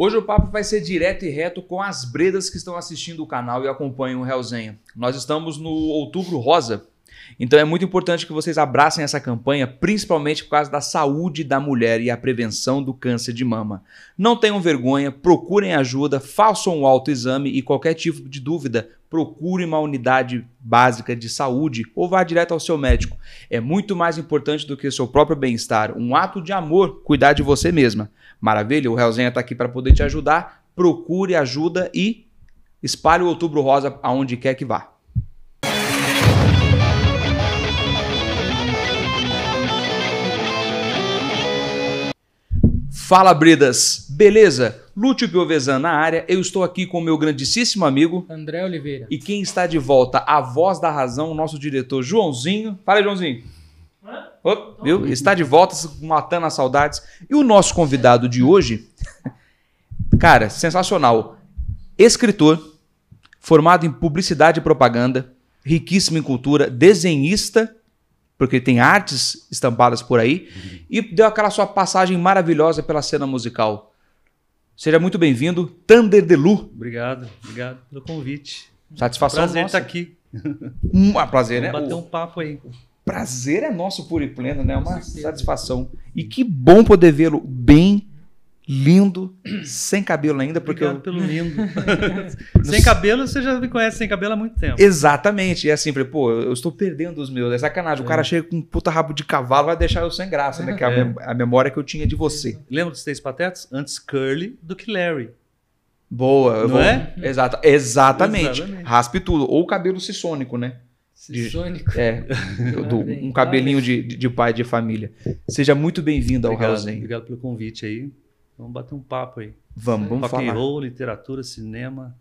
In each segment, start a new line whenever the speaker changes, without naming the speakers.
Hoje o papo vai ser direto e reto com as bredas que estão assistindo o canal e acompanham o Realzenha. Nós estamos no Outubro Rosa, então é muito importante que vocês abracem essa campanha, principalmente por causa da saúde da mulher e a prevenção do câncer de mama. Não tenham vergonha, procurem ajuda, façam um autoexame e qualquer tipo de dúvida, procure uma unidade básica de saúde ou vá direto ao seu médico. É muito mais importante do que o seu próprio bem-estar. Um ato de amor, cuidar de você mesma. Maravilha? O Realzinha está aqui para poder te ajudar. Procure ajuda e espalhe o Outubro Rosa aonde quer que vá. Fala, Bridas! Beleza? Lúcio Piovesan na área, eu estou aqui com o meu grandíssimo amigo
André Oliveira.
e quem está de volta, a voz da razão, o nosso diretor Joãozinho. Fala Joãozinho. Ô, viu? Está de volta, matando as saudades. E o nosso convidado de hoje, cara, sensacional. Escritor, formado em publicidade e propaganda, riquíssimo em cultura, desenhista porque tem artes estampadas por aí, uhum. e deu aquela sua passagem maravilhosa pela cena musical. Seja muito bem-vindo, Thunder Delu.
Obrigado, obrigado pelo convite.
Satisfação
Prazer
nossa.
estar aqui.
Um prazer,
Vamos
né?
bater um papo aí.
Prazer é nosso puro e pleno, né? Uma satisfação. E que bom poder vê-lo bem, lindo, sem cabelo ainda, porque
Obrigado
eu...
pelo lindo. sem cabelo, você já me conhece sem cabelo há muito tempo.
Exatamente. E assim, falei, pô, eu estou perdendo os meus. É sacanagem. O
É.
cara chega com um puta rabo de cavalo, vai deixar eu sem graça, né? Que é a,
É.
mem- a memória que eu tinha de você.
Lembra dos Três Patetas? Antes Curly do que Larry.
Boa,
Não
vou.
é?
Exata, exatamente.
Exatamente.
Raspe tudo. Ou cabelo sissônico, né? De-
Sônico.
É. do- um cabelinho de, de- pai de família. Seja muito bem-vindo ao Realzinho.
obrigado pelo convite aí. Vamos bater um papo aí.
Vamos, vamos
Rock
falar.
roll, literatura, cinema.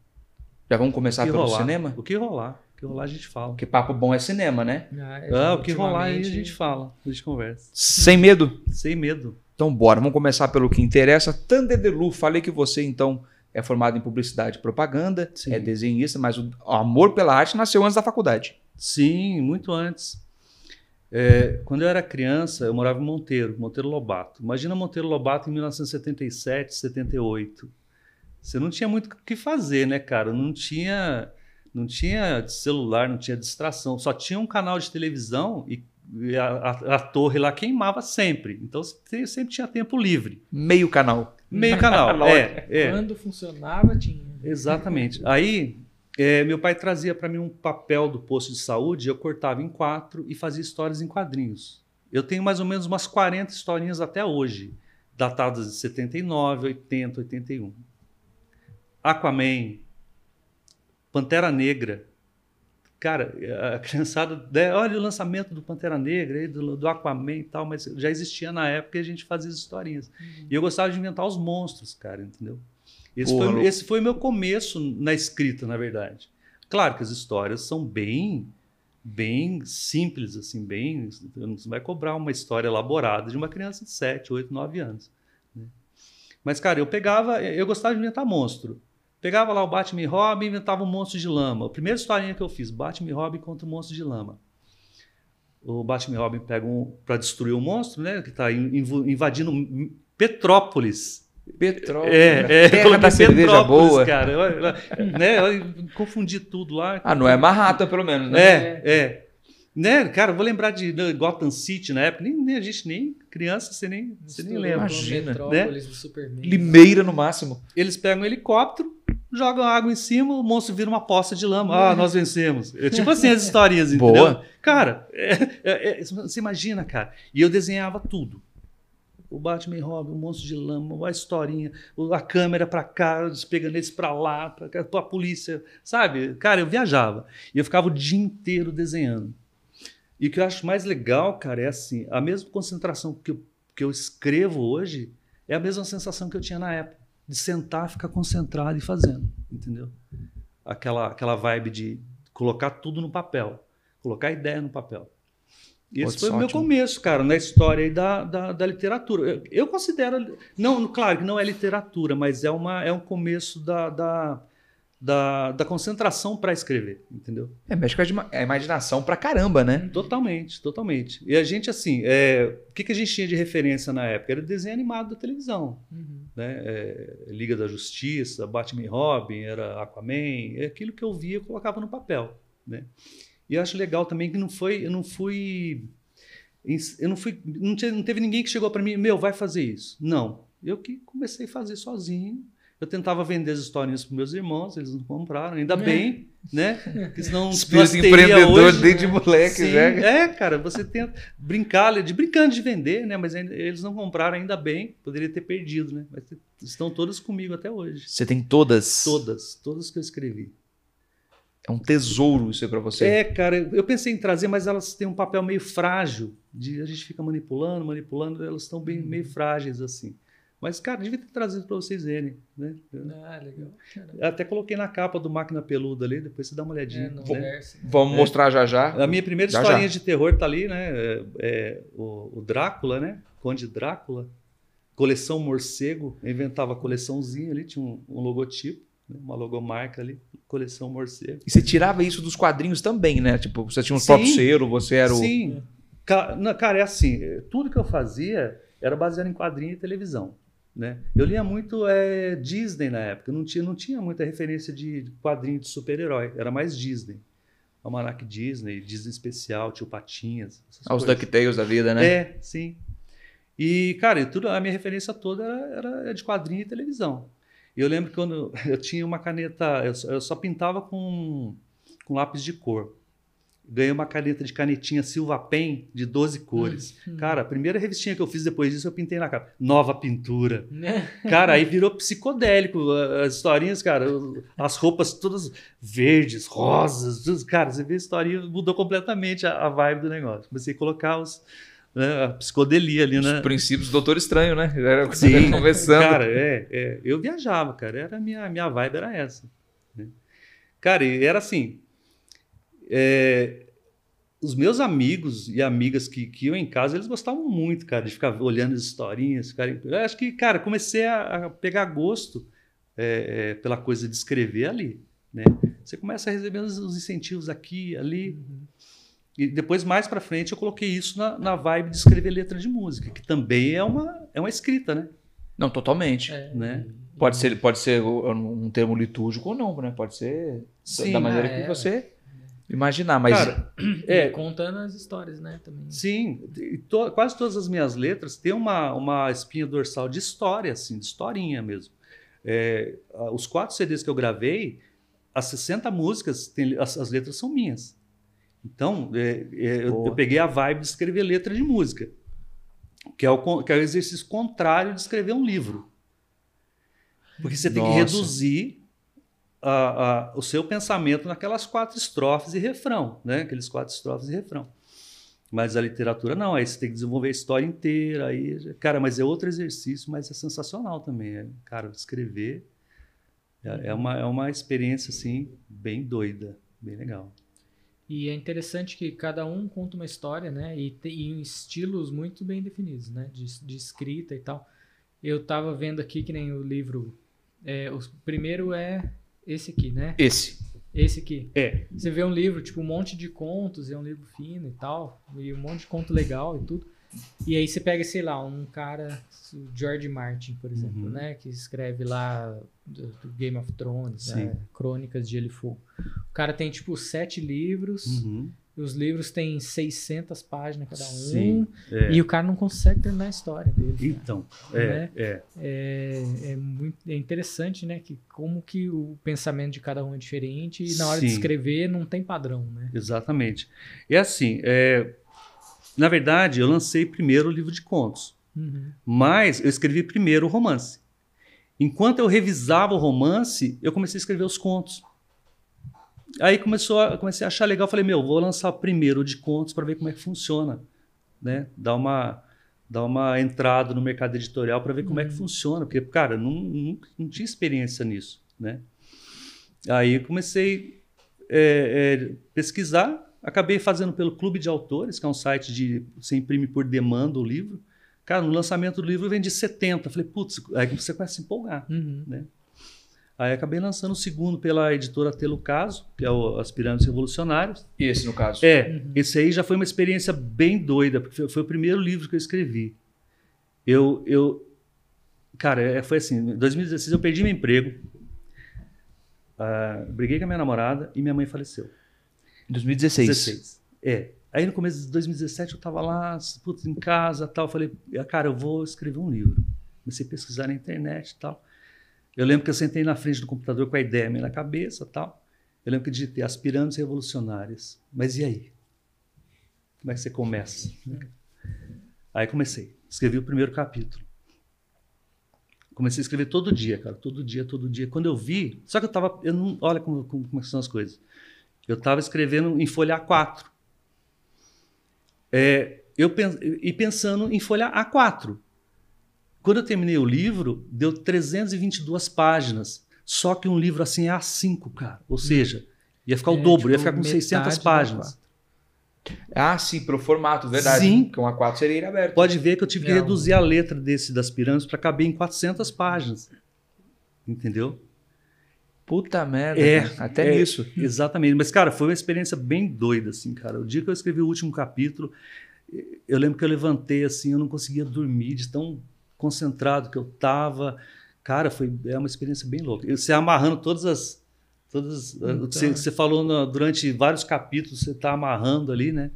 Já vamos começar
que
pelo
rolar.
cinema?
O que rolar. O que rolar a gente fala.
Porque papo bom é cinema, né?
Ah, o que rolar aí a gente fala. A gente conversa.
Sem medo?
Sem medo.
Então bora, vamos começar pelo que interessa. Thunder Delu, falei que você então é formado em publicidade e propaganda,
Sim.
é desenhista, mas o amor pela arte nasceu antes da faculdade.
Sim, muito antes. É, quando eu era criança, eu morava em Monteiro, Monteiro Lobato. Imagina Monteiro Lobato em 1977, 78. Você não tinha muito o que fazer, né, cara? Não tinha, não tinha celular, não tinha distração. Só tinha um canal de televisão e, e a, a- a torre lá queimava sempre. Então você sempre tinha tempo livre.
Meio canal.
Meio canal. é, é.
Quando funcionava, tinha.
Exatamente. Aí, é, meu pai trazia para mim um papel do posto de saúde, eu cortava em quatro e fazia histórias em quadrinhos. Eu tenho mais ou menos umas 40 historinhas até hoje, datadas de 79, 80, 81. Aquaman, Pantera Negra. Cara, a criançada, né, olha o lançamento do Pantera Negra, do, do Aquaman e tal, mas já existia na época e a gente fazia as historinhas. E eu gostava de inventar os monstros, cara, entendeu? Esse,
Porra,
foi, esse foi o meu começo na escrita, na verdade. Claro que as histórias são bem bem simples, assim, bem. Você vai cobrar uma história elaborada de uma criança de 7, 8, 9 anos. né? Mas, cara, eu pegava, eu gostava de inventar monstro. Pegava lá o Batman e Robin e inventava um monstro de lama. A primeira historinha que eu fiz, Batman e Robin contra o monstro de lama. O Batman e Robin pegam um, para destruir o monstro, né? Que está invadindo Petrópolis.
Petróleo.
É, é,
terra
coloquei
da cerveja
Petrópolis,
boa.
cara. Olha lá, né? Eu confundi tudo lá.
Ah, não é Marrata, pelo menos, né?
É, é. Né, cara, vou lembrar de de Gotham City na época. Nem, nem a gente, nem criança, você nem, você nem lembra.
Imagina,
Metrópolis do Superman.
Limeira no máximo.
Eles pegam um helicóptero, jogam água em cima, o monstro vira uma poça de lama. Ah, nós vencemos. É tipo assim as histórias, entendeu?
Boa.
Cara, é- é- é- você imagina, cara. E eu desenhava tudo. O Batman e Robin, o monstro de lama, a historinha, a câmera pra cá, pegando eles pra lá, cá, pra polícia, sabe? Cara, eu viajava. E eu ficava o dia inteiro desenhando. E o que eu acho mais legal, cara, é assim, a mesma concentração que eu, que eu escrevo hoje é a mesma sensação que eu tinha na época. De sentar, ficar concentrado e fazendo, entendeu? Aquela, aquela vibe de colocar tudo no papel, colocar a ideia no papel. E
Pô,
Esse foi o meu
ótimo.
começo, cara, na história aí da, da, da literatura. Eu, eu considero. Não, claro que não é literatura, mas é, uma, é um começo da, da, da, da concentração para escrever, entendeu?
É, mexe com a ima- a imaginação pra caramba, né?
Totalmente, totalmente. E a gente, assim, é, o que, que a gente tinha de referência na época? Era desenho animado da televisão.
Uhum.
Né? É, Liga da Justiça, Batman e Robin, era Aquaman, é aquilo que eu via eu colocava no papel. Né? E eu acho legal também que não foi, eu não fui. Eu não fui. Não, tinha- não teve ninguém que chegou para mim, meu, vai fazer isso. Não. Eu que comecei a fazer sozinho. Eu tentava vender as historinhas para meus irmãos, eles não compraram, ainda bem, né? Porque senão
Espírito empreendedor
hoje-
desde moleque,
Sim,
né?
É, cara, você tenta brincar, de brincando de vender, né? Mas ainda- eles não compraram ainda bem, poderia ter perdido, né? Mas estão todas comigo até hoje.
Você tem todas.
Todas, todas que eu escrevi.
É um tesouro isso aí pra você.
É, cara, eu pensei em trazer, mas elas têm um papel meio frágil. De, a gente fica manipulando, manipulando, elas estão bem meio frágeis assim. Mas, cara, devia ter trazido para vocês verem, né?
Ah, legal. Caramba.
até coloquei na capa do Máquina Peluda ali, depois você dá uma olhadinha.
É, no
né?
verso.
Vamos
É.
mostrar já já.
A minha primeira
Já,
historinha
já.
de terror tá ali, né? É, é o, o Drácula, né? Conde Drácula. Coleção Morcego. Eu inventava a coleçãozinha ali, tinha um, um logotipo, né? Uma logomarca ali. Coleção Morcego.
E você tirava isso dos quadrinhos também, né? Tipo, você tinha um próprio selo, você era o.
Sim. Ca- na- Cara, é assim, tudo que eu fazia era baseado em quadrinho e televisão. Né? Eu lia muito é, Disney na época, não tinha, não tinha muita referência de quadrinho de super-herói, era mais Disney. Almanac Disney, Disney Especial, Tio Patinhas.
Aos
coisas.
DuckTales da vida, né?
É, sim. E, cara, tudo, a minha referência toda era, era de quadrinho e televisão. Eu lembro que quando eu tinha uma caneta, eu só, eu só pintava com, com lápis de cor. Ganhei uma caneta de canetinha Silva Pen de 12 cores.
Hum.
Cara, a primeira revistinha que eu fiz depois disso, eu pintei na capa. Nova pintura.
Né?
Cara, aí virou psicodélico. As historinhas, cara, as roupas todas verdes, rosas. Cara, você vê a historinha, mudou completamente a, a vibe do negócio. Comecei a colocar os, né, a psicodelia ali,
Os
né?
princípios do Doutor Estranho, né? Era
Sim,
conversando.
Cara, é, é, eu viajava, cara. Era a minha, minha vibe era essa. né? Cara, e era assim. é, os meus amigos e amigas que, que iam em casa, eles gostavam muito, cara, de ficar olhando as historinhas. Ficarem... Eu acho que, cara, comecei a, a pegar gosto é, é, pela coisa de escrever ali. Né? Você começa a receber os, os incentivos aqui, ali.
Uhum.
E depois, mais pra frente, eu coloquei isso na, na vibe de escrever letra de música, que também é uma, é uma escrita, né?
Não, totalmente.
É,
Né?
Pode ser, pode ser um termo litúrgico ou não, né? Pode ser
Sim.
da maneira
Ah, é,
que você imaginar, mas
Cara,
É. Contando as histórias, né? Também.
Sim, to- quase todas as minhas letras têm uma, uma espinha dorsal de história, assim, de historinha mesmo. É, os quatro CDs que eu gravei, as 60 músicas, tem- as, as letras são minhas. Então, é, é, eu, eu peguei a vibe de escrever letra de música, que é, o, que é o exercício contrário de escrever um livro. Porque você tem que
Nossa.
reduzir a- a- o seu pensamento naquelas quatro estrofes e refrão, né? Aqueles quatro estrofes e refrão. Mas a literatura não, aí você tem que desenvolver a história inteira. Aí, cara, mas é outro exercício, mas é sensacional também. É, cara, escrever é, é uma, é uma experiência assim bem doida, bem legal.
E é interessante que cada um conta uma história, né? E tem em estilos muito bem definidos, né? De, de escrita e tal. Eu tava vendo aqui que nem o livro. é, o primeiro é esse aqui, né?
esse.
Esse aqui.
É,
Você vê um livro, tipo, um monte de contos, é um livro fino e tal, e um monte de conto legal e tudo. E aí você pega, sei lá, um cara, o George Martin, por exemplo,
Uhum.
né? Que escreve lá do, do Game of Thrones, né, Crônicas de Gelo e Fogo. O cara tem, tipo, sete livros,
uhum,
os livros têm 600 páginas cada um,
Sim, é.
e o cara não consegue terminar a história dele.
Então, é,
Né?
é,
É, é, muito, é interessante, né? Que como que o pensamento de cada um é diferente e na hora de
Sim.
escrever não tem padrão, né?
exatamente. E assim, é, na verdade, eu lancei primeiro o livro de contos.
Uhum.
Mas eu escrevi primeiro o romance. Enquanto eu revisava o romance, eu comecei a escrever os contos. Aí começou a, comecei a achar legal, falei, meu, vou lançar primeiro o de contos para ver como é que funciona, né? Dar uma dar uma entrada no mercado editorial para ver como é que funciona, porque cara, não, não, não tinha experiência nisso, né? Aí eu comecei é, é, pesquisar, acabei fazendo pelo Clube de Autores, que é um site de você imprime por demanda o livro. Cara, no lançamento do livro eu vendi 70. Falei, putz, aí você começa a se empolgar.
Uhum.
Né? Aí acabei lançando o segundo pela editora Telo Caso, que é o Aspirantes Revolucionários.
E esse, no caso?
É,
Uhum.
esse aí já foi uma experiência bem doida, porque foi, o primeiro livro que eu escrevi. Eu, eu cara, é, foi assim, em 2016 eu perdi meu emprego, ah, briguei com a minha namorada e minha mãe faleceu.
Em 2016.
16. É. Aí no começo de 2017 eu tava lá, em casa tal. Falei, cara, eu vou escrever um livro. Comecei a pesquisar na internet tal. Eu lembro que eu sentei na frente do computador com a ideia minha na cabeça tal. Eu lembro que digitei aspirantes revolucionárias. Mas e aí? Como é que você começa? Aí comecei. Escrevi o primeiro capítulo. Comecei a escrever todo dia, cara. Todo dia, todo dia. Quando eu vi. Só que eu tava. Eu não, olha como, como, como são as coisas. Eu estava escrevendo em folha A4. É, eu pens e pensando em folha A4. Quando eu terminei o livro, deu 322 páginas. Só que um livro assim é A5, cara. Ou seja, ia ficar o
É,
dobro, ia
tipo,
ficar com 600
metade da
páginas.
Ah, sim, pro formato, verdade.
Sim.
Porque um A4 seria aberto.
Pode ver que eu tive que
Não.
reduzir a letra desse das pirâmides para caber em 400 páginas. Entendeu?
Puta merda.
É,
cara. Até
é.
nisso.
Exatamente. Mas, cara, foi uma experiência bem doida, assim, cara. O dia que eu escrevi o último capítulo, eu lembro que eu levantei, assim, eu não conseguia dormir de tão concentrado que eu tava. Cara, foi é uma experiência bem louca. Você amarrando todas as. Todas,
Então.
você, você falou na- durante vários capítulos, você tá amarrando ali, né?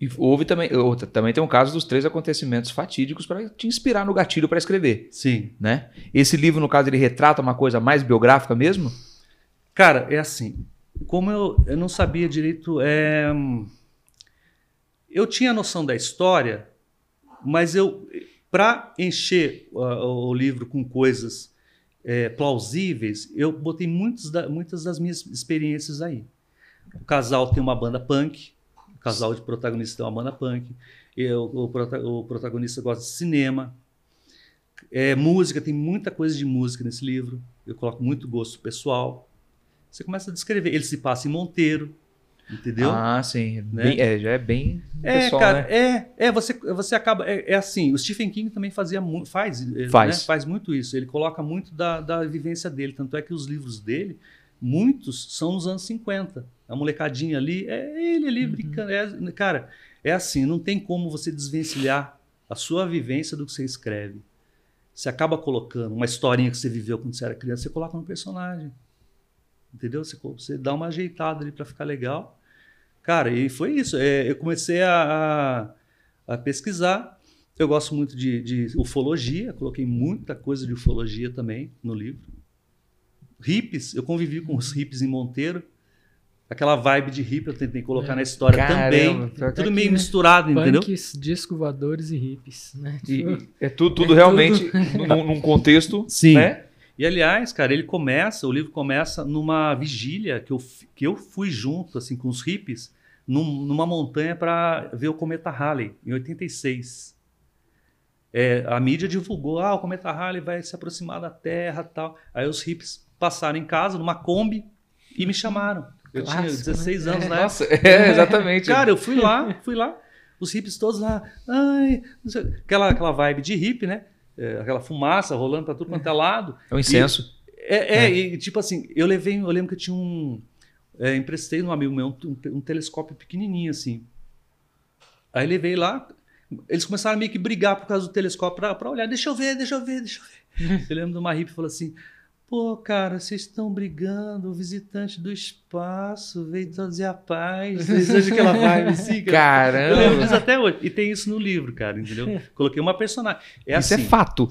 E houve também, outra, também tem um caso dos três acontecimentos fatídicos para te inspirar no gatilho para escrever,
Sim.
né? Esse livro, no caso, ele retrata uma coisa mais biográfica mesmo?
Cara, é assim. Como eu, eu não sabia direito. é, eu tinha noção da história, mas eu. Para encher ah, o livro com coisas é, plausíveis, eu botei muitos da- muitas das minhas experiências aí. O casal tem uma banda punk, casal de protagonistas tem uma banda punk, eu, o, prota- o protagonista gosta de cinema, é, música, tem muita coisa de música nesse livro, eu coloco muito gosto pessoal. Você começa a descrever. Ele se passa em Monteiro, entendeu?
Ah, sim.
Né?
Bem- é, já é bem
É,
pessoal,
cara,
né?
é, é você, você acaba. É, é assim, o Stephen King também fazia faz, eh,
Faz.
né, faz muito isso. Ele coloca muito da, da vivência dele. Tanto é que os livros dele, muitos são nos anos 50. A molecadinha ali, é ele ali
Uhum.
brincando. é- cara, é assim, não tem como você desvencilhar a sua vivência do que você escreve. Você acaba colocando uma historinha que você viveu quando você era criança, você coloca no personagem. Entendeu? Você, você dá uma ajeitada ali para ficar legal. Cara, e foi isso. É, eu comecei a, a, a pesquisar. Eu gosto muito de, de ufologia, coloquei muita coisa de ufologia também no livro. Hippies, eu convivi com os hippies em Monteiro. Aquela vibe de hippie eu tentei colocar
É.
na história
Caramba,
também. Tudo
aqui,
meio
né?
misturado, entendeu?
Punks, disco voadores e hippies, né? Tipo,
e é tudo, tudo
É
realmente num, num contexto,
Sim.
né?
E aliás, cara, ele começa, o livro começa numa vigília que eu, que eu fui junto, assim, com os hippies, num- numa montanha para ver o cometa Halley, em 86. É, a mídia divulgou, ah, o cometa Halley vai se aproximar da Terra tal. Aí os hippies passaram em casa, numa Kombi, e me chamaram. Eu tinha
Clássico,
16
né?
anos
É.
na época.
Nossa, é, exatamente.
Cara, eu fui lá, fui lá. Os hippies todos lá, ai, não sei- aquela, aquela vibe de hippie, né? É, aquela fumaça rolando para tudo quanto é lado.
é um incenso.
É, é, e tipo assim, eu levei, eu lembro que eu tinha um. é, emprestei num amigo meu um, um telescópio pequenininho assim. Aí levei lá, eles começaram a meio que brigar por causa do telescópio pra, pra olhar, deixa eu ver, deixa eu ver, deixa eu ver. eu lembro de uma hippie falou assim: pô, cara, vocês estão brigando, o visitante do espaço veio trazer a paz. Sabe aquela vibe assim, cara? Eu lembro disso
Caramba.
até hoje. E tem isso no livro, cara, entendeu? Coloquei uma personagem. É
Isso
assim,
é fato.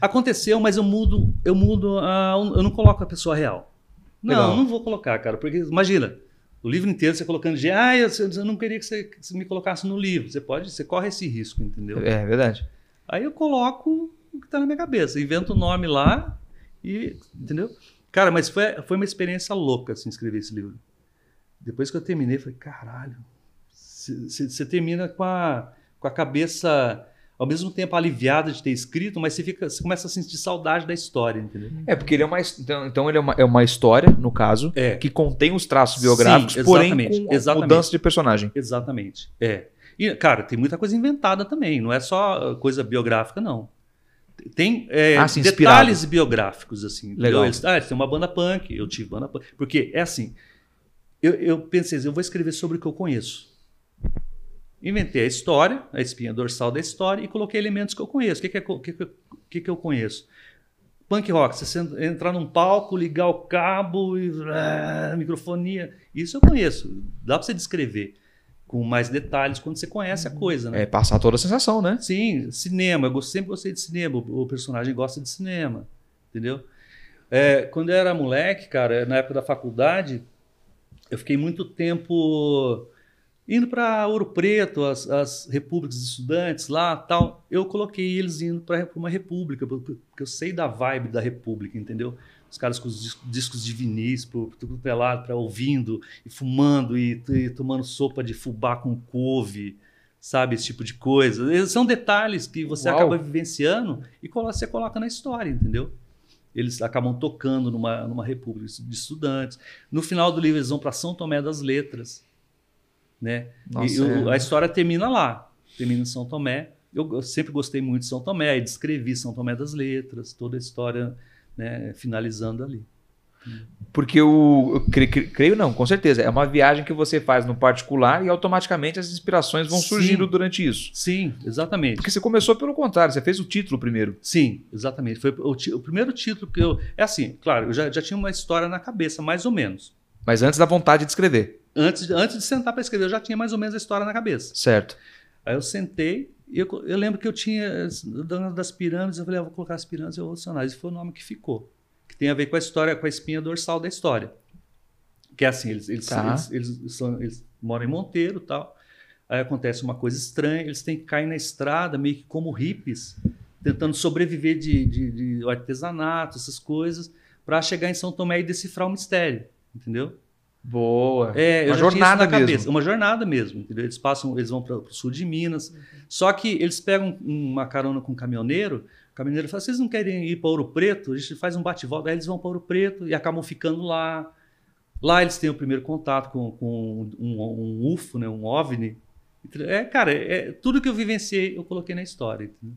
Aconteceu, mas eu mudo, eu mudo, a, eu não coloco a pessoa real. Não,
Legal.
não vou colocar, cara, porque imagina, o livro inteiro você colocando de, ah, eu, eu não queria que você, que você me colocasse no livro. Você pode, você corre esse risco, entendeu?
É verdade.
Aí eu coloco o que tá na minha cabeça, invento o nome lá e, entendeu? Cara, mas foi, foi uma experiência louca assim escrever esse livro. Depois que eu terminei, falei, caralho, você termina com a, com a cabeça ao mesmo tempo aliviada de ter escrito, mas você, fica, você começa a sentir saudade da história, entendeu?
É, porque ele é uma. Então, então ele é uma, é uma história, no caso,
É.
que contém os traços biográficos,
Sim,
porém com
exatamente.
mudança de personagem.
Exatamente. É. E, cara, tem muita coisa inventada também, não é só coisa biográfica, não. Tem é,
Ah,
detalhes biográficos, assim.
Legal.
Eles, ah, eles têm uma banda punk, eu tive banda punk. Porque é assim, eu, eu pensei, assim, eu vou escrever sobre o que eu conheço. Inventei a história, a espinha dorsal da história, e coloquei elementos que eu conheço. O que, que, é que, que, que, eu conheço? Punk rock, você entrar num palco, ligar o cabo, e, ah, microfonia. Isso eu conheço. Dá para você descrever com mais detalhes quando você conhece a coisa, né?
É passar toda a sensação, né?
Sim, cinema. Eu sempre gostei de cinema. O personagem gosta de cinema, entendeu? É, quando eu era moleque, cara, na época da faculdade, eu fiquei muito tempo indo para Ouro Preto, as, as repúblicas de estudantes lá, tal. Eu coloquei eles indo para uma república, porque porque eu sei da vibe da república, entendeu? Os caras com os dis- discos de vinis, tudo pelado, para ouvindo e fumando e, e tomando sopa de fubá com couve sabe? Esse tipo de coisa. São detalhes que você
Uau.
acaba vivenciando e você coloca na história, entendeu? Eles acabam tocando numa, numa república de estudantes. No final do livro, eles vão para São Tomé das Letras. Né?
Nossa,
e o-
é.
a história termina lá, termina em São Tomé. Eu, eu sempre gostei muito de São Tomé, e descrevi São Tomé das Letras, toda a história né, finalizando ali.
Porque o. Eu cre- cre- creio não, com certeza. É uma viagem que você faz no particular e automaticamente as inspirações vão
Sim.
surgindo durante isso.
Sim, exatamente.
Porque você começou pelo contrário, você fez o título primeiro.
Sim, exatamente. Foi o, o primeiro título que eu. É assim, claro, eu já, já tinha uma história na cabeça, mais ou menos.
Mas antes da vontade de escrever.
Antes, de- antes de sentar para escrever, eu já tinha mais ou menos a história na cabeça.
Certo.
Aí eu sentei eu, eu lembro que eu tinha dona das pirâmides, eu falei, ah, vou colocar as pirâmides evolucionárias. E foi o nome que ficou. Que tem a ver com a história, com a espinha dorsal da história. Que é assim, eles, eles,
Tá.
eles, eles são- eles moram em Monteiro e tal. Aí acontece uma coisa estranha, eles têm que cair na estrada, meio que como hippies, tentando sobreviver de, de, de artesanato, essas coisas, para chegar em São Tomé e decifrar o mistério. Entendeu?
Boa.
É,
Uma jornada
na
mesmo.
cabeça. Uma jornada mesmo, entendeu? Eles passam, eles vão para o sul de Minas. Só que eles pegam uma carona com um caminhoneiro. O caminhoneiro fala: vocês não querem ir para Ouro Preto? A gente faz um bate-volta. Aí eles vão para Ouro Preto e acabam ficando lá. Lá eles têm o primeiro contato com, com um, um UFO, né? um OVNI. É, cara, é, tudo que eu vivenciei eu coloquei na história. entendeu?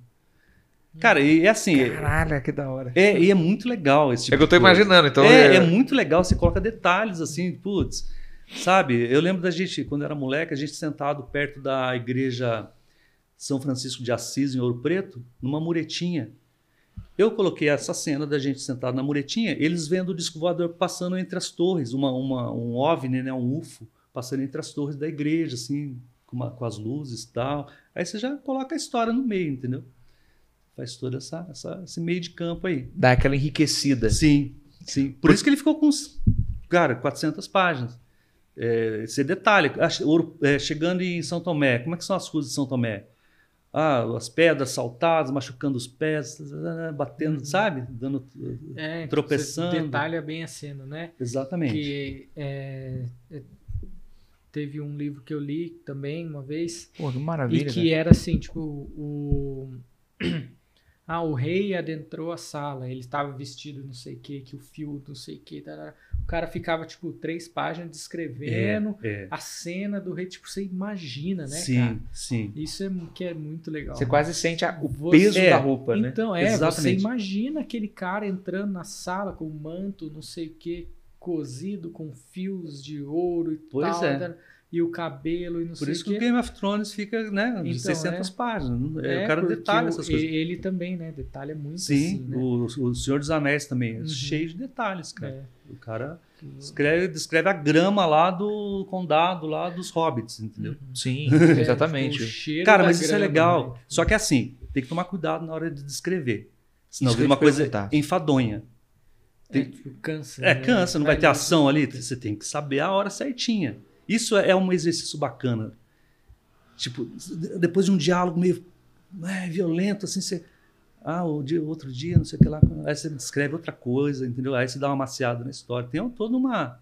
Cara, e é assim. é-
Caralho, que da hora.
É, e é muito legal esse tipo
É que eu tô
coisa.
imaginando, então.
é,
é-
é muito legal, você coloca detalhes assim, putz, sabe? Eu lembro da gente, quando era moleque, a gente sentado perto da igreja São Francisco de Assis, em Ouro Preto, numa muretinha. Eu coloquei essa cena da gente sentado na muretinha, eles vendo o disco voador passando entre as torres, uma, uma, um OVNI, né, um UFO, passando entre as torres da igreja, assim, com, uma- com as luzes e tal. Aí você já coloca a história no meio, entendeu? Faz todo essa, essa, esse meio de campo aí.
Dá aquela enriquecida.
Sim, sim. Por isso que ele ficou com, uns, cara, 400 páginas. É, esse detalhe, é, chegando em São Tomé, como é que são as ruas de São Tomé? Ah, as pedras saltadas, machucando os pés, batendo, sabe? Dando,
É, então
Tropeçando.
Você detalha bem a cena, né?
exatamente.
Que é, é, teve um livro que eu li também uma vez
Pô, que
e
maravilha.
que
velho.
era assim, tipo, o ah, o rei adentrou a sala, ele estava vestido não sei o que, que o fio não sei o que, o cara ficava tipo três páginas descrevendo
É,
a cena do rei, tipo, você imagina, né,
sim,
cara?
sim.
Isso é que é muito legal.
Você quase sente a- o
Você-
peso
É,
da roupa, né?
Então, é, você
Exatamente.
imagina aquele cara entrando na sala com um manto, não sei o que, cozido com fios de ouro e
Pois
tal,
é.
né? E o cabelo e não
Por
sei
isso
o
que o
que.
Game of Thrones fica, né, de
Então,
600 páginas. É, o cara detalha
o-
essas coisas.
Ele também, né, detalha muito
Sim,
assim, né?
o, o Senhor dos Anéis também, é
Uhum.
cheio de detalhes, cara.
É.
O cara Descreve, descreve a grama lá do condado, lá dos hobbits, entendeu?
Sim,
É,
exatamente.
tipo, o cheiro
Cara, mas isso é legal.
né?
Só que assim, tem que tomar cuidado na hora de descrever. Senão
Isso
vira uma coisa
perguntar.
enfadonha.
É, tipo, cansa.
É,
né?
cansa, não vai ter ação ali. Você tem que saber a hora certinha. Isso é um exercício bacana. Tipo, depois de um diálogo meio é, violento, assim, você. Ah, o dia, outro dia, não sei o que lá. Aí você descreve outra coisa, entendeu? Aí você dá uma maciada na história. Tem toda uma,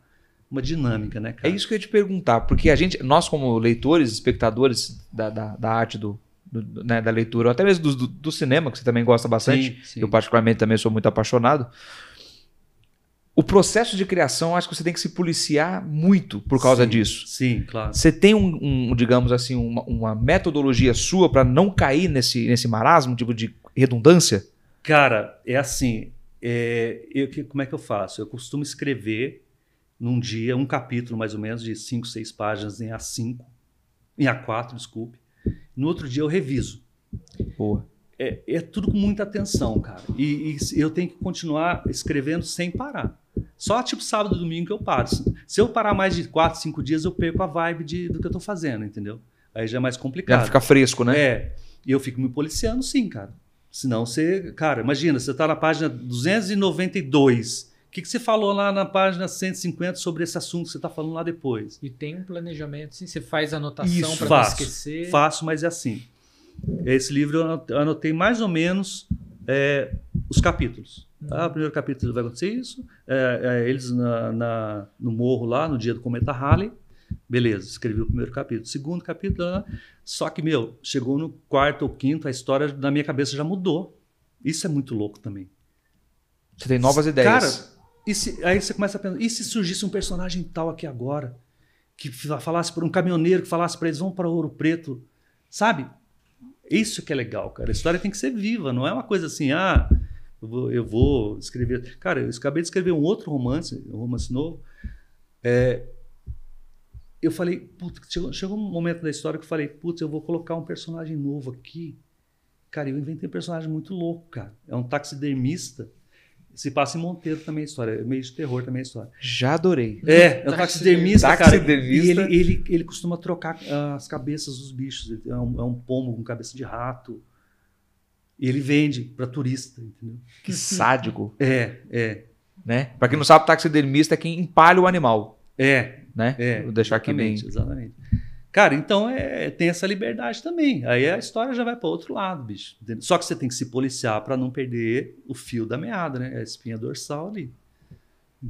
uma dinâmica, né,
É
cara?
isso que eu ia te perguntar, porque a gente, nós como leitores, espectadores da, da, da arte do, do- né, da leitura, ou até mesmo do, do, do cinema, que você também gosta bastante,
Sim, sim.
eu particularmente também sou muito apaixonado, o processo de criação, acho que você tem que se policiar muito por causa
Sim,
disso.
Sim, claro.
Você tem um, um, digamos assim, uma, uma metodologia sua para não cair nesse, nesse marasmo, tipo de redundância?
Cara, é assim. é, eu, como é que eu faço? Eu costumo escrever num dia um capítulo, mais ou menos, de 5, 6 páginas em A5, em A4, desculpe. No outro dia eu reviso.
Boa.
É, é tudo com muita atenção, cara. E, e eu tenho que continuar escrevendo sem parar. Só tipo sábado e domingo que eu paro. Se eu parar mais de 4, 5 dias, eu perco a vibe de- do que eu tô fazendo, entendeu? Aí já é mais
Já
complicado.
fica fresco, né?
É. E eu fico me policiando, sim, cara. Senão você. Cara, imagina, você tá na página 292. O que, que você falou lá na página 150 sobre esse assunto que você tá falando lá depois?
E tem um planejamento, sim. Você faz anotação para não esquecer.
Faço, mas é assim. Esse livro eu anotei mais ou menos é, os capítulos. Ah, o primeiro capítulo vai acontecer isso. é, é, eles na- na- no morro lá, no dia do cometa Halley. Beleza, escrevi o primeiro capítulo. Segundo capítulo, ah, só que, meu, chegou no quarto ou quinto, a história na minha cabeça já mudou. Isso é muito louco também.
Você tem novas ideias.
Cara, e se- aí você começa a pensar, e se surgisse um personagem tal aqui agora, que fa- falasse para um caminhoneiro, que falasse para eles, vão para Ouro Preto, sabe? Isso que é legal, cara. A história tem que ser viva, não é uma coisa assim, ah, eu vou, eu vou escrever. Cara, eu acabei de escrever um outro romance, um romance novo. É, eu falei, putz, chegou, chegou um momento da história que eu falei, putz, eu vou colocar um personagem novo aqui. Cara, eu inventei um personagem muito louco, cara. É um taxidermista. Se passa em Monteiro também a história. É meio de terror também a história.
Já adorei.
É, é um taxidermista, cara.
Taxidermista.
E ele, ele, ele costuma trocar ah, as cabeças dos bichos. É um, é um pombo com cabeça de rato. E ele vende para turista, entendeu?
Que sádico,
É, é.
né? Pra quem não sabe, taxidermista é quem empalha o animal,
É,
né?
é.
Vou deixar aqui bem.
exatamente. Cara, então é, tem essa liberdade também. Aí a história já vai para outro lado, bicho. entendeu? Só que você tem que se policiar para não perder o fio da meada, né? A espinha dorsal ali.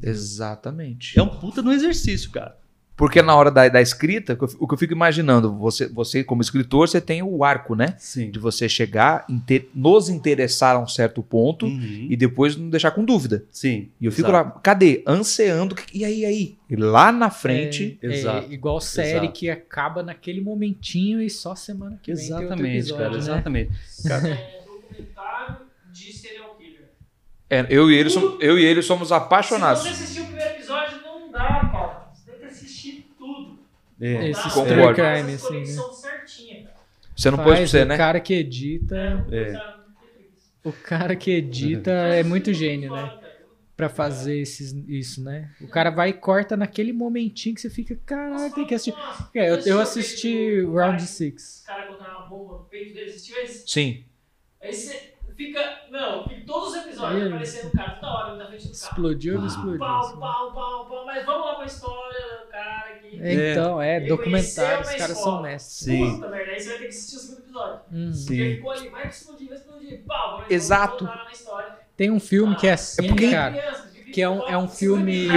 Exatamente.
É um puta no exercício, cara.
Porque na hora da, da escrita, o que eu- fico imaginando, você, você como escritor, você tem o arco, né?
Sim.
De você chegar, inte- nos interessar a um certo ponto
Uhum.
e depois não deixar com dúvida.
Sim.
E eu fico
exato.
lá, cadê? Anseando. E aí, aí? E lá na frente.
É, é
Exato,
igual série
exato.
que acaba naquele momentinho e só semana que vem tem outro
Exatamente,
episódio,
cara,
né?
exatamente. Cara,
É documentário de serial killer.
É, eu, e ele som- eu e ele somos apaixonados.
Se você assistiu o primeiro episódio, não dá, cara. Você tem que assistir tudo.
É.
Esse
Dá,
Concordo.
Essa
assim,
cara.
Você não
Faz,
pôs pra você,
o
né?
cara que edita,
É.
O cara que edita é muito gênio, né? Pra fazer esses, isso, né? O cara vai e corta naquele momentinho que você fica, caraca, tem que assistir. É, eu, eu assisti Round
Os
6.
caras colocaram uma bomba no peito dele, assistiu esse?
Sim.
Aí você fica. Não, fica todos os episódios
aí?
aparecendo o cara toda hora na frente do carro.
Explodiu ou não explodiu?
Pau,
assim?
pau, pau, pau. Mas vamos lá pra história do cara aqui.
É, Então, é, documentário, os caras são mestres.
Sim.
Puta merda, aí você vai ter que assistir o segundo episódio.
Uhum.
Sim.
Porque ficou ali, vai explodir, vai explodir. Pau, vamos
Exato.
Tem um filme que é assim,
porque-
cara.
Criança,
que é um- é um filme-.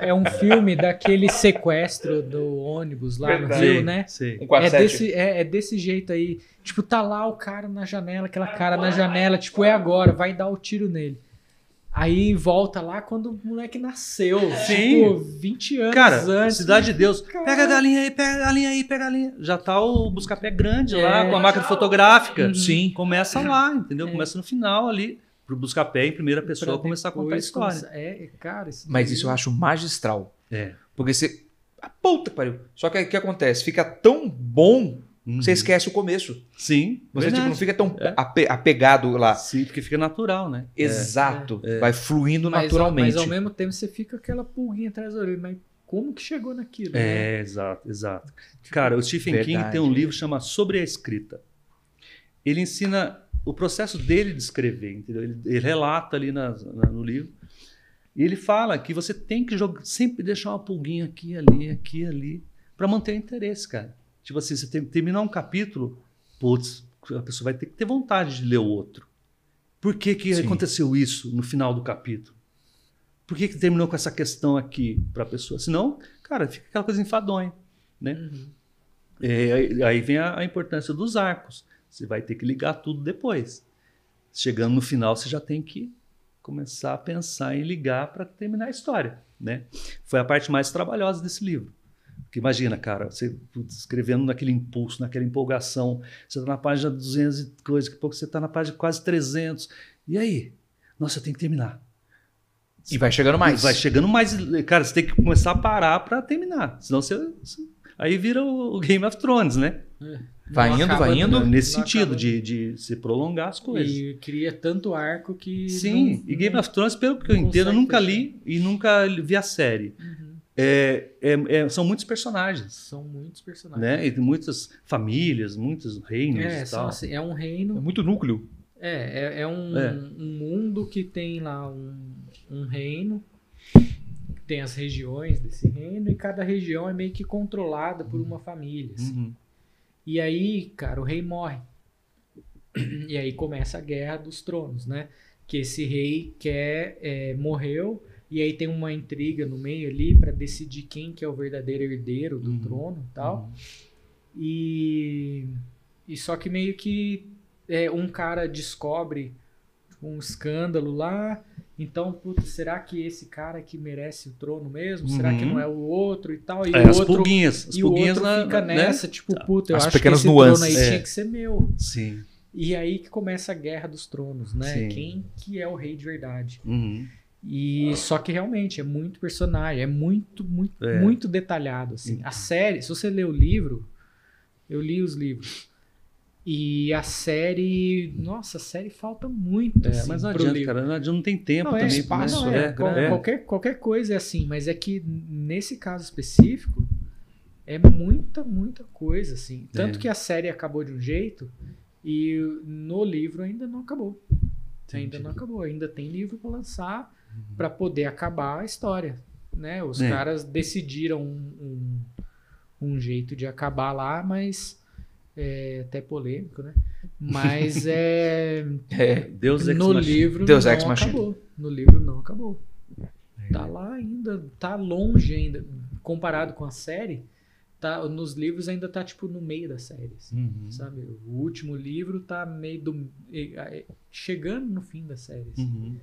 É, é um filme daquele sequestro do ônibus lá no
Verdade.
Rio, né?
Sim.
É
47.
desse, é, é desse jeito aí. Tipo, tá lá o cara na janela, aquela cara na janela, tipo, é agora, vai dar o tiro nele. Aí volta lá quando o moleque nasceu.
Sim.
Tipo, 20 anos
Cara,
antes.
Cidade de Deus.
Cara.
Pega a galinha aí, pega a galinha aí, pega a galinha. Já tá o busca-pé grande
É.
lá, com a máquina fotográfica.
Uhum.
Sim.
Começa lá, entendeu?
É.
Começa no final ali, pro busca-pé em primeira pessoa começar a contar a história.
começar- É, cara, isso
Mas
daí-
isso eu acho magistral.
É.
Porque você. A puta que pariu. Só que aí o que acontece? Fica tão bom,
Uhum.
você esquece o começo.
Sim.
Você tipo, não fica tão
É.
ape- apegado lá.
Sim, porque fica natural, né?
Exato.
É.
Vai fluindo
mas, ao-
naturalmente.
Mas ao mesmo tempo você fica aquela pulguinha atrás da orelha. Mas como que chegou naquilo? né?
É, exato, exato. Cara, o Stephen King
Verdade.
tem um livro que chama Sobre a Escrita. Ele ensina o processo dele de escrever, entendeu? Ele, ele relata ali na- na- no livro. E ele fala que você tem que jogar, sempre deixar uma pulguinha aqui, ali, aqui, ali, para manter o interesse, cara. Tipo assim, você tem, terminar um capítulo, putz, a pessoa vai ter que ter vontade de ler o outro. Por que, que
Sim.
aconteceu isso no final do capítulo? Por que, que terminou com essa questão aqui para a pessoa? Senão, cara, fica aquela coisa enfadonha, né?
Uhum.
É, aí- aí vem a, a importância dos arcos. Você vai ter que ligar tudo depois. Chegando no final, você já tem que começar a pensar em ligar para terminar a história, né? Foi a parte mais trabalhosa desse livro. Porque imagina, cara, você putz, escrevendo naquele impulso, naquela empolgação, você está na página 200 e coisa, daqui a pouco você está na página quase 300. E aí? Nossa, eu tenho que terminar.
E vai chegando mais.
Vai chegando mais. Cara, você tem que começar a parar para terminar. Senão você. Aí vira o Game of Thrones, né?
Vai
Não
indo, vai indo.
Nesse
Não
sentido,
acaba.
de, de se prolongar as coisas.
E cria tanto arco que.
Sim,
não-
e Game of Thrones, pelo que eu entendo, eu nunca
fechar.
li e nunca vi a série.
Uhum.
É, é- é- são muitos personagens,
São muitos personagens.
né? E muitas famílias, muitos reinos
É,
e
são
tal.
assim, é um
É
reino.
muito núcleo.
É, é, é um,
É.
um mundo que tem lá um, um reino. Tem as regiões desse reino e cada região é meio que controlada por uma família. assim.
Uhum.
E aí, cara, o rei morre. E aí começa a guerra dos tronos, né? Que esse rei quer, é, morreu, e aí tem uma intriga no meio ali pra decidir quem que é o verdadeiro herdeiro do
Uhum.
trono tal. E, e só que meio que é, um cara descobre um escândalo lá. Então, putz, será que esse cara que merece o trono mesmo? Será que
Uhum.
não é o outro e tal? E
É,
o
as
outro
pulguinhas. As
e o
pulguinhas
outro
na-
fica
né?
nessa, tipo, puta, eu
As
acho que esse
nuances.
trono aí
É.
tinha que ser meu.
Sim.
E aí que começa a guerra dos tronos, né?
Sim.
Quem que é o rei de verdade?
Uhum.
E só que realmente é muito personagem, é muito, muito,
É.
muito detalhado, assim.
Então.
A série, se você lê o livro, eu li os livros. E a série, nossa, a série falta muito,
É,
assim,
mas não adianta,
livro.
cara. Não, adianta, não tem tempo
Não, é,
também.
espaço,
não,
né?
é, qual-
é.
Qualquer, qualquer coisa é assim, mas é que nesse caso específico é muita, muita coisa, assim. Tanto
É.
que a série acabou de um jeito e no livro ainda não acabou. Ainda
Entendi.
não acabou, ainda tem livro para lançar para poder acabar a história, né? Os
É.
caras decidiram um, um, um jeito de acabar lá, mas é até polêmico, né? Mas é
É.
Deus Ex
no livro
Deus
não
Ex
acabou. No livro não acabou. Tá lá ainda, tá longe ainda. Comparado com a série, tá, nos livros ainda tá tipo no meio da série. assim,
Uhum.
Sabe? O último livro tá meio do. chegando no fim da série. assim.
Uhum.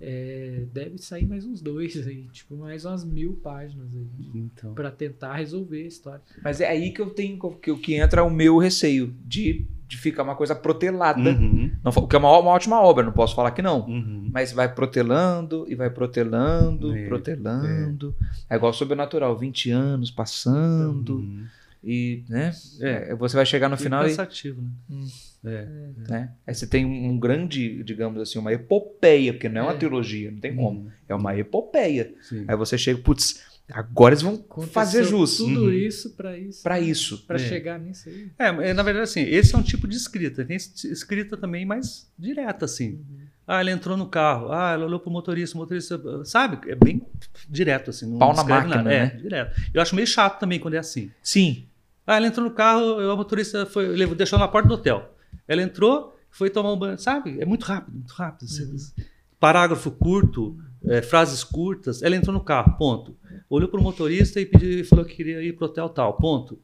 É, deve sair mais uns dois aí, tipo, mais umas mil páginas aí.
Então.
Pra tentar resolver a história.
Mas é aí que eu tenho que, que entra o meu receio de, de ficar uma coisa protelada.
Uhum.
Não, que é uma, uma ótima obra, não posso falar que não.
Uhum.
Mas vai protelando e vai protelando,
É,
protelando. É. igual sobrenatural, 20 anos passando.
Uhum.
E, né?
É.
É, você vai chegar no
Fica
final e.
cansativo, né?
Hum.
É.
Né? Aí você tem um, grande, digamos assim, uma epopeia, porque não é uma
É.
trilogia, não tem como.
Uhum.
É uma epopeia.
Sim.
Aí você chega, putz, agora eles vão
Aconteceu
fazer jus
Tudo
Uhum.
isso pra isso.
pra isso.
Pra
É.
chegar nisso aí.
É, mas, na verdade, assim, esse é um tipo de escrita. Tem es- escrita também mais direta, assim.
Uhum.
Ah, ele entrou no carro. Ah, ela olhou pro motorista, o motorista. Sabe? É bem direto, assim. Não
Pau na máquina,
nada.
né?
É, direto. Eu acho meio chato também quando é assim.
Sim.
Ah, ela entrou no carro, o motorista foi, levou, deixou na porta do hotel. Ela entrou, foi tomar um banho. Sabe? É muito rápido, muito rápido. Você- Parágrafo curto, é, frases curtas. Ela entrou no carro, ponto. Olhou pro motorista e pediu, falou que queria ir pro hotel tal, ponto.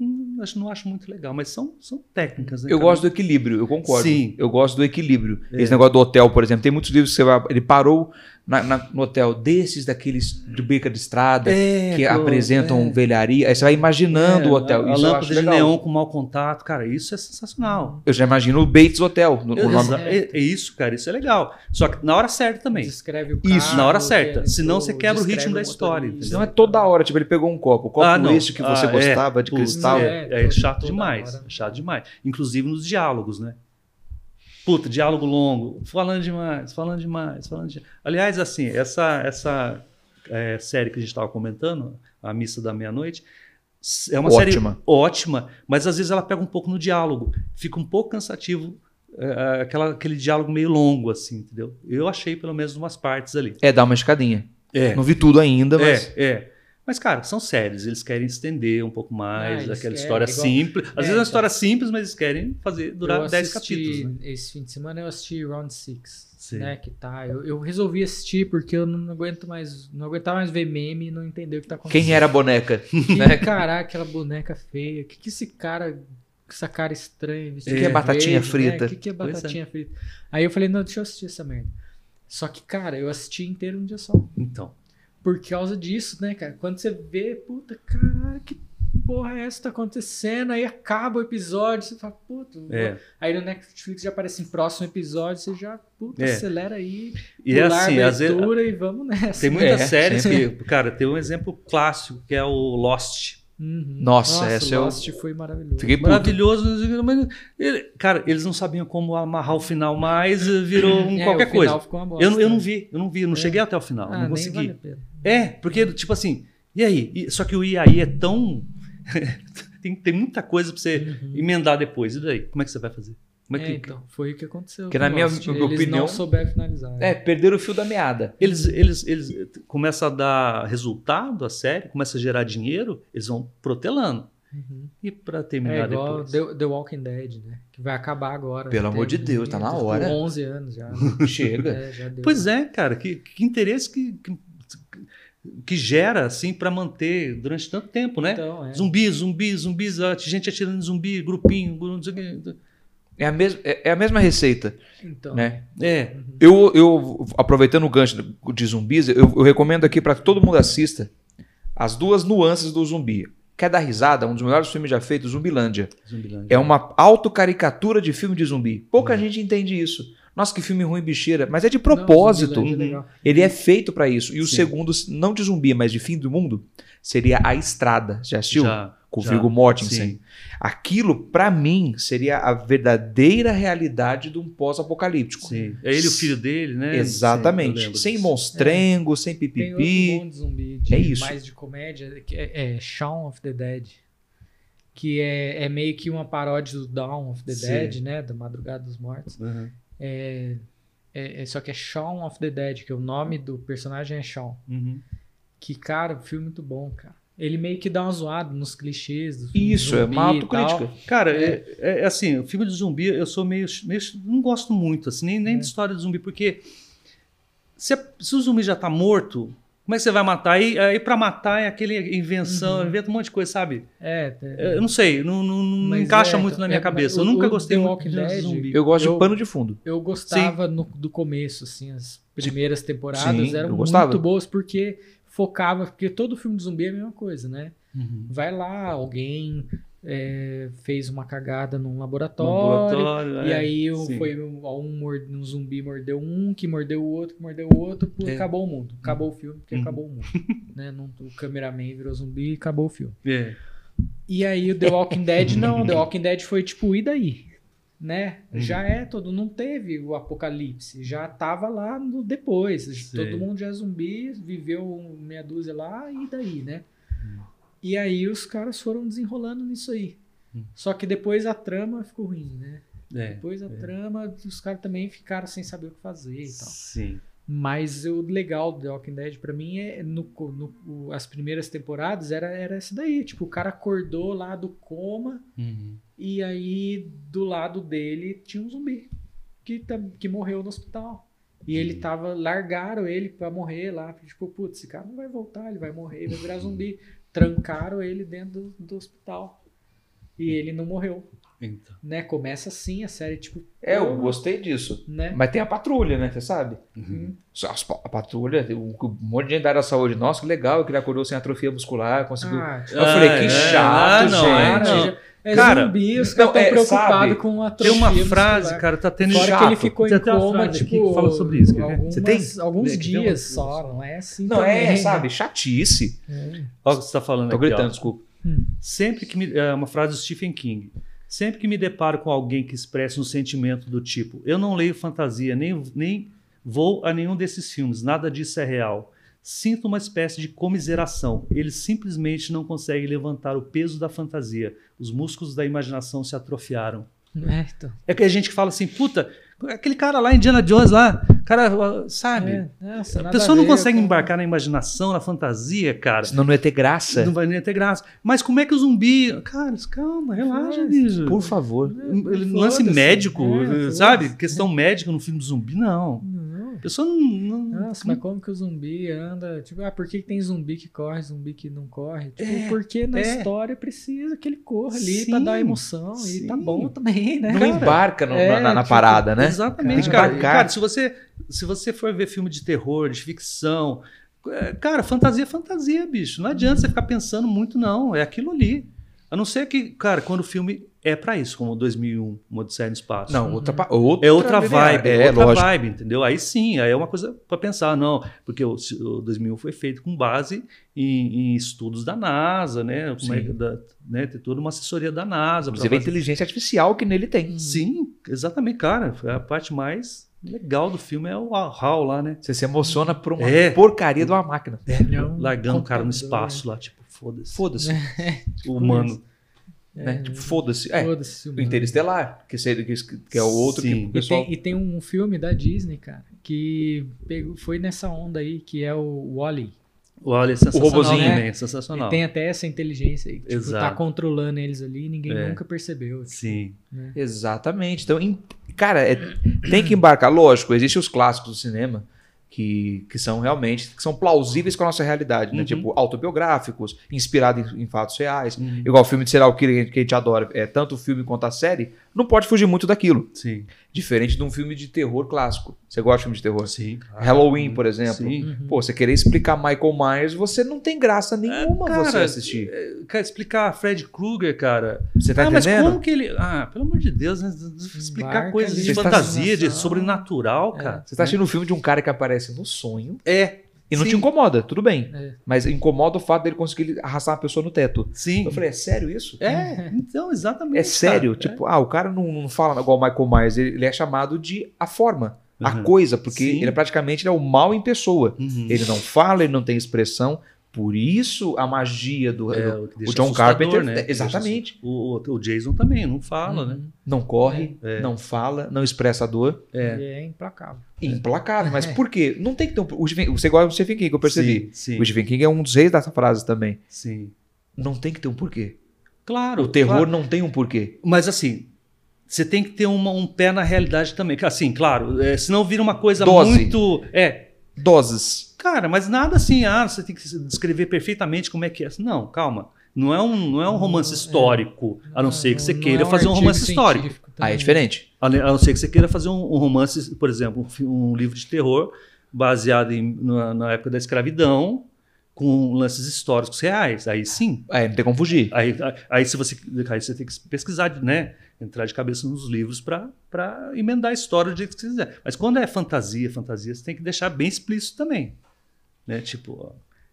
Hum, acho, não acho muito legal, mas são, são técnicas, né?
Eu gosto do equilíbrio, eu concordo.
Sim.
Eu gosto do equilíbrio.
É.
Esse negócio do hotel, por exemplo, tem muitos livros que você vai. Ele parou na- na- no hotel desses, daqueles de beca de estrada,
É,
que
pô,
apresentam
é.
velharia. Aí você vai imaginando
É,
o hotel.
A, a
Isso eu
lâmpada de neon com mau contato, cara, isso é sensacional.
Eu já imagino o Bates Hotel. no- o nome-
Exa- É, é isso, cara, isso é legal. Só que na hora certa também.
Descreve o
Isso,
carro,
na hora certa. Senão você quebra o ritmo da história.
Senão é toda hora, tipo, ele pegou um copo. O copo
Ah, não.
este que você
Ah,
gostava
é.
de
Putz,
cristal.
é.
É, é chato demais.
hora.
é chato demais. Inclusive nos diálogos, né? Puta, diálogo longo, falando demais, falando demais, falando demais. Aliás, assim, essa, essa é, série que a gente estava comentando, A Missa da Meia-Noite, é uma
Ótima.
série ótima, mas às vezes ela pega um pouco no diálogo. Fica um pouco cansativo é, aquela, aquele diálogo meio longo, assim, entendeu? Eu achei pelo menos umas partes ali.
É, dá uma escadinha.
É,
Não vi tudo ainda, mas.
é, é. Mas, cara, são séries, eles querem estender um pouco mais,
Ah,
aquela história
igual-
simples. Às
É,
vezes é uma
então.
história simples, mas eles querem fazer durar
Eu
10
assisti-
capítulos. Né?
Esse fim de semana eu assisti Round Six,
Sim.
né? Que tá. Eu, eu resolvi assistir porque eu não aguento mais, não aguentava mais ver meme e não entender o que tá acontecendo.
Quem era a boneca?
Que,
né?
Caraca, aquela boneca feia. O que, que esse cara. Essa cara estranha.
que é batatinha frita?
O que, que é
é.
batatinha frita? Aí eu falei, não, deixa eu assistir essa merda. Só que, cara, eu assisti inteiro um dia só.
Então.
Por causa disso, né, cara? Quando você vê, puta, caralho, que porra é essa que tá acontecendo? Aí acaba o episódio, você fala, puta.
É.
Aí no Netflix já aparece em próximo episódio, você já, puta,
É.
acelera aí,
E é assim,
a
às vezes,
abertura e vamos nessa.
tem muitas
É,
séries que, cara, tem um exemplo clássico que é o Lost.
Uhum.
Nossa, essa eu-
Lost foi maravilhoso.
Fiquei puto.
Maravilhoso, mas ele- cara, eles não sabiam como amarrar o final mais, virou um
É,
qualquer
o
coisa.
final ficou uma bosta.
Eu, eu não vi, eu não vi, eu não
É.
cheguei até o final,
Ah,
não
nem
consegui.
vale a pena.
É, porque, tipo assim, e aí? E- só que o e aí é tão. tem, tem muita coisa pra você
Uhum.
emendar depois. E daí? Como é que você vai fazer? Como é
É,
que.
então, foi o que aconteceu.
Que na minha opinião-
Eles não souberam finalizar.
É, perderam o fio da meada.
Eles, eles, eles começam a dar resultado à série, começa a gerar dinheiro, eles vão protelando.
Uhum.
E pra
É
terminar
igual
depois.
The, The Walking Dead, né? Que vai acabar agora.
Pelo amor de Deus, tá na hora.
11 anos já.
Chega.
É, já deu.
Pois é, cara, que, que interesse que, que, que gera, assim, pra manter durante tanto tempo, né?
Então, é.
Zumbis, zumbis, zumbis, ah, gente atirando em zumbi, grupinho, gru- não sei o quê.
É a, mes é é a mesma receita,
Então,
né?
É,
Eu, eu aproveitando o gancho de zumbis, eu, eu recomendo aqui para que todo mundo assista as duas nuances do zumbi. Quer dar risada? Um dos melhores filmes já feitos, Zumbilândia.
Zumbilândia.
É uma autocaricatura de filme de zumbi. Pouca gente entende isso. Nossa, que filme ruim, bicheira. Mas é de propósito.
Não, é.
Ele é feito para isso. E o
Sim.
segundo, não de zumbi, mas de fim do mundo, seria A Estrada. Já assistiu?
Já,
Com o. Viggo Mortensen.
Sim.
Aquilo, pra mim, seria a verdadeira realidade de um pós-apocalíptico.
Sim. É ele o filho dele, né? Sim,
Exatamente.
lembro
sem
disso.
É.
monstrengo, sem
Tem outro
pipipi.
bom de zumbi, de,
É isso.
mais de comédia, que é, é Shaun of the Dead. Que é, é meio que uma paródia do Dawn of the
Sim.
Dead, né? Da Madrugada dos Mortos.
Uhum.
É, é, é- só que é Shaun of the Dead, que o nome do personagem é Shaun.
Uhum.
Que, cara, filme é muito bom, cara. Ele meio que dá uma zoada nos clichês do filme
Isso, é
zumbi
uma autocrítica.
Cara, é. é assim, o filme de zumbi eu sou meio. meio não gosto muito, assim, nem, nem
É.
de história de zumbi, porque se, se o zumbi já tá morto, como é que você vai matar? Aí, aí pra matar é aquele invenção,
Uhum.
inventa um monte de coisa, sabe?
É, é,
Eu não sei, não, não, não encaixa
é,
muito na
então,
minha
é,
cabeça. Eu nunca
o
gostei
The
muito
Walking
de
Dead,
zumbi.
Eu gosto
Eu-
de pano de fundo.
Eu gostava no- do começo, assim, as primeiras temporadas
Sim,
eram muito boas porque focava, porque todo filme de zumbi é a mesma coisa, né?
Uhum.
Vai lá, alguém é, fez uma cagada num laboratório,
laboratório,
e
é,
aí
sim.
foi um, um, um zumbi mordeu um, que mordeu o outro, que mordeu o outro, pô,
É.
acabou o mundo. Acabou o filme, porque
Uhum.
acabou o mundo. né? Não, o cameraman virou zumbi e acabou o filme.
É.
E aí o The Walking Dead não, The Walking Dead foi tipo, e daí? Né?
Uhum.
Já é todo, não teve o apocalipse, já tava lá no depois. Todo mundo já é zumbi, viveu meia dúzia lá e daí, né?
Uhum.
E aí os caras foram desenrolando nisso aí.
Uhum.
Só que depois a trama ficou ruim, né?
É.
Depois a trama, os caras também ficaram sem saber o que fazer e tal.
Sim.
Mas o legal do The Walking Dead pra mim é no, no- as primeiras temporadas era era essa daí, tipo, o cara acordou lá do coma
Uhum.
E aí do lado dele tinha um zumbi que tam- que morreu no hospital. E ele tava largaram ele pra morrer lá, tipo, putz, esse cara não vai voltar, ele vai morrer, vai virar zumbi. Trancaram ele dentro do, do hospital. E ele não morreu,
Então.
né? Começa assim a série, tipo,
É, eu gostei disso.
né?
Mas tem a patrulha, né? Você sabe?
Uhum.
A patrulha, o- um monte de gente da área da saúde. Nossa, que legal que ele acordou sem atrofia muscular, conseguiu.
Ah,
eu falei,
Ah,
que
é,
chato,
ah, não,
gente.
não.
É
Cara,
zumbi, os caras estão
é, sabe,
preocupados com a
Tem uma frase,
muscular.
cara, tá tendo
Fora
chato.
que ele ficou
Tem
em coma, tipo,
que fala sobre isso. quer
algumas-
Você tem?
alguns dias só, não é assim
Não,
também,
é,
né?
sabe? Chatice.
É.
Olha o que você está falando
Tô
aqui. ó.
gritando, desculpa.
Sempre que me, é uma frase do Stephen King. Sempre que me deparo com alguém que expressa um sentimento do tipo, eu não leio fantasia, nem, nem vou a nenhum desses filmes, nada disso é real. Sinto uma espécie de comiseração. Eles simplesmente não conseguem levantar o peso da fantasia. Os músculos da imaginação se atrofiaram.
É, então.
É que a gente que fala assim, puta, aquele cara lá, Indiana Jones lá, cara, sabe?
É, nossa,
a pessoa não
ver,
consegue
cara.
embarcar na imaginação, na fantasia, cara.
Senão não ia ter graça.
Não vai nem ter graça. Mas como é que o zumbi. Cara, calma, relaxa, bicho.
Por favor.
Ele- Lance médico,
É,
sabe? Questão médica no filme do zumbi, não.
Não.
A pessoa não. não-
Nossa, mas como que o zumbi anda? Tipo, ah, por que, que tem zumbi que corre, zumbi que não corre? Tipo,
É,
porque na
é.
história precisa que ele corra ali
Sim,
pra dar emoção. E tá
sim.
bom também, né?
Não
cara?
embarca no-
é,
na, na-
tipo,
parada, né?
Exatamente, cara.
embarcar.
Cara, se você, se você for ver filme de terror, de ficção, É, Cara, fantasia é fantasia, bicho. Não adianta você ficar pensando muito, não. É aquilo ali. A não ser que, cara, quando o filme é pra isso, como 2001, Uma Odisseia no Espaço.
Não, outra, pa- outra,
É outra vibe,
É,
outra
lógico.
vibe, entendeu? Aí sim, aí é uma coisa pra pensar, não, porque o, o 2001 foi feito com base em, em estudos da NASA, né? Como é da- né? Tem toda uma assessoria da NASA.
Inclusive a inteligência artificial que nele tem.
Sim, exatamente, cara. A parte mais legal do filme é o HAL lá, né?
Você se emociona por uma
É.
porcaria de uma máquina.
É um
Largando o cara no espaço lá, tipo, foda-se.
Foda-se.
O humano.
Né? Tipo, foda-se. É,
Foda-se,
o. Interestelar, que, seria, que, que é o outro
Sim.
que o
E
pessoal...
tem, e tem um filme da Disney, cara, que pegou, foi nessa onda aí, que é o Wally.
Olha, é sensacional
robozinho,
também,
né?
é sensacional.
E tem até essa inteligência aí, que tipo, tá controlando eles ali e ninguém
É.
nunca percebeu. tipo,
Sim.
né?
Exatamente. Então, em- cara, é- tem que embarcar. Lógico, existem os clássicos do cinema que, que são realmente que são plausíveis com a nossa realidade, né?
Uhum.
Tipo, autobiográficos, inspirados em, em fatos reais.
Uhum.
Igual o filme de serial killer que a gente adora, é tanto o filme quanto a série, não pode fugir muito daquilo.
Sim.
Diferente de um filme de terror clássico. Você gosta de filme de terror?
Sim.
Halloween, por exemplo.
Sim.
Uhum.
Pô, você querer explicar Michael Myers, você não tem graça nenhuma
cara,
você assistir.
Quer explicar Fred Krueger, cara?
Você tá
ah, mas
entendendo?
como que ele. Ah, pelo amor de Deus, né? Explicar
Embarca
coisas
ali,
de
Você tá-
fantasia, de sobrenatural,
É.
cara.
Você tá assistindo um filme de um cara que aparece no sonho
É.
e não
Sim.
te incomoda, tudo bem.
É.
Mas incomoda o fato dele conseguir arrastar uma pessoa no teto.
Sim.
Eu falei, é sério isso?
É, então, exatamente.
É sério?
cara.
Tipo, ah, o cara não, não fala igual o Michael Myers, ele, ele é chamado de a forma, a
Uhum.
coisa, porque
Sim.
ele é praticamente ele é o mal em pessoa.
Uhum.
Ele não fala, ele não tem expressão, por isso a magia do,
É,
do-
o
John Carpenter,
né?
é, exatamente.
O, o, Jason também não fala, né?
Uhum.
não corre,
É.
não fala, não expressa a dor.
É.
É implacável.
Implacável, mas por quê? Não tem que ter um. O você gosta do Stephen King, que eu percebi.
Sim, sim,
O Stephen King é um dos reis dessa frase também.
sim.
Não tem que ter um porquê.
Claro.
O terror
claro.
não tem um porquê.
Mas assim, você tem que ter uma- um pé na realidade também. Assim, claro, é, senão vira uma coisa
Dose.
muito. É.
Doses.
Cara, mas nada assim, ah, você tem que descrever perfeitamente como é que é. Não, calma. Não é um, não é um romance histórico, a não ser que você queira
é
fazer um romance histórico.
científico
Aí é
também.
diferente.
A não ser que você queira fazer um, um romance, por exemplo, um, um livro de terror baseado em, na, na época da escravidão, com lances históricos reais. Aí sim.
É, não tem como fugir.
Aí, aí, se você, aí você tem que pesquisar, né? Entrar de cabeça nos livros para emendar a história do jeito que você quiser. Mas quando é fantasia, fantasia, você tem que deixar bem explícito também. Né? Tipo, ó,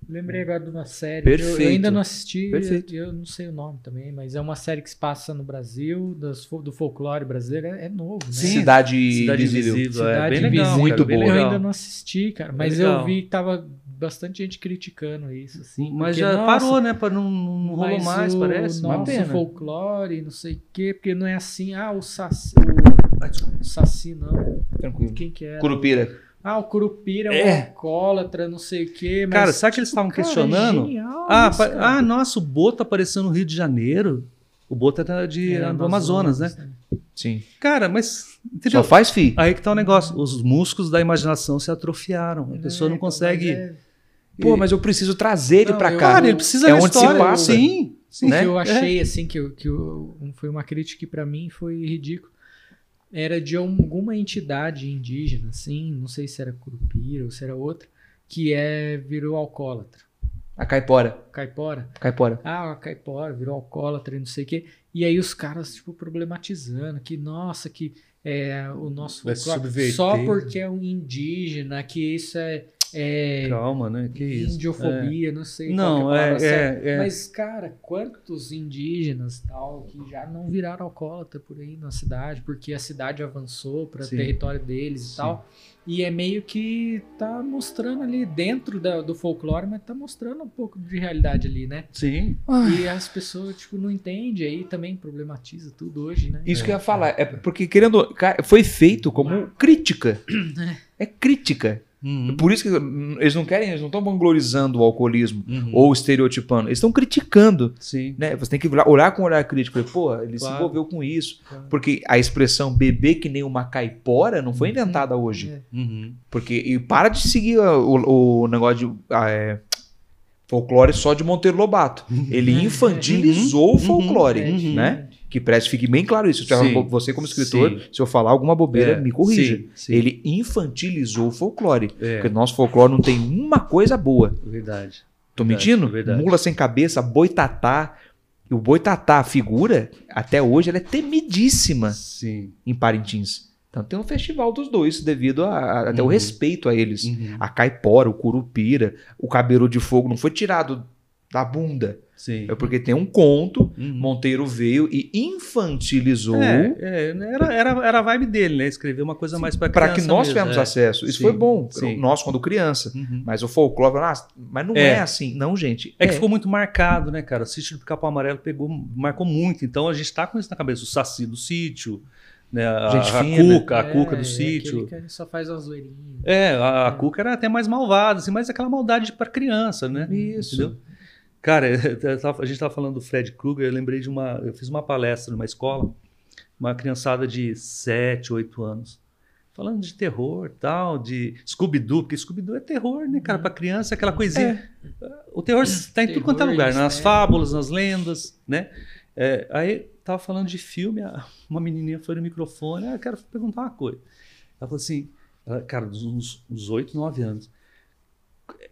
Lembrei agora de uma série.
Perfeito.
Eu, eu ainda não assisti,
Perfeito.
eu, eu não sei o nome também, mas é uma série que se passa no Brasil, das do folclore brasileiro. É, é novo, né?
Sim.
Cidade,
Cidade
Invisível.
É
Cidade
bem legal.
Invisível.
Muito
cara, bem
boa.
Eu
legal.
ainda não assisti, cara, mas
legal.
eu vi que tava bastante gente criticando isso, assim.
Mas
porque,
já
nossa,
parou, né? Pra não, não rolou mais,
o
parece. Uma
Nosso
pena.
folclore, não sei o quê, porque não é assim, ah, o Saci, o, o Saci não,
Tranquilo.
quem que era?
Curupira.
Ah, o Curupira é
É.
um alcoólatra, não sei o quê, mas...
Cara, sabe que eles estavam
cara,
questionando?
É genial
Ah,
isso,
ah, nossa, o Boto apareceu no Rio de Janeiro. O Boto era de,
É,
do Amazonas, né?
Sim.
Cara, mas. Entendeu?
Só faz fi.
Aí que tá o negócio. Os músculos da imaginação se atrofiaram. A pessoa
É,
não
então,
consegue.
é-
Pô, mas eu preciso trazer ele
eu-
cá.
Cara, ele precisa
é
da
onde se
história.
passa.
Sim. sim.
O
né?
que eu
É.
achei, assim, que, eu- que eu- foi uma crítica que pra mim foi ridículo. Era de alguma entidade indígena, assim, não sei se era Curupira ou se era outra, que é, virou alcoólatra.
A caipora.
Caipora.
Caipora.
Ah, a caipora virou alcoólatra e não sei o quê. E aí os caras, tipo, problematizando que, nossa, que é, o nosso
Vai
só porque é um indígena, que isso é, é
Calma, né? Que isso.
indiofobia, não sei
Não,
é
é- é- é.
Mas, cara, quantos indígenas tal que já não viraram alcoólatra por aí na cidade, porque a cidade avançou para o território deles
Sim.
e tal. E é meio que tá mostrando ali dentro da- do folclore, mas tá mostrando um pouco de realidade ali, né?
Sim.
E as pessoas, tipo, não entendem, aí também problematiza tudo hoje, né?
Isso que eu ia falar. É porque, querendo. cara, Foi feito como crítica. É crítica.
Uhum.
Por isso que eles não querem, eles não estão vanglorizando o alcoolismo
Uhum.
ou estereotipando. Eles estão criticando.
Sim.
Né? Você tem que olhar, com um olhar crítico. Pô, ele se
Claro.
envolveu com isso.
Claro.
Porque a expressão beber que nem uma caipora não
Uhum.
foi inventada hoje.
É.
Uhum.
Porque, e para de seguir o, o negócio de ah, é, folclore só de Monteiro Lobato. Ele infantilizou o
Uhum.
folclore,
É
Uhum.
né? Que preste, fique bem claro isso.
Sim.
Você, como escritor,
Sim.
se eu falar alguma bobeira,
É,
me corrija.
sim.
Ele infantilizou o folclore.
É,
Porque o nosso folclore não tem uma coisa boa.
verdade.
Tô
Verdade,
mentindo?
verdade.
Mula sem cabeça, boitatá. E o boitatá, a figura, até hoje, ela é temidíssima
Sim.
em Parintins. Então tem um festival dos dois, devido a, a- até o
Uhum.
respeito a eles.
Uhum.
A caipora, o curupira, o cabelo de fogo não foi tirado da bunda.
Sim.
É porque tem um conto,
Uhum.
Monteiro veio e infantilizou
É, é, era, era, era a vibe dele, né? Escrever uma coisa mais pra
para
criança
que nós
mesmo,
tivemos
é.
acesso. Isso
Sim,
foi bom,
sim.
nós quando criança.
Uhum.
Mas o folclore, ah, mas não é.
É.
assim. Não, gente.
É que ficou muito marcado, né, cara? O sítio do Capão Amarelo pegou, marcou muito. Então a gente tá com isso na cabeça. O Saci do sítio, né? A,
Gente
a
fina.
Cuca, a
É,
Cuca do
é
sítio.
só faz zoeirinha.
É, a, a Cuca era até mais malvada, assim, mas aquela maldade para criança, né?
Isso.
Entendeu? Cara, a gente estava falando do Fred Krueger, eu lembrei de uma. Eu fiz uma palestra numa escola, uma criançada de 7, 8 anos, falando de terror tal, de Scooby-Doo, porque Scooby-Doo é terror, né, cara? Para criança, aquela coisinha. O terror está em tudo quanto é lugar, nas
mistério.
fábulas, nas lendas, né? É, aí tava falando de filme, uma menininha foi no microfone, ah, eu quero perguntar uma coisa. Ela falou assim, ela, cara, uns, uns 8, 9 anos.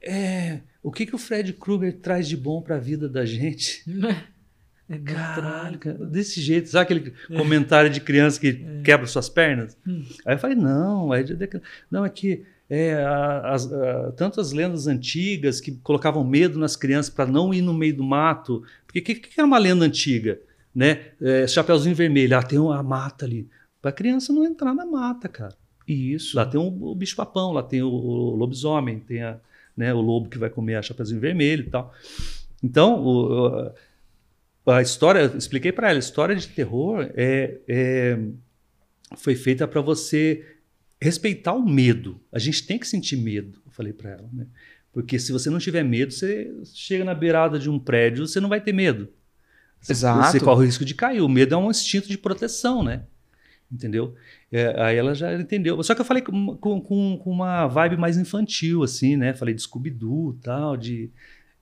É, o que, que o Fred Krueger traz de bom para a vida da gente?
É
Caralho, cara, desse jeito, sabe aquele comentário de criança que quebra suas pernas?
Hum.
Aí eu falei, não, é de- não, é que é, as, a- tanto as lendas antigas que colocavam medo nas crianças para não ir no meio do mato. Porque o que, que era uma lenda antiga? Né? É, Chapeuzinho vermelho, ah, tem uma mata ali. Para a criança não entrar na mata, cara.
Isso.
Lá tem o, o bicho-papão, lá tem o, o lobisomem, tem a, né, o lobo que vai comer a Chapeuzinho vermelho e tal. Então, o- a história, eu expliquei para ela, a história de terror é, é- foi feita para você respeitar o medo. A gente tem que sentir medo, eu falei para ela, né? Porque se você não tiver medo, você chega na beirada de um prédio, você não vai ter medo.
Exato.
Você corre o risco de cair. O medo é um instinto de proteção, né? Entendeu? É, aí ela já entendeu. Só que eu falei com, com, com uma vibe mais infantil, assim, né? Falei de Scooby-Doo e tal, de...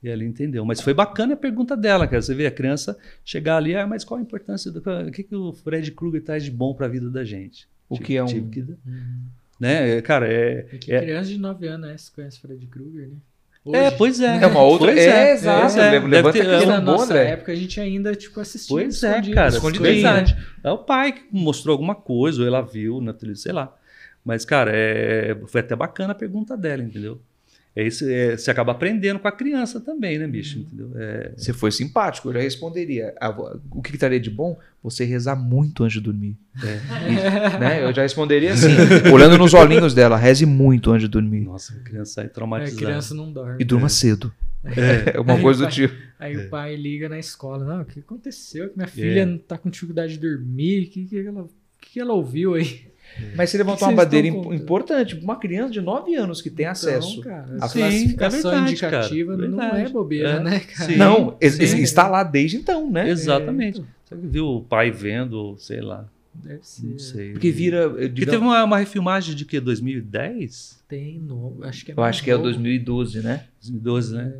E ela entendeu. Mas foi bacana a pergunta dela, cara. Você vê a criança chegar ali, ah, mas qual a importância do... O que, que o Fred Krueger traz de bom para a vida da gente?
O
Tive-
que é um-
tive que-
Uhum.
né? Cara, é...
É que
É-
criança de 9 anos, né? Você conhece Fred Krueger, né?
É,
Hoje.
pois é.
É uma outra-
Pois
é,
é,
exato.
é. Deve
levanta
ter-
é
na
bom,
nossa
André.
época a gente ainda, tipo, assistia
Pois é,
escondido,
cara.
escondidinho.
Verdade. É o pai que mostrou alguma coisa, ou ela viu na televisão, sei lá. Mas, cara, é, foi até bacana a pergunta dela, entendeu? É isso, é, você acaba aprendendo com a criança também, né, bicho? Entendeu? É,
Você foi simpático, eu já responderia. O que, que estaria de bom? Você rezar muito antes de dormir. E, né? Eu já responderia assim, olhando nos olhinhos dela, reze muito antes de dormir.
nossa, a criança sai
É,
traumatizada.
criança não dorme.
E durma cedo. É, uma coisa do tipo.
Aí
É.
o pai liga na escola. Não, o que aconteceu? Que minha filha não tá com dificuldade de dormir. O que, que, ela, que, que ela ouviu aí?
Mas você levantou
que
uma bandeira importante. Uma criança de 9 anos que tem acesso.
Então, cara,
a
Sim,
classificação
é verdade,
indicativa
cara,
não
verdade.
é bobeira,
É.
né, cara?
Sim.
Não,
sim.
es- está lá desde então, né?
Exatamente. Você viu o pai vendo, sei lá,
Deve ser.
não sei.
Porque vira. eu
Porque teve uma, uma refilmagem de que? 2010?
Tem novo. Acho que é
eu acho que é o
novo.
2012, né?
2012, né?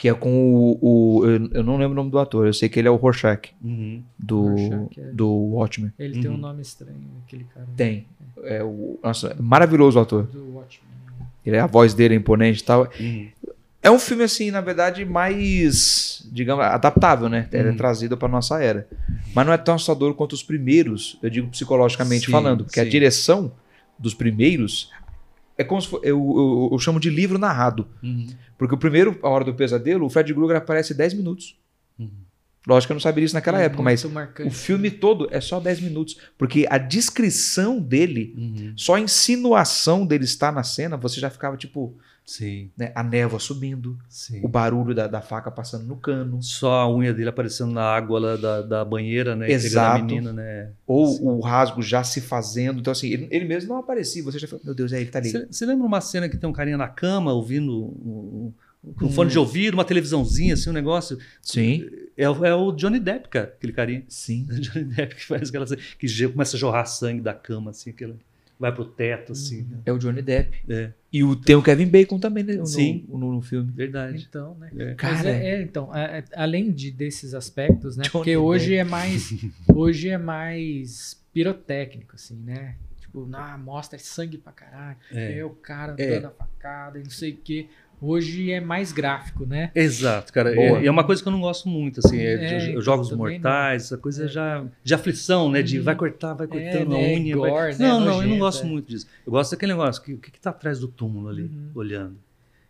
Que é com o. o- eu, eu não lembro o nome do ator, eu sei que ele é o Rorschach,
Uhum.
do,
Rorschach, é.
do Watchmen.
Ele tem um
Uhum.
nome estranho, aquele cara.
Tem. É o, nossa, maravilhoso o ator.
Do Watchmen.
Ele, a voz dele é imponente e tal.
Uhum.
É um filme, assim, na verdade, mais, digamos, adaptável, né? Ele é
Uhum.
trazido para nossa era. Mas não é tão assustador quanto os primeiros, eu digo psicologicamente
Sim,
falando, porque a
sim.
direção dos primeiros é como se for, eu, eu, eu chamo de livro narrado.
Uhum.
Porque o primeiro, A Hora do Pesadelo, o Fred Krueger aparece 10 minutos.
Uhum.
Lógico que eu não saberia isso naquela
É
época, mas
marcante.
o filme todo é só 10 minutos. Porque a descrição dele,
Uhum.
só a insinuação dele estar na cena, você já ficava tipo,
Sim,
né, a névoa subindo,
sim.
o barulho da, da faca passando no cano,
Só a unha dele aparecendo na água lá da, da banheira, né?
Exato.
menina, né?
ou
Sim.
o rasgo já se fazendo. Então, assim, ele, ele mesmo não aparecia. Você já falou, meu Deus, é ele tá ali.
Você lembra uma cena que tem um carinha na cama ouvindo um, um, com fone de ouvido, uma televisãozinha, assim, um negócio?
Sim,
É, o- é o Johnny Depp, cara, aquele carinha.
sim.
É o Johnny Depp que faz aquela cena, que começa a jorrar sangue da cama, assim, aquela. Vai pro teto, assim.
Uhum.
É o Johnny Depp.
É,
E o, tem o Kevin Bacon também né, no,
Sim.
no, no filme.
verdade.
Então, né?
É.
Mas
Cara,
é, é, então, é, é, além de, desses aspectos, né?
Johnny
Porque hoje é mais hoje é mais pirotécnico, assim, né? Tipo, ah, mostra sangue pra caralho.
É.
É, o cara
É.
dando a facada e não sei o quê. Hoje é mais gráfico, né?
Exato, cara.
Boa.
É, é uma coisa que eu não gosto muito, assim, é,
É,
de- jogos mortais, essa coisa já de aflição, né? De
Uhum.
vai cortar, vai cortando
né,
a unha. vai-
gore, né,
Não, não, eu não gosto
é.
muito disso. Eu gosto daquele negócio, que, o que, que tá atrás do túmulo ali,
Uhum.
olhando?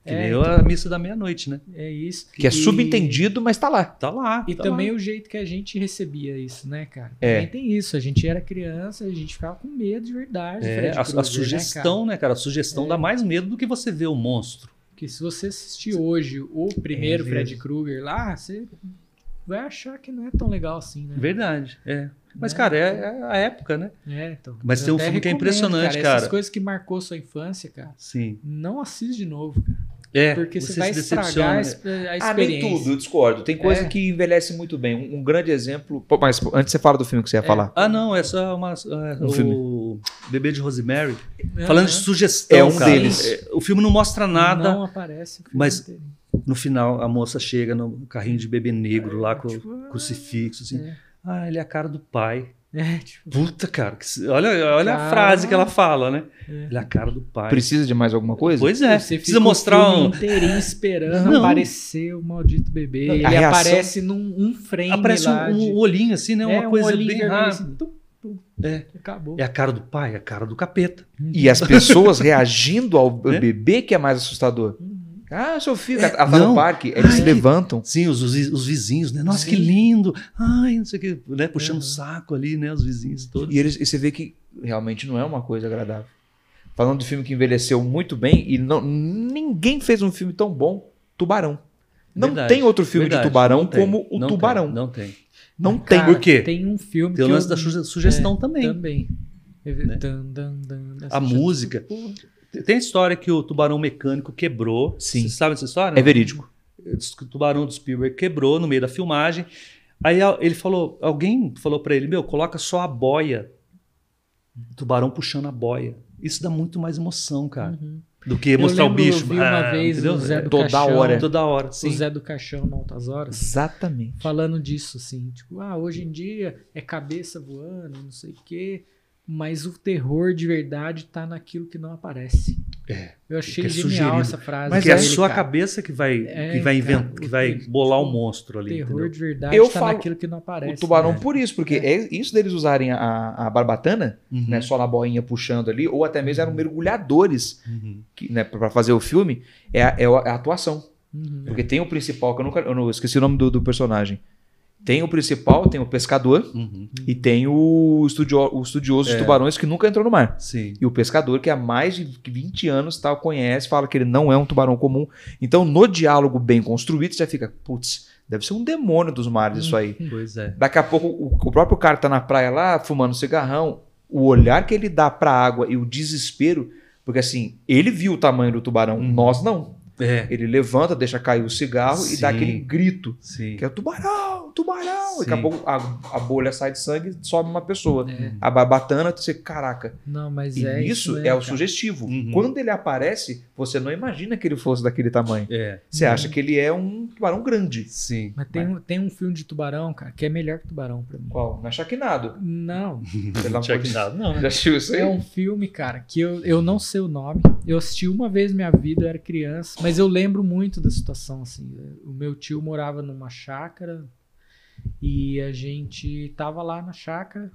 Que
É,
nem
então.
a missa da meia-noite, né?
É isso.
Que é
E-
subentendido, mas tá lá.
Tá lá.
E
tá
também
lá.
o jeito que a gente recebia isso, né, cara?
É.
Também tem isso. A gente era criança, a gente ficava com medo de verdade.
É,
Fred
a, a
Krueger,
sugestão, né, cara? A sugestão
É.
dá mais medo do que você ver o monstro.
Né, cara? Que se você assistir hoje o primeiro
É,
Fred. Krueger lá, você vai achar que não é tão legal assim, né?
Verdade, é. Mas,
Né?
cara, é, é a época, né?
É, então.
Mas tem um filme que é impressionante,
Essas
cara.
coisas que marcou sua infância, cara,
Sim.
não assiste de novo, cara.
É,
Porque você,
você
vai
se
estragar
decepciona.
a, exp- a
Ah, nem
experiência.
tudo, eu discordo. Tem coisa
É.
que envelhece muito bem. Um, um grande exemplo. Pô, mas antes você fala do filme que você ia
É.
falar.
Ah, não, é só uma. é,
Um
o
filme.
Bebê de Rosemary.
Aham.
Falando de sugestão,
É um
cara,
deles.
é, O filme não mostra nada.
Não aparece o filme
mas-. No final, a moça chega no carrinho de bebê negro lá com
tipo,
o crucifixo, assim.
É.
Ah, ele é a cara do pai.
É, tipo,
Puta, cara. que se- olha olha a
Cara.
frase que ela fala, né?
É.
Ele é a cara do pai.
Precisa de mais alguma coisa?
Pois é.
Você
Precisa mostrar um.
inteirinho esperando
Não.
aparecer o maldito bebê.
Não, a
ele
reação-
aparece num um frame
Aparece
lá
um,
de-
um olhinho assim, né? Uma
é, um
coisa
olhinho
bem rápida.
assim, tum,
É.
Acabou.
É a cara do pai, é a cara do capeta.
E as pessoas reagindo ao
Né?
bebê que é mais assustador.
Uhum.
Ah, seu filho,
É,
ela tá
não.
no parque, eles
Ai,
se levantam.
Sim, os, os, os vizinhos, né? Nossa,
Sim.
que lindo. Ai, não sei o que, né? Puxando o
Uhum.
saco ali, né? Os vizinhos todos.
E, eles, e você vê que realmente não é uma coisa agradável. Falando de filme que envelheceu muito bem e não, ninguém fez um filme tão bom, Tubarão. Não
Verdade,
tem outro filme
verdade,
de tubarão como o
não
Tubarão.
tem, não tem.
Não tem.
Cara,
Por quê?
Tem um filme
Tem o lance
eu-
da suge- sugestão
é,
também.
Também.
Né?
Dan, dan, dan,
A música.
Porra.
Tem a história que o tubarão mecânico quebrou.
Sim.
Você sabe essa história?
É verídico.
O tubarão do Spielberg quebrou no meio da filmagem. Aí ele falou, alguém falou pra ele, meu, coloca só a boia. O tubarão puxando a boia. Isso dá muito mais emoção, cara,
Uhum.
do que
Eu
mostrar o
lembro,
bicho.
Eu vi uma
Ah,
vez
entendeu?
o Zé do
Toda
Caixão,
hora.
Toda hora,
o
sim.
Zé do Caixão no Altas Horas,
Exatamente.
falando disso, assim, tipo, ah, hoje em dia é cabeça voando, não sei o quê, mas o terror de verdade tá naquilo que não aparece.
É.
Eu achei
Que é
genial
sugerido.
essa frase.
Mas é a sua
cara.
cabeça que vai,
É,
que vai
cara,
inventar, que
o
vai bolar o
o
monstro ali.
terror
entendeu?
de verdade
Eu
tá
falo
naquilo que não aparece.
o tubarão
né?
por isso, porque é isso deles usarem a, a barbatana,
Uhum.
né, só na boinha puxando ali, ou até mesmo eram mergulhadores
Uhum.
que, né, para fazer o filme, é a, é a atuação.
Uhum.
Porque tem o principal, que eu nunca eu não esqueci o nome do, do personagem. Tem o principal, tem o pescador
Uhum.
e tem o, estudio, o estudioso
É.
de tubarões que nunca entrou no mar.
Sim.
E o pescador, que há mais de 20 anos tal, conhece, fala que ele não é um tubarão comum. Então, no diálogo bem construído, você já fica, putz, deve ser um demônio dos mares isso aí.
Pois é.
Daqui a pouco, o, o próprio cara tá na praia lá, fumando cigarrão, o olhar que ele dá pra água e o desespero, porque assim, ele viu o tamanho do tubarão, nós não.
É.
Ele levanta, deixa cair o cigarro e dá
Sim.
aquele grito,
Sim.
que é tubarão, tubarão.
Sim.
Daqui a pouco a, a bolha sai de sangue e sobe uma pessoa.
É.
A barbatana, você, caraca,
Não, mas
e
é
isso
mesmo,
é o sugestivo.
Uhum.
Quando ele aparece, você não imagina que ele fosse daquele tamanho.
É.
Você
Uhum.
acha que ele é um tubarão grande.
Sim.
Mas tem, um- tem um filme de tubarão, cara, que é melhor que tubarão pra mim.
Qual? Não é Sharknado.
Não,
nada, não, né?
Já assistiu isso aí?
É um filme, cara, que eu, eu não sei o nome. Eu assisti uma vez na minha vida, eu era criança, mas eu lembro muito da situação, assim. O meu tio morava numa chácara e a gente tava lá na chácara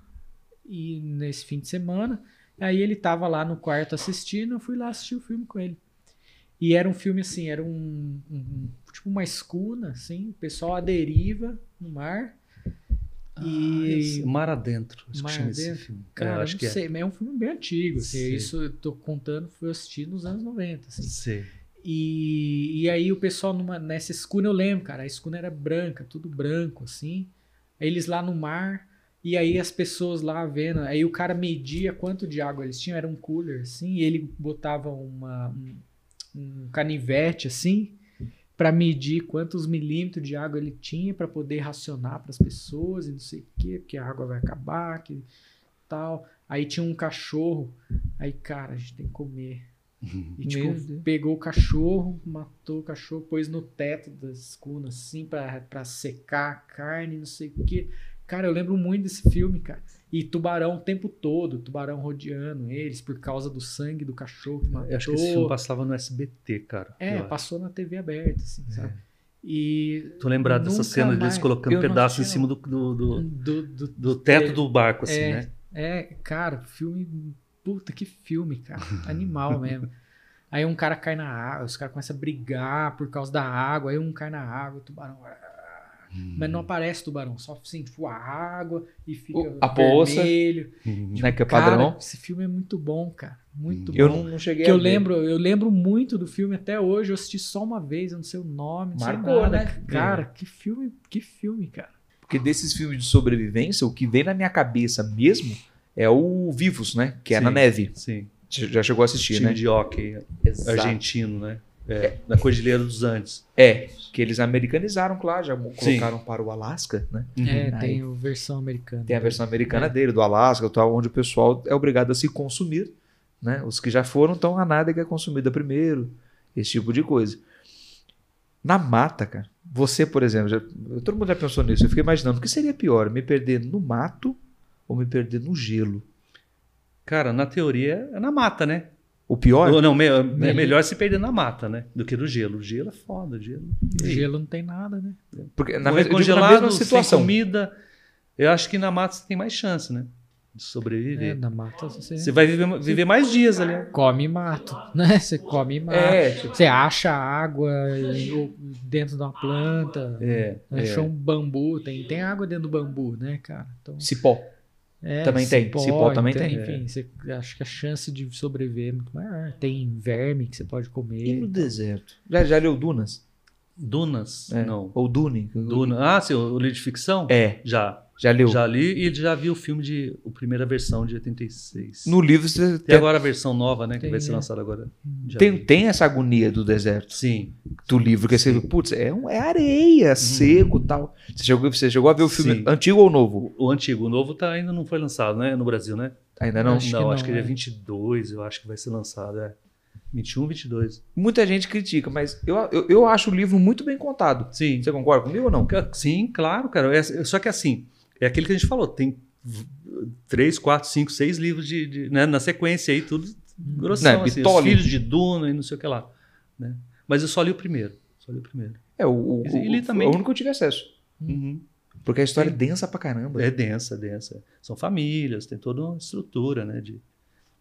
e nesse fim de semana, aí ele tava lá no quarto assistindo, eu fui lá assistir o filme com ele. E era um filme assim, era um, um- tipo uma escuna, assim, o pessoal à deriva no mar. E
Ah, Mar Adentro. Acho
Mar
que chama esse
Adentro?
filme.
Cara,
é, acho
não
que
sei, mas é um filme bem antigo. Assim, isso eu tô contando, foi eu assistir nos anos 90.
é.
Assim.
Sei.
E, e aí o pessoal numa, nessa escuna, eu lembro, cara, a escuna era branca, tudo branco, assim. Eles lá no mar, e aí as pessoas lá vendo, aí o cara media quanto de água eles tinham, era um cooler, assim, e ele botava uma, um, um canivete, assim, para medir quantos milímetros de água ele tinha para poder racionar para as pessoas e não sei o quê, porque a água vai acabar, que tal. Aí tinha um cachorro Aí, cara, a gente tem que comer. E, tipo, pegou o cachorro, matou o cachorro, pôs no teto das cunas, assim, pra, pra secar a carne, não sei o quê. Cara, eu lembro muito desse filme, cara. E tubarão o tempo todo, tubarão rodeando eles por causa do sangue do cachorro que matou.
Eu acho que esse filme passava no SBT, cara.
É,
Eu acho.
passou na TV aberta, assim, sabe? E
Tô lembrado dessa cena deles
mais.
colocando
Eu não
pedaço em cima do, do, do,
do, do,
do teto
é,
do barco, assim,
é,
né?
É, cara, filme. Puta, que filme, cara. Animal mesmo. Aí um cara cai na água, os caras começam a brigar por causa da água, aí um cai na água, o tubarão. ah, Mas não aparece tubarão, só assim, tipo, a água e fica
O- a poça.
vermelho.
Uhum.
Né, que é
Cara,
padrão.
esse filme é muito bom, cara. Muito
eu
bom.
não, não cheguei
Que eu
ver.
lembro, eu lembro muito do filme até hoje. Eu assisti só uma vez, eu não sei o nome, não
Marcou,
sei nada.
né?
Cara, que filme, que filme, cara.
Porque desses filmes de sobrevivência, o que vem na minha cabeça mesmo é o Vivos, né? Que é na
Sim.
neve.
Sim.
Já chegou a assistir,
Time
né?
de hockey
Exato.
argentino, né? É, na Cordilheira dos Andes.
É, que eles americanizaram, claro, já colocaram para o Alasca, né?
É,
Aí.
tem a versão americana.
Tem a versão americana
É.
dele, do Alasca, tal, onde o pessoal é obrigado a se consumir, né? Os que já foram estão a nada que é consumida primeiro, esse tipo de coisa. Na mata, cara, você, por exemplo, já- todo mundo já pensou nisso, eu fiquei imaginando, o que seria pior, me perder no mato ou me perder no gelo?
Cara, na teoria é na mata, né?
O pior?
Ou não, me- é
Melhor.
se perder na mata, né? Do que no gelo. O gelo é foda, o gelo.
O gelo não tem nada, né?
Porque na, mes- digo na
congelado,
mesma
sem
situação.
comida. Eu acho que na mata você tem mais chance, né? De
É,
sobreviver.
na mata você
Você vai viver, viver mais dias ali.
come e mato, né? Você come e mata.
É, tipo,
Você acha água dentro de uma planta.
É.
Achou um bambu, tem, tem água dentro do bambu, né, cara? Então,
cipó.
É,
Também tem, cipó também
então,
tem.
Enfim, você, acho que a chance de sobreviver é muito maior. Tem verme que você pode
E
comer.
no deserto? Já, já leu Dunas?
Dunas?
É.
Não.
Ou Dune?
Duna. Ah, sim, o livro de ficção?
É,
Já.
Já leu.
Já li e já vi o filme de. A primeira versão de 86.
No livro você
Tem
tem,
agora a versão nova, né? Que
Tem,
vai ser
é.
lançada agora.
Tem,
vi.
tem essa agonia do deserto,
Sim.
do livro, que você, putz, é, um- é areia, seco e tal. Você chegou, você chegou a ver o filme.
Sim.
antigo ou novo?
O, o antigo, o novo tá, ainda não foi lançado, né? No Brasil, né?
Ainda não?
Acho que
não,
não,
acho que ele é
é.
22, eu acho que vai ser lançado, é. 21, 22.
Muita gente critica, mas eu, eu, eu acho o livro muito bem contado.
Sim.
Você concorda comigo ou não?
Sim, claro, cara. É- só que assim, é aquilo que a gente falou, tem três, quatro, cinco, seis livros de, de- né, na sequência aí, tudo grossão,
Né,
assim, os filhos de Duna e não sei o que lá. Né? Mas eu só li o primeiro. Só li o primeiro.
É, o, o,
E também.
o único que eu tive acesso.
Uhum.
Porque a história
Sim.
é densa pra caramba.
É densa, é densa. São famílias, tem toda uma estrutura, né? De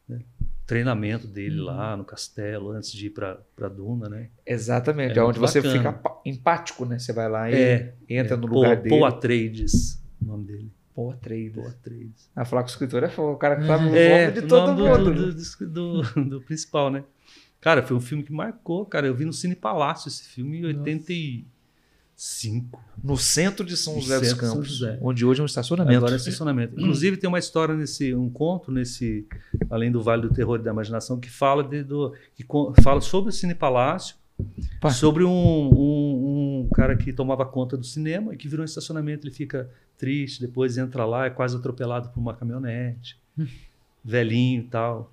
né, treinamento dele
Uhum.
lá no castelo, antes de ir pra, pra Duna, né?
Exatamente,
É
é onde você
bacana.
fica empático, né? Você vai lá e
É,
entra
é,
no
Paul-
lugar dele.
Paul Atreides, o nome dele.
Pô, Atreides.
Paul Atreides.
Ah, falar com o escritor é o cara que no
É,
nome de
o
todo
nome
mundo.
do, do, do, do- do principal, né? Cara, foi um filme que marcou, cara. Eu vi no Cine Palácio esse filme em 85.
No centro de São
No
José dos Campos,
José.
onde hoje é um estacionamento.
Agora é estacionamento. Inclusive tem uma história nesse, um conto nesse, além do Vale do Terror e da Imaginação, que fala de, do, que fala sobre o Cine Palácio,
Pá.
sobre um, um, um cara que tomava conta do cinema e que virou um estacionamento. Ele fica triste, depois entra lá, é quase atropelado por uma caminhonete, velhinho e tal.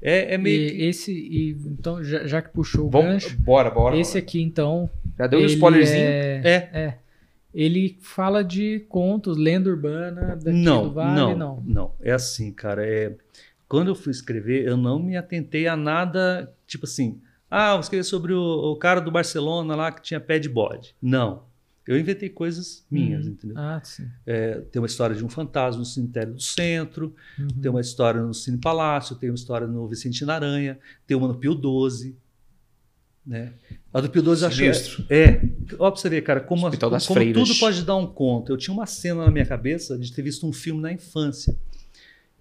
É, é meio que-
E esse, e, então, já, já que puxou o
Vamos,
gancho,
bora, bora.
esse aqui, então.
Já deu um spoilerzinho.
É,
É.
é. Ele fala de contos, lenda urbana daqui
não,
do Vale,
não,
não.
não, É assim, cara. É, quando eu fui escrever, eu não me atentei a nada, tipo assim, ah, vou escrever sobre o, o cara do Barcelona lá que tinha pé de bode. Não. Eu inventei coisas minhas,
Uhum.
entendeu?
Ah, sim.
É, tem uma história de um fantasma no cemitério do centro,
Uhum.
tem uma história no Cine Palácio, tem uma história no Vicente Aranha, tem uma no Pio XII. Né? A do Pio XII eu acho que é- é. Ó, pra você ver, cara, como, como tudo pode dar um conto. Eu tinha uma cena na minha cabeça de ter visto um filme na infância.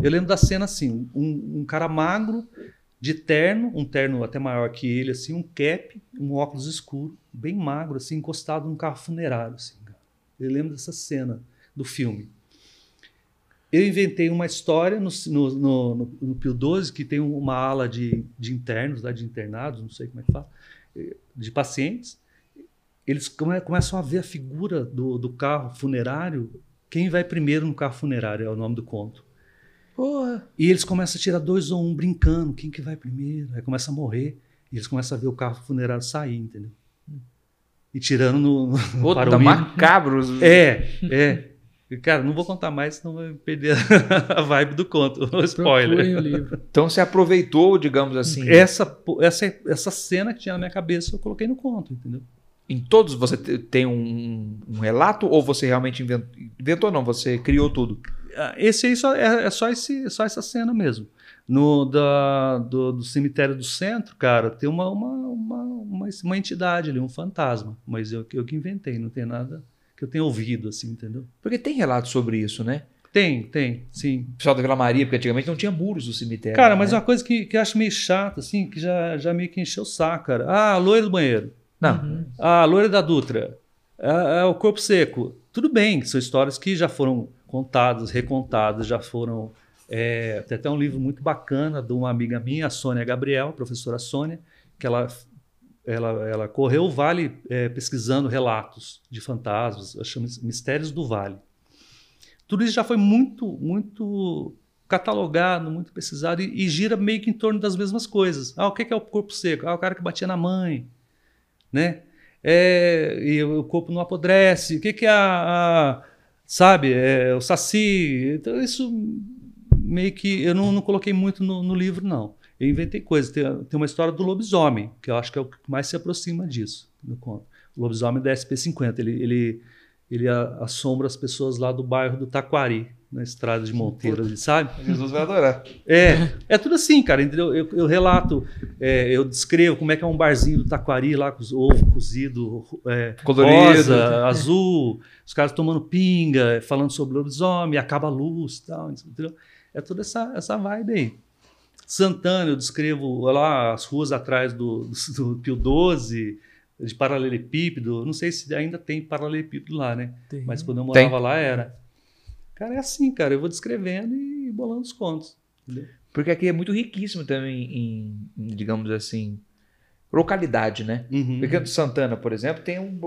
Eu lembro da cena assim: um, um cara magro, de terno, um terno até maior que ele, assim, um cap, um óculos escuro, bem magro, assim, encostado num carro funerário. Assim. Eu lembro dessa cena do filme. Eu inventei uma história no, no, no, no, Pio 12 que tem uma ala de, de internos, de internados, não sei como é que fala, eh, de pacientes. Eles come- começam a ver a figura do, do carro funerário. Quem vai primeiro no carro funerário é o nome do conto.
Porra.
E eles começam a tirar dois ou um brincando, quem que vai primeiro? Aí começa a morrer. E eles começam a ver o carro funerário sair, entendeu? E tirando no, no
Puta,
para o
macabros.
É, é. Cara, não vou contar mais, senão vai perder a vibe do conto. O spoiler.
o livro.
Então você aproveitou, digamos assim.
Essa, essa, essa cena que tinha na minha cabeça, eu coloquei no conto, entendeu?
Em todos você te- tem um, um relato ou você realmente inventou? Inventou não, você criou tudo.
Ah, Esse aí só, é, é só, esse, só essa cena mesmo. No da, do, do cemitério do centro, cara, tem uma, uma, uma, uma, uma entidade ali, um fantasma. Mas eu, eu que inventei, não tem nada que eu tenha ouvido, assim, entendeu?
Porque tem relatos sobre isso, né?
Tem, tem, sim.
O pessoal da Vila Maria, porque antigamente não tinha muros no cemitério.
Cara, mas
né?
uma coisa que, que eu acho meio chata, assim, que já, já meio que encheu o saco, cara. Ah, a loira do banheiro.
Não,
Uhum.
Ah, a loira da Dutra. É, é o corpo seco. Tudo bem, são histórias que já foram contadas, recontadas, já foram. é, tem até um livro muito bacana de uma amiga minha, a Sônia Gabriel, a professora Sônia, que ela, ela, ela correu o vale é, pesquisando relatos de fantasmas, ela chama isso Mistérios do Vale. Tudo isso já foi muito, muito catalogado, muito pesquisado e, e gira meio que em torno das mesmas coisas. Ah, o que que é o corpo seco? Ah, o cara que batia na mãe, né? É, e o corpo não apodrece. O que, que é a, a- sabe, é, o saci? Então, isso meio que eu não, não coloquei muito no, no livro, não. Eu inventei coisas. Tem, tem uma história do lobisomem, que eu acho que é o que mais se aproxima disso conto. O lobisomem da SP50. Ele, ele, ele assombra as pessoas lá do bairro do Taquari, na estrada de Monteiro, ali, sabe?
Jesus vai adorar.
É, é tudo assim, cara. Entendeu? Eu, eu relato, é, eu descrevo como é que é um barzinho do Taquari lá com os ovos cozido, é,
Colorido.
rosa, azul, os caras tomando pinga, falando sobre lobisomem, acaba a luz e tal, entendeu? É toda essa, essa vibe aí. Santana, eu descrevo lá as ruas atrás do, do, do Pio 12, de paralelepípedo. Não sei se ainda tem paralelepípedo lá, né?
Tem.
Mas quando eu
Tem.
morava lá era. Cara, é assim, cara. Eu vou descrevendo e bolando os contos. entendeu?
Porque aqui é muito riquíssimo também em, em, digamos assim, localidade, né?
Uhum.
Porque no Santana, por exemplo, tem um-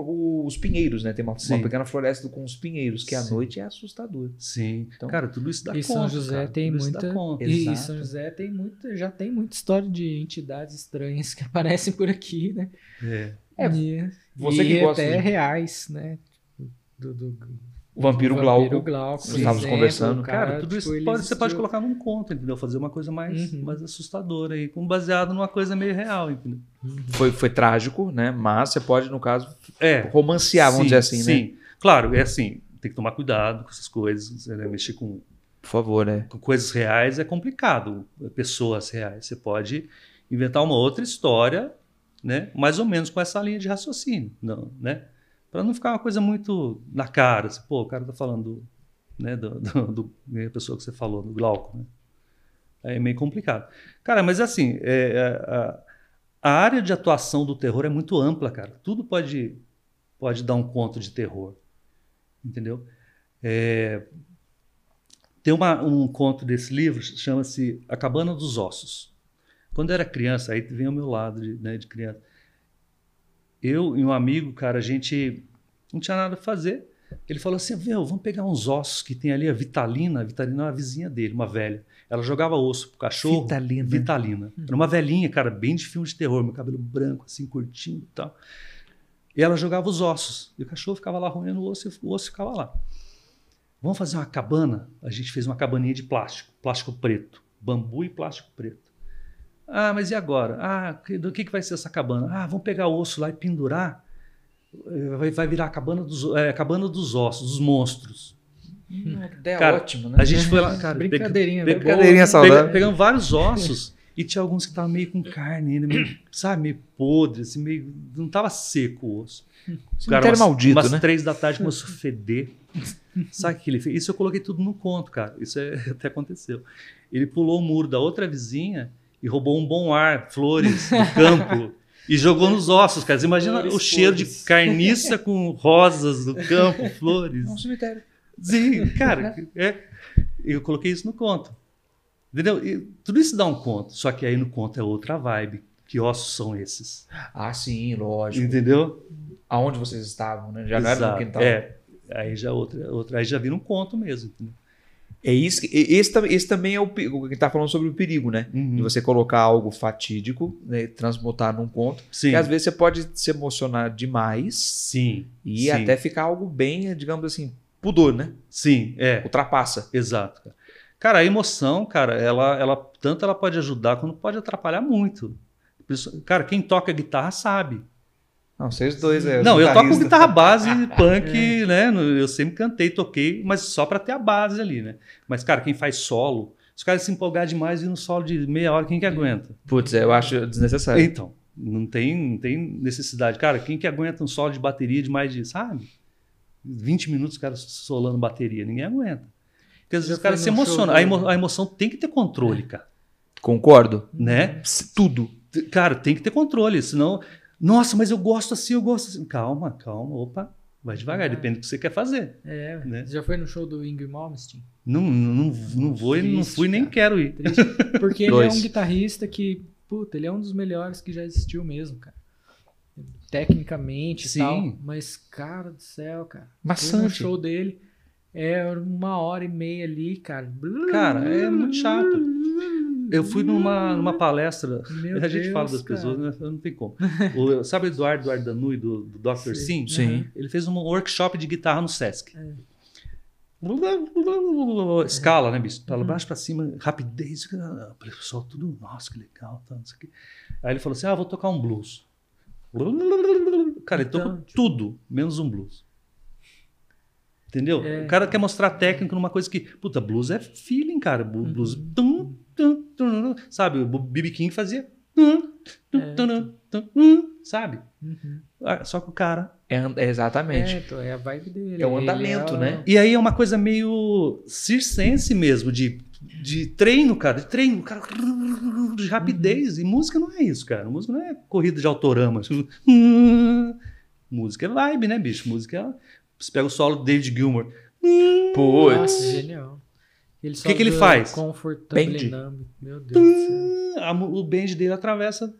os pinheiros, né? Tem uma, uma pequena floresta com os pinheiros, que à
Sim.
noite é assustador.
Sim.
Então-
cara, tudo isso dá
E
conta.
São José
cara.
tem muita. E
Exato.
São José tem muita, já tem muita história de entidades estranhas que aparecem por aqui, né?
É.
É,
e,
você
e
que gosta
até
de-
reais, né? Do, do-
O vampiro
do
Glauco.
Glauco, por
estávamos
exemplo,
conversando.
o
Cara, tudo
tipo,
isso pode- você pode colocar num conto, entendeu? Fazer uma coisa mais,
Uhum.
mais assustadora aí, com baseado numa coisa meio real, entendeu?
Foi, foi trágico, né? Mas você pode, no caso,
É.
romancear, vamos
sim,
dizer assim, né?
Sim. Claro, é assim, tem que tomar cuidado com essas coisas, né? mexer com,
Por favor, né?
com coisas reais é complicado, pessoas reais. Você pode inventar uma outra história, né? Mais ou menos com essa linha de raciocínio, não, né? Para não ficar uma coisa muito na cara, assim, pô, o cara tá falando, né, do, do, do da pessoa que você falou, do Glauco, né? É meio complicado. Cara, mas assim, é, a, a área de atuação do terror é muito ampla, cara. Tudo pode, pode dar um conto de terror, entendeu? É, tem uma- um conto desse livro, chama-se A Cabana dos Ossos. Quando eu era criança, aí vem ao meu lado de, né, de criança. Eu e um amigo, cara, a gente não tinha nada a fazer. Ele falou assim: Meu, vamos pegar uns ossos que tem ali, a Vitalina. A Vitalina é uma vizinha dele, uma velha. Ela jogava osso pro cachorro.
Vitalina.
Vitalina. Era uma velhinha, cara, bem de filme de terror, meu cabelo branco, assim, curtinho e tal. E ela jogava os ossos. E o cachorro ficava lá roendo o osso e o osso ficava lá. Vamos fazer uma cabana? A gente fez uma cabaninha de plástico, plástico preto, bambu e plástico preto. Ah, mas e agora? Ah, do que, que vai ser essa cabana? Ah, vamos pegar o osso lá e pendurar. Eh, Vai, vai virar a cabana dos, é, cabana dos ossos, dos monstros.
Ideia
Cara,
ótima, né?
A gente foi lá, cara,
Brincadeirinha,
pega-
né?
Brincadeirinha saudável.
pegamos vários ossos e tinha alguns que estavam meio com carne ainda, meio, sabe, meio podre, assim, meio, não estava seco o osso. O
Cemitério
umas,
maldito,
umas
né?
três da tarde começou a feder. Sabe o que ele fez? Isso eu coloquei tudo no conto, cara. Isso é- até aconteceu. Ele pulou o muro da outra vizinha e roubou um bom ar, flores do campo. E jogou nos ossos, cara. Você imagina
Flores
o cheiro de carniça com rosas do campo, flores.
É um cemitério.
Sim, cara, é, eu coloquei isso no conto. Entendeu? E tudo isso dá um conto, só que aí no conto é outra vibe. Que ossos são esses?
Ah, sim, lógico.
Entendeu?
Aonde vocês estavam, né? Já não era no
Exato.
quintal.
É, aí já outra, outra, aí já vira um conto mesmo. entendeu?
É isso. Esse, esse também é o que tá falando sobre o perigo, né?
Uhum.
De você colocar algo fatídico, né, transmutar num conto,
Sim.
que às vezes você pode se emocionar demais
Sim.
e
sim.
até ficar algo bem, digamos assim, pudor, né?
Sim, é.
Ultrapassa.
Exato. Cara. Cara, a emoção, cara, ela, ela tanto ela pode ajudar quanto pode atrapalhar muito. Cara, quem toca guitarra sabe.
Não, vocês dois é.
Não, eu toco guitarra base, punk, né? no- Eu sempre cantei, toquei, mas só pra ter a base ali, né? Mas, cara, quem faz solo, os caras se empolgar demais e no solo de meia hora, quem que aguenta?
Putz, é, eu acho desnecessário.
Então, não tem, não tem necessidade. Cara, quem que aguenta um solo de bateria de mais de, sabe? 20 minutos os caras solando bateria, ninguém aguenta. Porque às vezes os caras se emocionam. A, emo- a emoção tem que ter controle, cara.
Concordo.
Né?
Tudo.
Cara, tem que ter controle, senão. Nossa, mas eu gosto assim, eu gosto assim. Calma, calma, opa. Vai devagar,
Ah.
depende do que você quer fazer.
É,
Né?
você já foi no show do Ingrid Malmsteen?
Não, não, não vou e não
Triste,
fui nem
cara.
quero ir.
Triste. Porque ele é um guitarrista que, puta, ele é um dos melhores que já existiu mesmo, cara. Tecnicamente e
Sim.
tal. Mas, cara do céu, cara. Fui no
Maçante.
show dele é uma hora e meia ali, cara.
Cara, é muito chato. Eu fui numa, numa palestra.
Meu
a gente
Deus,
fala das
cara.
pessoas, né? não tem como. O, sabe o Eduardo, Eduardo Danui, do, do Dr. Sim?
Sim.
Ele fez um workshop de guitarra no Sesc.
É.
Escala, né, bicho? Pra
Uhum.
baixo pra cima, rapidez. Ah, O pessoal tudo, nossa, que legal. Tá, não sei o quê. Aí ele falou assim: ah, vou tocar um blues. Cara, ele tocou
Então, tipo-
tudo, menos um blues. Entendeu?
É.
O cara quer mostrar técnica numa coisa que. Puta, blues é feeling, cara.
Uhum.
Blues. tum, tum, tum, tum. sabe? O B.B. King fazia. tum, tum,
É.
tum, tum, tum, sabe?
Uhum.
Só que o cara.
É, é exatamente.
É, então, é a vibe dele.
É o
Ele
andamento,
o-
né?
E aí é uma coisa meio circense mesmo, de, de treino, cara. De treino, cara. De rapidez. E música não é isso, cara. Música não é corrida de autorama. Música é vibe, né, bicho? Música é. Você pega o solo do David Gilmour.
Putz.
Nossa, genial. Ele
que que ele faz?
Bend.
Meu Deus do céu.
A mu- o band dele atravessa.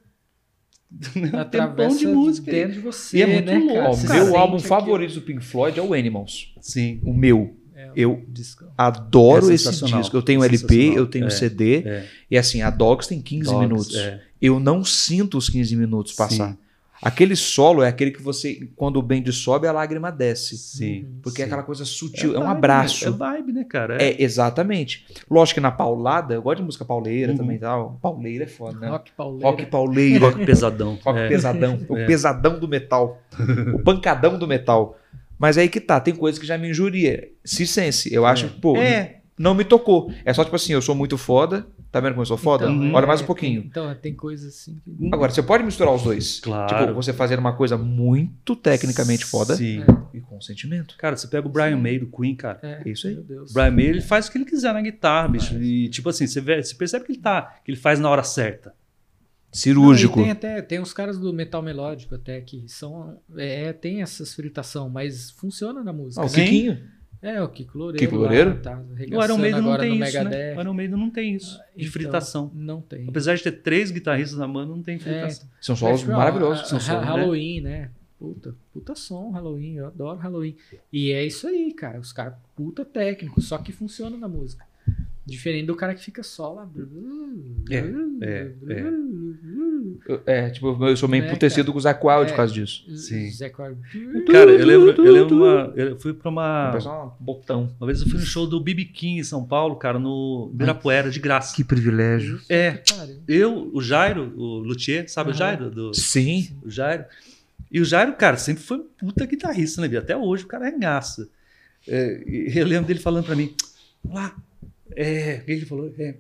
Atravessa
de música.
dentro de você,
E é muito
né,
louco,
o
Você
meu álbum
aquilo.
favorito do Pink Floyd é o Animals.
Sim.
O meu.
É,
Eu
disco.
adoro
É
esse disco. Eu tenho LP,
Sensacional.
eu tenho
É,
CD.
é.
E assim, a Dogs tem 15
Dogs,
minutos.
é.
Eu não sinto os 15 minutos passar.
Sim.
Aquele solo é aquele que você, quando o band sobe, a lágrima desce.
Sim.
Porque é
Sim.
aquela coisa sutil, é, um
vibe,
abraço.
É vibe, né, cara?
É, exatamente. Lógico que na paulada, eu gosto de música pauleira
Uhum.
também e tal. Pauleira é foda, né?
Rock pauleira.
Rock pauleiro,
Rock pesadão.
rock
É.
pesadão, o
É.
pesadão do metal, o pancadão do metal. Mas aí que tá, tem coisa que já me injuria. Circense, eu acho, pô,
É,
não me tocou. É só tipo assim, eu sou muito foda, tá vendo como eu sou foda?
Então,
Olha
é,
mais um pouquinho.
tem- então, tem coisas assim que...
Agora, você pode misturar os dois.
Claro.
Tipo, você fazer uma coisa muito tecnicamente foda
Sim.
e com sentimento.
Cara, você pega o Brian May do Queen, cara.
É,
É isso aí.
Meu Deus.
O Brian May, ele faz o que ele quiser na guitarra, bicho. E, tipo assim, você, vê- você percebe que ele tá, que ele faz na hora certa.
Cirúrgico.
Não, tem até tem uns caras do metal melódico até que são é tem essas fritação, mas funciona na música.
Ah, o
né?
Sim.
Kikinho.
É o Kiko Loureiro.
Kiko Loureiro?
Lá, tá
O Iron Maiden não tem isso, né? O Iron Maiden não tem isso, de
Então,
fritação.
Não tem.
Apesar de ter três guitarristas na banda, não tem
É,
fritação.
São solos
ó,
maravilhosos. São solos, né?
Halloween, né? Puta, puta som, Halloween, eu adoro Halloween. E é isso aí, cara. Os caras, puta técnico, só que funciona na música. Diferente do cara que fica só lá.
É, é,
Eu- É, tipo, eu sou meio
É,
emputecido com o Zac Wild
É.
por causa disso.
Sim.
Zé
Cara, eu lembro, eu lembro uma. Eu fui pra uma.
pessoal, um botão.
Uma vez eu fui no show do BB King em São Paulo, cara, no Ibirapuera, de graça.
Que privilégio.
É, eu, o Jairo, o Luthier, sabe o. Jairo? Do,
Sim.
o Jairo. E o Jairo, cara, sempre foi um puta guitarrista, né? Até hoje o cara arregaça. É, e eu lembro dele falando pra mim, lá, é, o que ele falou? É,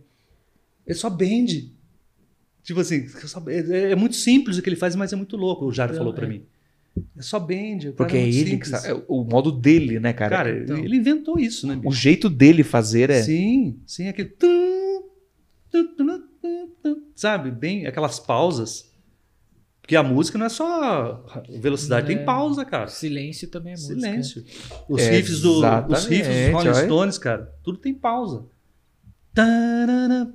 é só bend. Tipo assim, é é, é muito simples o que ele faz, mas é muito louco, o Jairo
Então,
falou pra
é.
mim. É só bend.
Porque é ele que sabe. é o modo dele, né, cara?
Cara,
Então.
ele inventou isso, né, bicho?
o jeito dele fazer é.
Sim, sim, aquele. Sabe? Bem, aquelas pausas. Porque a música não é só velocidade,
É.
tem pausa, cara.
Silêncio também é música.
Silêncio. Os
É,
riffs do, os riffs dos Rolling. Stones, cara, tudo tem pausa. Tarana,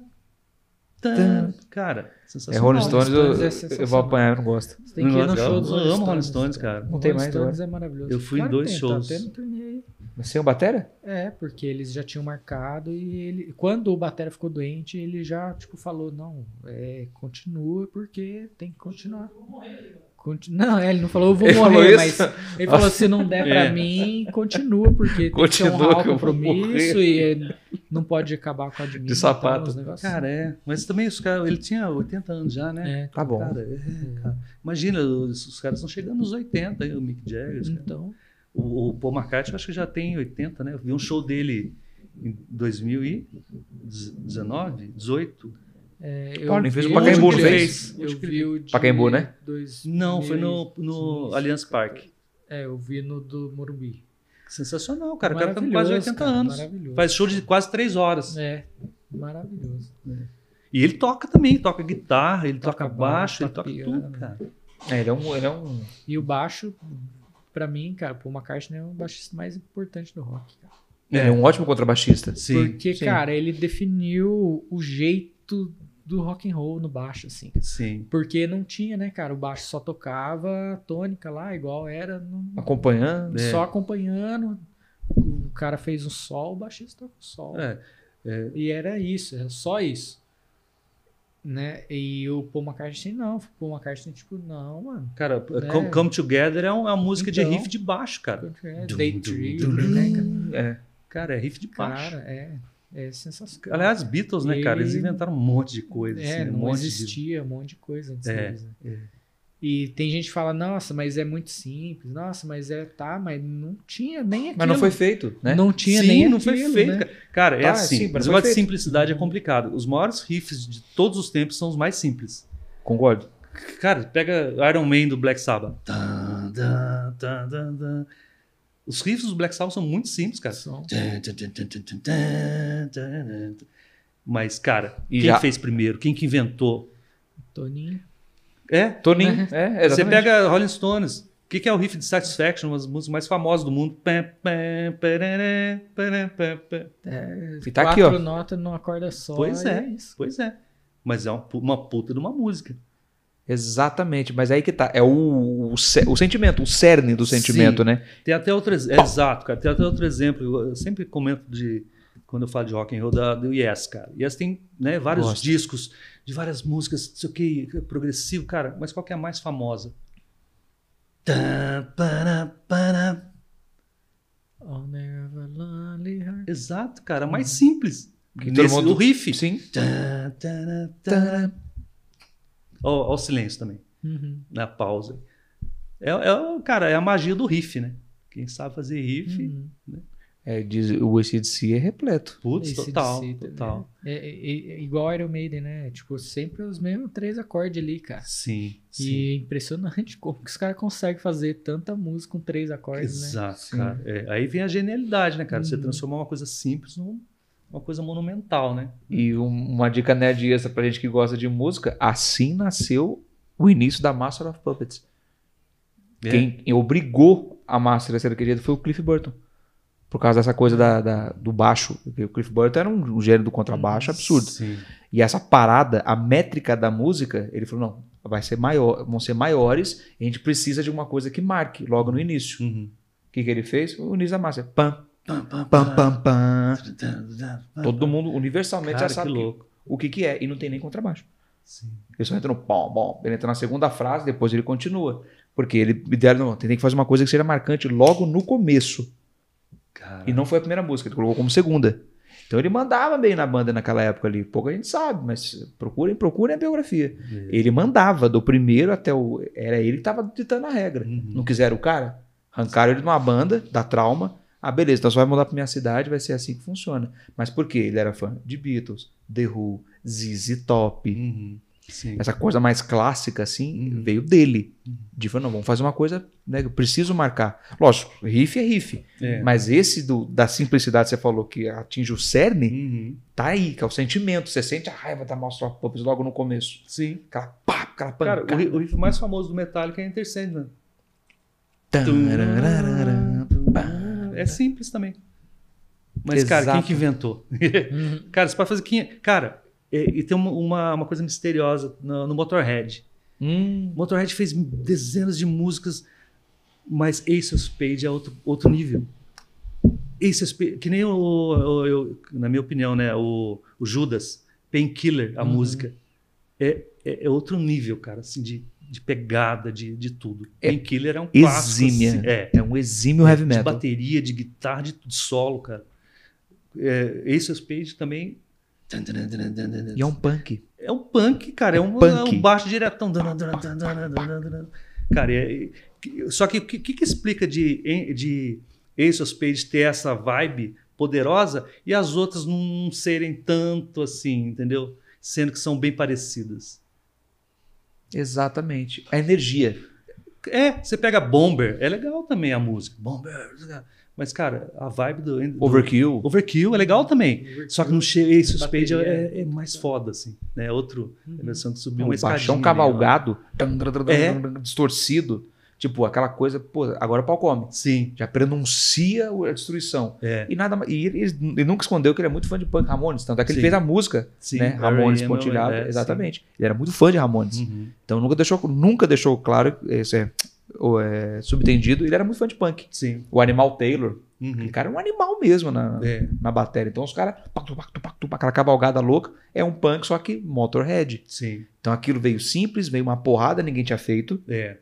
tan. Cara,
É
sensacional.
Rolling Stones, eu,
é
eu vou apanhar, eu não gosto.
Você tem que ir no
Eu
show dos
amo
Rolling Stones.
Cara.
Não tem mais
Stones é maravilhoso.
Eu fui em dois
tem,
shows.
Tá no turnê aí.
Sem o batera?
É, porque eles já tinham marcado e ele, quando o Batera ficou doente, ele já tipo falou não, é, continua porque tem que continuar. Não, é, ele não falou eu vou
Ele
morrer, mas ele falou se não der pra
É.
mim, continua porque tem que
Continua
honrar o
que eu vou
compromisso e não pode acabar com a de mim.
De sapato.
Cara, é. Mas também os caras. Ele tinha 80 anos já, né?
É,
Tá bom.
Cara, é, cara. Imagina, os, os caras estão chegando nos 80, aí, o Mick Jagger.
então,
O, o Paul McCartney, eu acho que já tem 80, né? Eu vi um show dele em 2019, 18.
É,
Pô, ele fez o
vi
Pacaembu,
o
não fez?
Eu vi o de
Pacaembu, né?
dois
Não, foi no, no. Allianz Parque.
É, eu vi no do Morumbi.
Sensacional, cara. O cara tá com quase
Maravilhoso,
80
cara,
anos. Faz show de quase 3 horas.
É, maravilhoso.
E ele toca também, toca guitarra, ele
Toca
toca, baixo,
baixo,
ele
toca
tudo, cara.
É, ele é um. Ele é um...
E o baixo, pra mim, cara, Paul McCartney é o baixista mais importante do rock. Cara.
Ele é um ótimo contrabaixista.
Sim,
Porque,
sim.
cara, ele definiu o jeito do rock and roll no baixo, assim.
sim.
Porque não tinha, né, cara? O baixo só tocava a tônica lá, igual era, no-
Acompanhando.
É.
só acompanhando. O cara fez um sol, o baixista toca o sol.
É,
E era isso, era só isso. Né? E o Paul McCartney não. O Paul McCartney, tipo, não, mano.
Cara,
É.
Come, Come Together é um- é uma música de
Então.
riff de baixo, cara.
É,
Dum,
Daydream,
dum, dum,
né, cara?
É.
Cara, é riff de baixo.
Cara, é, é sensacional.
Aliás, Beatles, né, cara? Eles
Ele-
inventaram um monte de coisa.
é,
assim, um
não
monte de-
existia um monte de coisa antes
É,
deles, né? E tem gente que fala, nossa, mas é muito simples. Nossa, mas é, tá, mas não tinha nem aquilo.
Mas não foi feito, né?
Não tinha
Sim,
nem
não
aquilo,
foi feito,
né?
cara. É
Tá,
assim.
sim, mas
mas
foi
o negócio de simplicidade é complicado. Os maiores riffs de todos os tempos são os mais simples.
Concordo.
Cara, pega Iron Man do Black Sabbath. Tan, tan, tan. Os riffs do Black Sabbath são muito simples, cara.
Som.
Mas, cara,
E
quem
já-
fez primeiro? Quem que inventou?
Toninho.
É?
Toninho.
Né?
É,
Você pega Rolling Stones. O que, que é o riff de Satisfaction? Uma das músicas mais famosas do mundo.
É,
E tá aqui,
quatro
ó.
notas numa corda só.
Pois é.
isso.
Pois é. Mas é uma puta de uma música.
Exatamente, mas aí que tá. É o, o, o sentimento, o cerne do sentimento,
Sim.
né?
Tem até outro é, Exato, cara. Tem até outro exemplo. Eu, sempre comento de. Quando eu falo de rock and roll, da, do Yes, cara. Yes tem né, vários
Gosto.
discos de várias músicas, não sei o que, progressivo, cara. Mas qual que é a mais famosa? Exato, cara. Mais simples.
Que
Nesse,
mundo-
O riff.
Sim.
Tará. Ó, ó o silêncio também,
Uhum.
na pausa. É, é, o- cara, é a magia do riff, né? Quem sabe fazer riff,
Uhum.
É, diz, o ACDC é repleto.
putz, total,
de si,
total.
né? É, é- é igual Iron Maiden, né? Tipo, sempre os mesmos três acordes ali, cara.
Sim, sim.
E é impressionante como que os caras conseguem fazer tanta música com três acordes, né?
Exato,
Sim.
cara. É, aí vem a genialidade, né, cara? Você
Uhum.
transformar uma coisa simples numa coisa monumental, né?
E um- uma dica nerd extra pra gente que gosta de música, assim nasceu o início da Master of Puppets.
É.
Quem obrigou a Master a ser daquele jeito foi o Cliff Burton. Por causa dessa coisa da, da- do baixo. Porque o Cliff Burton era um, um gênio do contrabaixo absurdo.
Sim.
E essa parada, a métrica da música, ele falou: não, vai ser maior, vão ser maiores, e a gente precisa de uma coisa que marque logo no início.
Uhum.
O que, que ele fez? O início da Master. Pam,
Pam, pam,
pam. Todo mundo universalmente
Cara,
já sabe
que
o que, que é. E não tem nem contrabaixo.
Sim.
Ele só entra no pom, bom. Ele entra na segunda frase, depois ele continua. Porque ele ideia, não, tem que fazer uma coisa que seja marcante logo no começo. E não foi a primeira música, ele colocou como segunda. Então ele mandava bem na banda naquela época ali. Pouca gente sabe, mas procurem, procurem a biografia.
É.
Ele mandava do primeiro até o. Era ele que estava ditando a regra.
Uhum.
Não quiseram o cara? Arrancaram ele de uma banda, da trauma. Ah, beleza, então você vai mudar pra minha cidade, vai ser assim que funciona. Mas por quê? Ele era fã de Beatles, The Who, ZZ Top.
Uhum. Sim.
Essa coisa mais clássica, assim,
Uhum.
veio dele. De falar, não, vamos fazer uma coisa, né? Eu preciso marcar. Lógico, riff é riff.
É.
Mas esse do, da simplicidade que você falou, que atinge o cerne,
Uhum.
tá aí, que é o sentimento. Você sente a raiva da Master Puppets logo no começo.
Sim.
Aquela pá, aquela
Cara,
pancada.
o, ri- o riff mais famoso do Metallica é Enter Sandman. É simples também. Mas, cara, quem
Exato.
que inventou?
Uhum.
cara, você pode fazer. Quem... Cara, é, e tem uma, uma, coisa misteriosa no, no Motorhead.
Hum,
Motorhead fez dezenas de músicas, mas Ace of Spades é outro, outro nível. Esse Spade, que nem o, o- eu- na minha opinião, né? O, o Judas, Painkiller, a
Uhum.
música. É, é, é outro nível, cara, assim, de, de pegada, de, de tudo.
É
Painkiller é um clássico.
Exímia.
assim, é.
É um exímio heavy
De
metal.
bateria, de guitarra, de, de solo, cara. É, Ace of Spades também.
E é um punk.
É um punk, cara. É,
É
um,
punk.
é um baixo diretão. Cara, é- é- só que o que, que que explica de, de Ace of Spades ter essa vibe poderosa e as outras não serem tanto assim, entendeu? Sendo que são bem parecidas.
Exatamente. A energia.
É, você pega Bomber, é legal também a música. Bomber, mas cara, a vibe do, do
Overkill.
Overkill é legal também. Só que no Ace
Bateria.
é, é mais foda, assim. Né? É outro. É a versão que subiu
O
uma
baixão
escadinha.
cavalgado.
É.
Distorcido. Tipo, aquela coisa, pô, agora o pau come.
Sim,
Já prenuncia a destruição.
é.
E nada e ele, ele nunca escondeu que ele é muito fã de punk Ramones. Tanto é que ele
Sim.
fez a música,
Sim,
né? Ramones Pontilhado.
é,
exatamente. Ele era muito fã de Ramones.
sim. Uhum.
Então nunca deixou, nunca deixou claro, esse é, ou é subtendido, ele era muito fã de punk.
Sim.
O Animal Taylor,
Uhum.
aquele cara é um animal mesmo na,
É.
na bateria. Então os caras, aquela cavalgada louca, é um punk, só que Motorhead.
Sim.
Então aquilo veio simples, veio uma porrada, ninguém tinha feito,
É.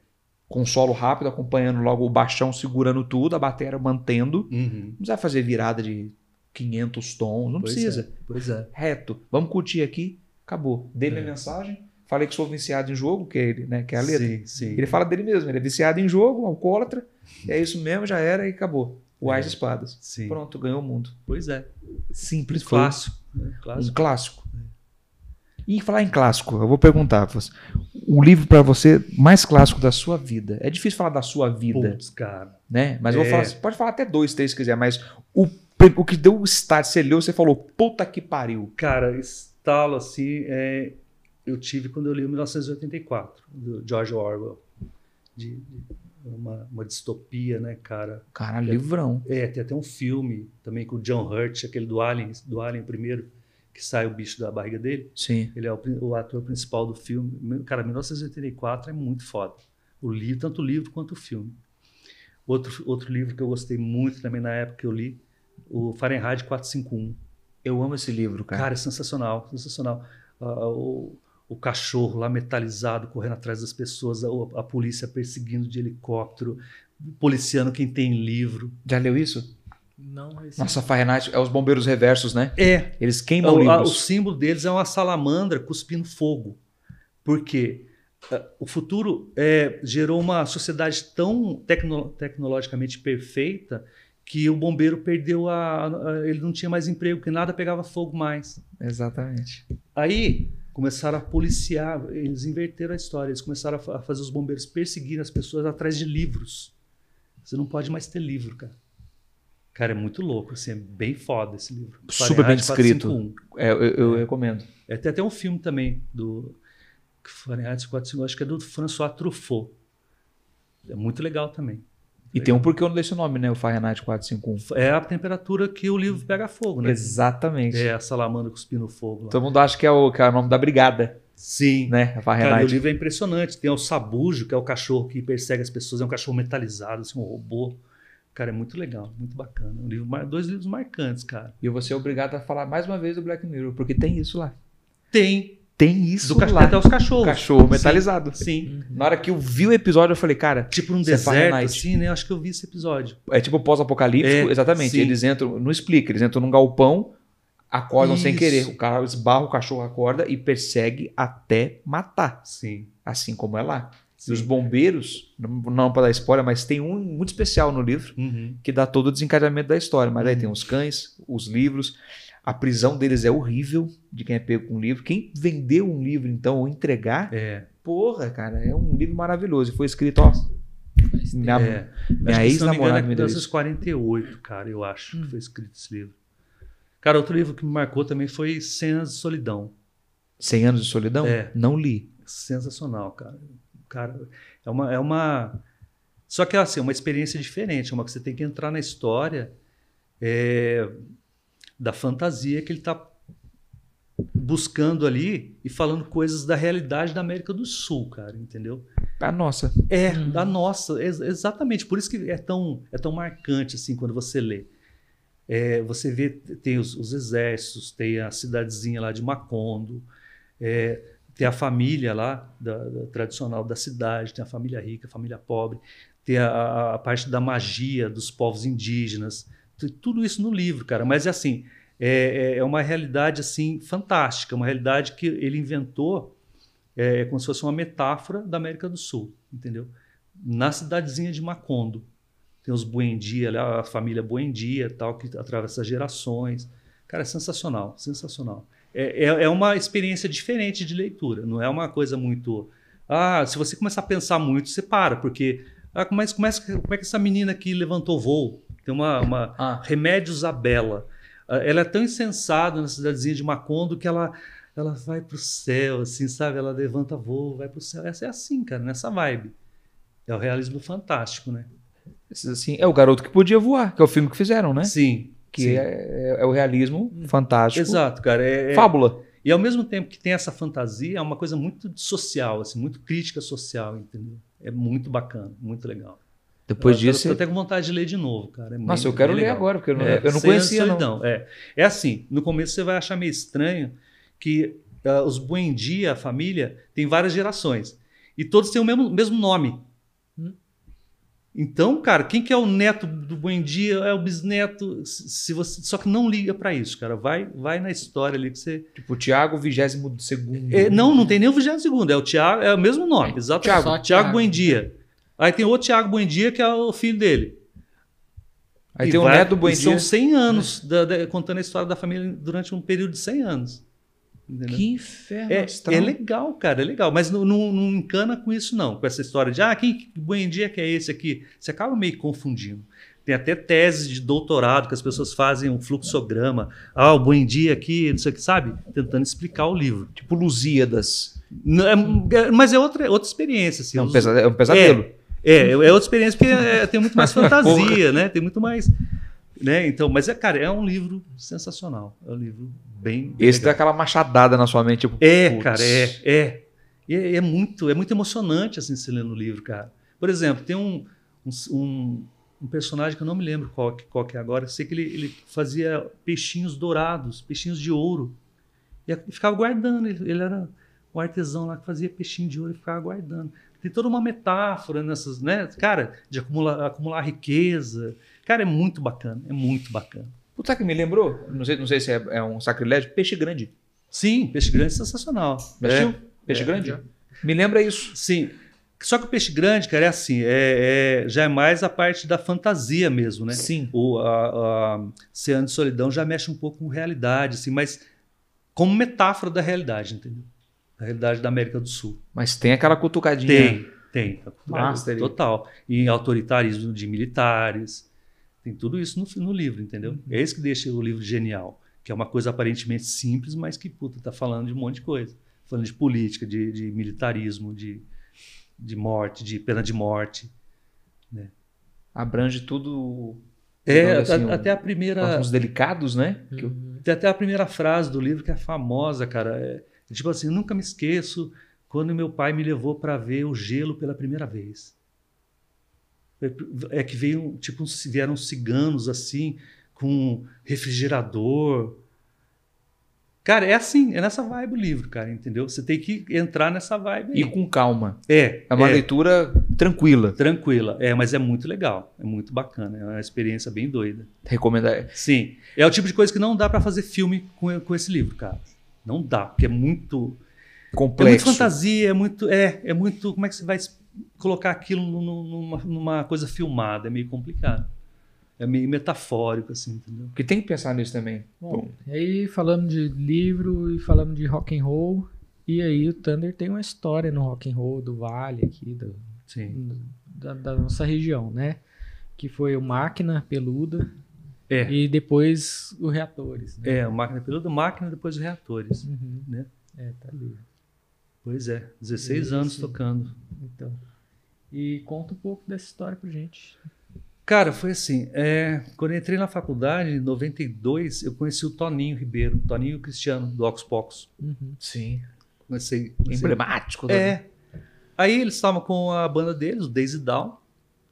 com solo rápido, acompanhando logo o baixão segurando tudo, a bateria mantendo.
Uhum.
Não precisa fazer virada de 500 tons, não
Pois
precisa.
é, Pois é.
Reto, vamos curtir aqui, acabou. Dei minha
É.
mensagem, falei que sou viciado em jogo, que é, ele, né, que é a letra.
Sim, sim.
Ele fala dele mesmo, ele é viciado em jogo, alcoólatra, é isso mesmo, já era e acabou. O
É.
Espadas.
Sim.
Pronto, ganhou o mundo.
Pois é.
Simples,
Clássico.
um
Clássico.
clássico. E falar em clássico, eu vou perguntar, você, um livro pra você mais clássico da sua vida. É difícil falar da sua vida,
Putz, cara.
né? Mas eu vou
É.
falar, pode falar até dois, três se quiser, mas o, o que deu o start, você leu, você falou, puta que pariu.
Cara, estalo assim, é, eu tive quando eu li o 1984, do George Orwell. De, de uma, uma distopia, né, cara?
Cara, livrão.
É, tem até um filme também com o John Hurt, aquele do Alien, do Alien primeiro, que sai o bicho da barriga dele.
Sim.
Ele é o, o ator principal do filme. Cara, 1984 é muito foda. O livro, tanto o livro quanto o filme. Outro, outro livro que eu gostei muito também na época que eu li, o Fahrenheit 451.
Eu amo esse livro, cara.
Cara, é sensacional, sensacional. Ah, o, o cachorro lá metalizado correndo atrás das pessoas, a, a polícia perseguindo de helicóptero, policiando quem tem livro.
Já leu isso?
Não, esse
Nossa, Fahrenheit é os bombeiros reversos, né?
É,
Eles queimam
o, a- o
livros.
símbolo deles é uma salamandra cuspindo fogo. Por quê? Ah, O futuro é, gerou uma sociedade tão tecno- tecnologicamente perfeita que o bombeiro perdeu a, a- Ele não tinha mais emprego, porque nada pegava fogo mais.
Exatamente.
Aí começaram a policiar, eles inverteram a história, eles começaram a a fazer os bombeiros perseguirem as pessoas atrás de livros. Você não pode mais ter livro, cara. Cara, é muito louco, assim, é bem foda esse livro.
Super bem
Fahrenheit
descrito.
451.
É, eu, eu
É.
recomendo.
É, tem até um filme também do Fahrenheit 451, acho que é do François Truffaut. É muito legal também.
E tem um porquê eu não dei esse nome, né? O Fahrenheit 451.
É a temperatura que o livro pega fogo, né?
Exatamente.
É a salamandra cuspindo fogo lá.
Todo mundo acha que é, o, que é o nome da brigada,
Sim.
né? A
Cara, e o
Fahrenheit.
livro é impressionante. Tem o Sabujo, que é o cachorro que persegue as pessoas, é um cachorro metalizado, assim, um robô. Cara, é muito legal, muito bacana. Um livro, dois livros marcantes, cara.
E eu vou ser obrigado a falar mais uma vez do Black Mirror, porque tem isso lá.
Tem.
Tem isso
Do cachorro,
lá.
até os cachorros.
Cachorro metalizado.
Sim.
Na hora que eu vi o episódio, eu falei, cara,
Tipo num
é
deserto, assim, né? Eu Acho que eu vi esse episódio.
é tipo pós-apocalíptico.
É,
exatamente.
sim.
Eles entram, não explica, eles entram num galpão, acordam sem
Isso.
querer. O cara esbarra, o cachorro acorda e persegue até matar.
Sim.
Assim como é lá.
Sim.
os bombeiros, não, não para dar spoiler, mas tem um muito especial no livro
Uhum.
que dá todo o desencadeamento da história. Mas aí
Uhum.
tem os cães, os livros. A prisão deles é horrível de quem é pego com um livro. Quem vendeu um livro, então, ou entregar,
É.
porra, cara, é um livro maravilhoso. E foi escrito, ó. Minha,
é.
minha ex-namorada
é
deu isso.
1948, cara, eu acho
Hum.
que foi escrito esse livro. Cara, outro livro que me marcou também foi Cenas de Solidão.
100 anos de solidão?
É.
Não li.
Sensacional, cara. Cara, é uma, é uma. Só que assim, é uma experiência diferente, é uma que você tem que entrar na história é, da fantasia que ele está buscando ali e falando coisas da realidade da América do Sul, cara, entendeu?
A nossa.
É,
Uhum.
da nossa, ex- exatamente. Por isso que é tão, é tão marcante assim quando você lê. É, você vê, tem os, os exércitos, tem a cidadezinha lá de Macondo, é, tem a família lá, da, da- tradicional da cidade, tem a família rica, a família pobre, tem a- a, parte da magia dos povos indígenas, tudo isso no livro, cara. Mas é assim, é, é- é uma realidade assim fantástica, uma realidade que ele inventou é, como se fosse uma metáfora da América do Sul, entendeu? Na cidadezinha de Macondo. Tem os Buendia, a família Buendia, tal, que atravessa gerações. Cara, é sensacional, sensacional. É, é, é uma experiência diferente de leitura, não é uma coisa muito. Ah, se você começar a pensar muito, você para, porque. Ah, como, é, como, é, como é que essa menina aqui levantou voo? Tem uma, uma
Ah,
Remédios Isabela. Ah, Ela é tão insensada na cidadezinha de Macondo que ela, ela vai pro céu, assim, sabe? Ela levanta voo, vai pro céu. Essa é assim, cara, nessa vibe. É o realismo fantástico, né?
assim, é o garoto que podia voar, que é o filme que fizeram, né?
Sim.
Que
sim.
é, é o realismo fantástico.
Exato, cara. É, é-
Fábula.
E ao mesmo tempo que tem essa fantasia, é uma coisa muito social, assim, muito crítica social, entendeu? É muito bacana, muito legal.
Depois
eu,
disso.
Eu, tô até com vontade de ler de novo, cara. É
Nossa, eu quero ler
legal.
agora, porque eu não,
É,
eu não conhecia, não.
É. é assim, no começo você vai achar meio estranho que ah, os Buendia, a família, tem várias gerações. E todos têm o mesmo, mesmo nome. Então, cara, quem que é o neto do Buendia é o bisneto. Se você, só que não liga pra isso, cara. Vai, vai na história ali que você.
Tipo, Tiago, 22 segundo.
É, não, não tem nem o 22 é o Tiago, é o mesmo nome,
É,
exatamente.
Thiago.
Tiago,
Só Thiago.
Buendia. Aí tem outro Tiago Buendia que é o filho dele.
Aí
E
tem o
vai-
neto do
e
Buendia.
São 100 anos da- da- contando a história da família durante um período de 100 anos. Entendeu?
Que inferno
É,
astral.
é legal, cara, é legal. Mas não, não, não encana com isso, não. Com essa história de, ah, quem que Buendia que é esse aqui? Você acaba meio confundindo. Tem até teses de doutorado que as pessoas fazem um fluxograma. Ah, o Buendia aqui, não sei o que, sabe? Tentando explicar o livro.
Tipo Lusíadas.
Não, é- é- mas é outra, outra experiência. Assim,
É um, pesa- é um pesadelo.
é, é outra experiência porque é, tem muito mais fantasia, né? Tem muito mais. Né? Então, mas é, cara, é um livro sensacional. É um livro bem.
Esse
legal.
dá aquela machadada na sua mente. Tipo,
É,
putz.
cara, é, é. É, é muito, é muito emocionante assim se lendo o livro, cara. Por exemplo, tem um, um, um- personagem que eu não me lembro qual, que- qual que é agora. Eu sei que ele, ele fazia peixinhos dourados, peixinhos de ouro. E e ficava guardando. Ele, ele era um artesão lá que fazia peixinho de ouro e ficava guardando. Tem toda uma metáfora nessas, né? Cara, de acumular, acumular riqueza. Cara, é muito bacana, é muito bacana.
Puta que me lembrou, não sei, não sei se é, é um sacrilégio, peixe grande.
Sim, peixe grande é sensacional. É.
Peixe
É,
grande?
já.
Me lembra isso.
Sim. Só que o peixe grande, cara, é assim, é, é- já é mais a parte da fantasia mesmo, né?
Sim.
O a, a Oceano de Solidão já mexe um pouco com realidade, assim, mas como metáfora da realidade, entendeu? Da realidade da América do Sul.
Mas tem aquela cutucadinha.
Tem, tem.
Massa ali.
Total. E autoritarismo de militares. Tem tudo isso no, no livro, entendeu?
Uhum.
É isso que deixa o livro genial. Que é uma coisa aparentemente simples, mas que, puta, tá falando de um monte de coisa. Falando de política, de, de militarismo, de, de morte, de pena de morte.
Abrange tudo.
É,
assim,
a- até a primeira.
Assuntos delicados, né?
Uhum.
Tem até a primeira frase do livro que é famosa, cara. É, é tipo assim, nunca me esqueço quando meu pai me levou para ver o gelo pela primeira vez. É, que veio, tipo, vieram ciganos assim, com refrigerador. Cara, é assim, é nessa vibe o livro, cara, entendeu? Você tem que entrar nessa vibe aí.
E com calma.
É,
É uma
é,
leitura tranquila.
tranquila. É, mas é muito legal, é muito bacana, é uma experiência bem doida.
Recomenda.
Sim. É o tipo de coisa que não dá pra fazer filme com, com esse livro, cara. Não dá, porque é muito. É muito
Complexo.
fantasia, é muito. É, é muito. Como é que você vai colocar aquilo nu- nu- numa, numa coisa filmada? É meio complicado. É meio metafórico, assim, entendeu?
Porque tem que pensar nisso também.
Bom, e aí falamos de livro e falamos de rock and roll. E aí o Thunder tem uma história no rock and roll do Vale aqui, do,
Sim.
da, da nossa região, né? Que foi o Máquina Peluda
É.
e depois o Reatores. Né?
É, a máquina peluda, máquina, depois os reatores.
Uhum.
Né?
É, tá ali.
Pois é, 16
Isso.
anos tocando.
Então. E conta um pouco dessa história pra gente.
Cara, foi assim. é, quando eu entrei na faculdade, em 92, eu conheci o Toninho Ribeiro, Toninho Cristiano, do Ox Pocos.
Uhum.
Sim.
Comecei, comecei
Emblemático. né?
É. Aí eles estavam com a banda deles, o Daisy Down.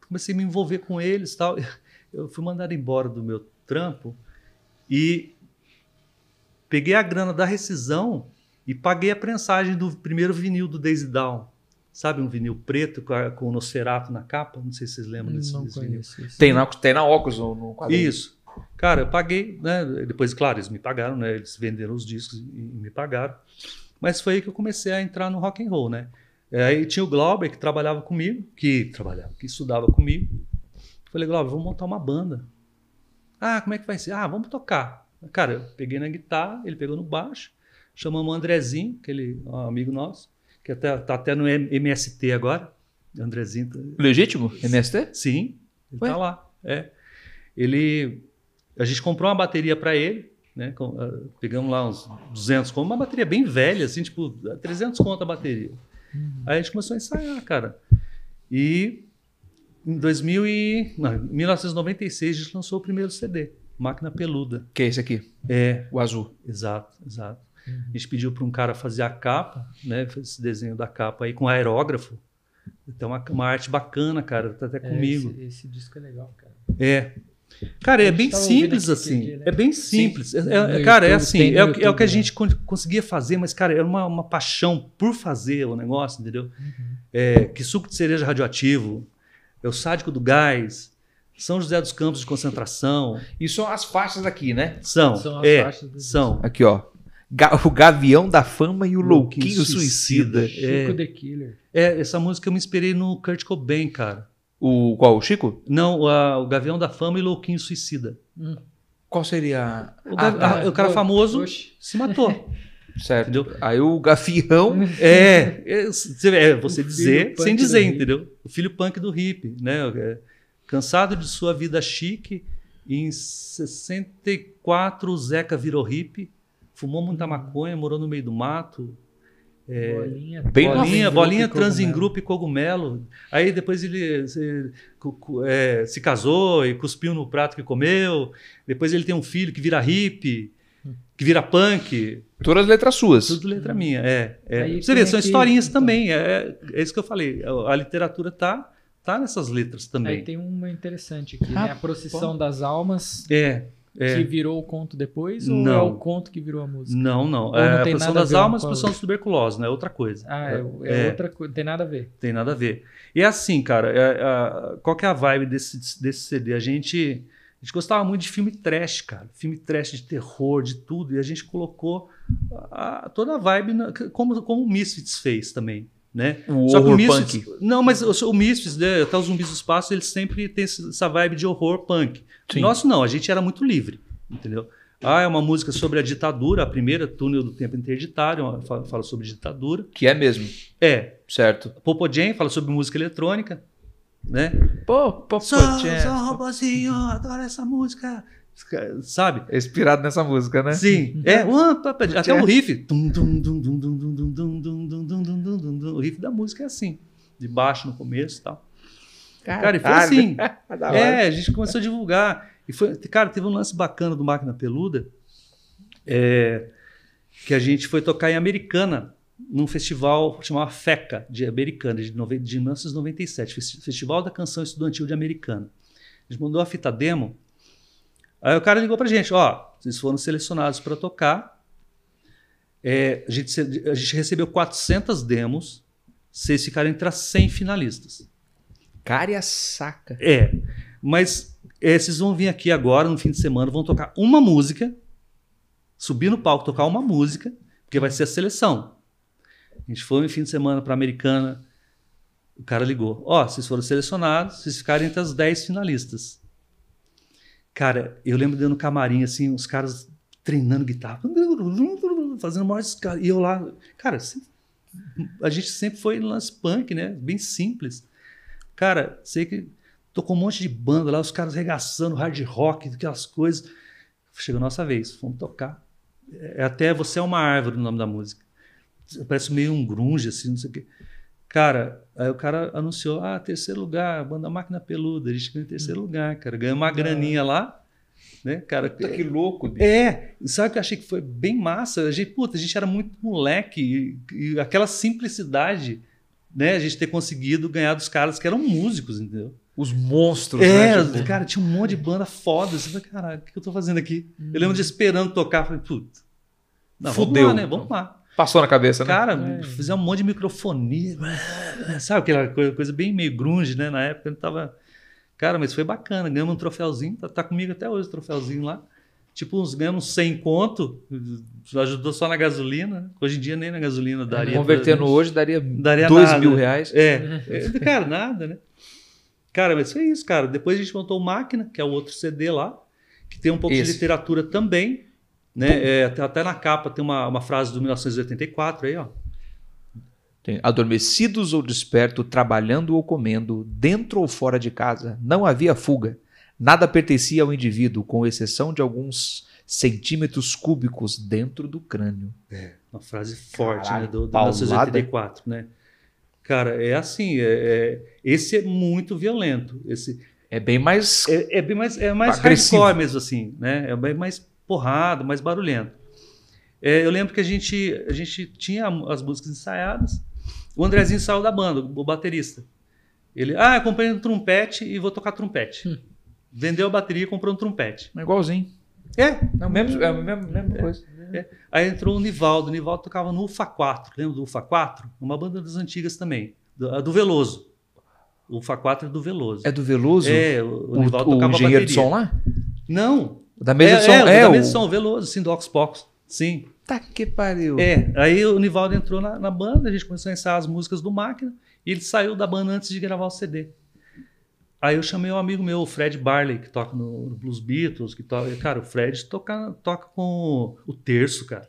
Comecei a me envolver com eles e tal. Eu fui mandado embora do meu trampo E peguei a grana da rescisão e paguei a prensagem do primeiro vinil do Daisy Down. Sabe um vinil preto com, a- com o Nosferatu na capa? Não sei se vocês lembram desse, desse vinil.
isso.
Tem na, tem na óculos no, no quadrinho.
Isso. Cara, eu paguei, né? Depois, claro, eles me pagaram, né? Eles venderam os discos e e me pagaram. Mas foi aí que eu comecei a entrar no rock and roll, né? É, Aí tinha o Glauber que trabalhava comigo, que trabalhava, que estudava comigo. Falei, Glauber, vamos montar uma banda. Ah, como é que vai ser? Ah, vamos tocar. Cara, eu peguei na guitarra, ele pegou no baixo, chamamos o Andrezinho, aquele amigo nosso, que até, tá até no MST agora. Andrezinho, tá-
Legítimo? MST?
Sim, ele
Ué?
tá lá. É. Ele, a gente comprou uma bateria para ele, né? com- ah, pegamos lá uns 200 conto, uma bateria bem velha, assim, tipo 300 conto a bateria. Aí a gente começou a ensaiar, cara. E em 2000 e, não, em 1996 a gente lançou o primeiro CD, Máquina Peluda.
Que é esse aqui?
É,
O azul.
exato, exato. A gente pediu para um cara fazer a capa, né? Esse desenho da capa aí com aerógrafo. Tem uma, uma arte bacana, cara. Tá até
É,
comigo.
Esse, esse disco é legal, cara.
É. Cara, é bem simples assim.
dia, né?
É bem simples. É- é-
No
cara, é
YouTube,
assim.
tem no
É, o que- é o que a
YouTube,
gente con- conseguia fazer, mas, cara, era uma, uma paixão por fazer o negócio, entendeu? É, que suco de cereja radioativo, é o sádico do gás, São José dos Campos de concentração.
E são as faixas aqui, né?
São.
São as
é,
faixas do
são.
Aqui, ó. O Gavião da Fama e o
Louquinho
Louquinho
Suicida.
Suicida.
Chico
É.
the Killer.
É, essa música eu me inspirei no Kurt Cobain, cara.
O qual? O Chico?
Não, a- o Gavião da Fama e Louquinho Suicida.
Hum.
Qual seria.
O,
Ah,
ga-
tá.
a- o cara famoso
oxe.
se matou.
Certo.
Entendeu?
Aí o Gavião.
É, é, você- é você
O
dizer sem dizer, entendeu? O filho punk do hippie, né? É, cansado de sua vida chique, em 64 o Zeca virou hippie, fumou muita maconha, morou no meio do mato,
Bolinha,
Bem
bolinha, bolinha
e
trans em
cogumelo.
grupo e cogumelo. Aí depois ele se, é, se casou e cuspiu no prato que comeu. Depois ele tem um filho que vira hippie, que vira punk.
Todas as letras suas.
Tudo letra minha, é. é.
Aí
Você vê, são
aqui,
historinhas
então.
também. É, é isso que eu falei. A, a literatura tá, tá nessas letras também.
Aí tem uma interessante aqui,
Ah,
né? A procissão das almas,
É, é.
que virou o conto depois, ou
Não.
é o conto que virou a música?
Não, não.
Ou
É,
não
a
a
das
uma
almas,
a
produção
outra?
de tuberculose, né? Outra coisa.
Ah, é, é
É.
outra coisa, tem nada a ver.
Tem nada a ver. E é assim, cara, é, a- qual que é a vibe desse, desse CD? A gente, a gente gostava muito de filme trash, cara. Filme trash de terror, de tudo. E a gente colocou a- toda a vibe, na- como, como o Misfits fez também, né?
O
Só
horror
Misfits,
punk.
não, mas o, o Misfits, né, até os zumbis do espaço, eles sempre têm essa vibe de horror punk.
Sim.
Nosso não, a gente era muito livre, entendeu? Ah, é uma música sobre a ditadura, a primeira, Túnel do Tempo Interditário, fala, sobre ditadura.
Que é mesmo.
É,
Certo.
Popo Jam fala sobre música eletrônica, né?
Pô, pô, pô,
Sou, sou um adoro essa música. Sabe?
É inspirado nessa música, né?
Sim. É, até o riff. O riff da música é assim. De baixo no começo e tal. Cara, cara, e foi assim. é, a gente começou a divulgar. E foi, cara, teve um lance bacana do Máquina Peluda, é, que a gente foi tocar em Americana, num festival chamado FECA, de Americana, de, de 1997, Festival da Canção Estudantil de Americana. A gente mandou a fita demo Aí o cara ligou pra gente, ó, vocês foram selecionados para tocar. É, a, gente, a gente recebeu 400 demos, vocês ficaram entre as 100 finalistas.
Cara e a saca.
É, mas é, vocês vão vir aqui agora, no fim de semana, vão tocar uma música, subir no palco, tocar uma música, porque vai ser a seleção. A gente foi no fim de semana para Americana, o cara ligou: Ó, vocês foram selecionados, vocês ficaram entre as 10 finalistas. Cara, eu lembro de eu no camarim, assim, os caras treinando guitarra, fazendo escala. E eu lá, cara, a gente sempre foi no lance punk, né? Bem simples. Cara, sei que tocou um monte de banda lá, os caras regaçando hard rock, aquelas coisas. Chegou a nossa vez, fomos tocar. É até Você é uma Árvore o nome da música. Parece meio um grunge, assim, não sei o quê. Cara, aí o cara anunciou, ah, terceiro lugar, banda Máquina Peluda, a gente ganhou em terceiro lugar, cara. Ganhou uma graninha lá, né, cara?
Puta que louco, bicho.
É, sabe o que eu achei que foi bem massa? A gente, puta, a gente era muito moleque e, e aquela simplicidade, né? A gente ter conseguido ganhar dos caras que eram músicos, entendeu?
Os monstros,
É,
né? Tipo,
cara, tinha um monte de banda foda. Você fala, caralho, o que eu tô fazendo aqui?
Hum.
Eu lembro de esperando tocar. Falei, puta. Não,
Fudeu.
Vamos lá, né? Vamos lá.
Passou na cabeça, né?
Cara,
É.
fizemos um monte de microfonia. Sabe aquela coisa, coisa bem meio grunge, né? Na época eu tava. Cara, mas foi bacana. Ganhamos um troféuzinho. Tá, tá comigo até hoje o troféuzinho lá. Tipo, uns, ganhamos 100 conto. Ajudou só na gasolina. Hoje em dia nem na gasolina daria.
Convertendo
pra-
hoje daria,
Daria
2
nada.
mil reais.
É, é, cara, nada, né? Cara, mas foi isso, cara. Depois a gente montou o Máquina, que é o outro CD lá, que tem um pouco
Esse.
de literatura também. Né? É, até, na capa tem uma, uma frase do 1984 aí, ó.
Tem, Adormecidos ou desperto, trabalhando ou comendo, dentro ou fora de casa, não havia fuga. Nada pertencia ao indivíduo, com exceção de alguns centímetros cúbicos dentro do crânio.
Uma frase forte,
Caralho,
né? Do, do
paulada.
1984, né? Cara, é assim, é, é- esse é muito violento. Esse
É bem mais.
é, é bem mais, é mais
Agressivo.
hardcore mesmo, assim, né? É bem mais porrado, mais barulhento. É, eu lembro que a gente, a gente tinha as músicas ensaiadas. O Andrezinho saiu da banda, o baterista. Ele, ah, eu comprei um trompete e vou tocar trompete.
Hum.
Vendeu a bateria e comprou um trompete.
É igualzinho.
É.
Não, mesmo, é a mesma, mesma coisa.
Aí entrou o Nivaldo. O Nivaldo tocava no UFA 4. Lembra do UFA 4? Uma banda das antigas também. Do, a do Veloso. O UFA 4 é do Veloso.
É do Veloso?
É, o, o
o,
Nivaldo
o
tocava
engenheiro de
bateria.
som lá?
Não,
O Da mesa de som?
é, o
É,
da
o.
mesa de som, o Veloso, sim, do Oxbox. Sim.
Tá que pariu.
É, aí o Nivaldo entrou na, na banda, a gente começou a ensaiar as músicas do Máquina, e ele saiu da banda antes de gravar o CD. Aí eu chamei um amigo meu, o Fred Barley, que toca no, no Blues Beatles, que toca. Cara, o Fred toca, toca com o Terço, cara.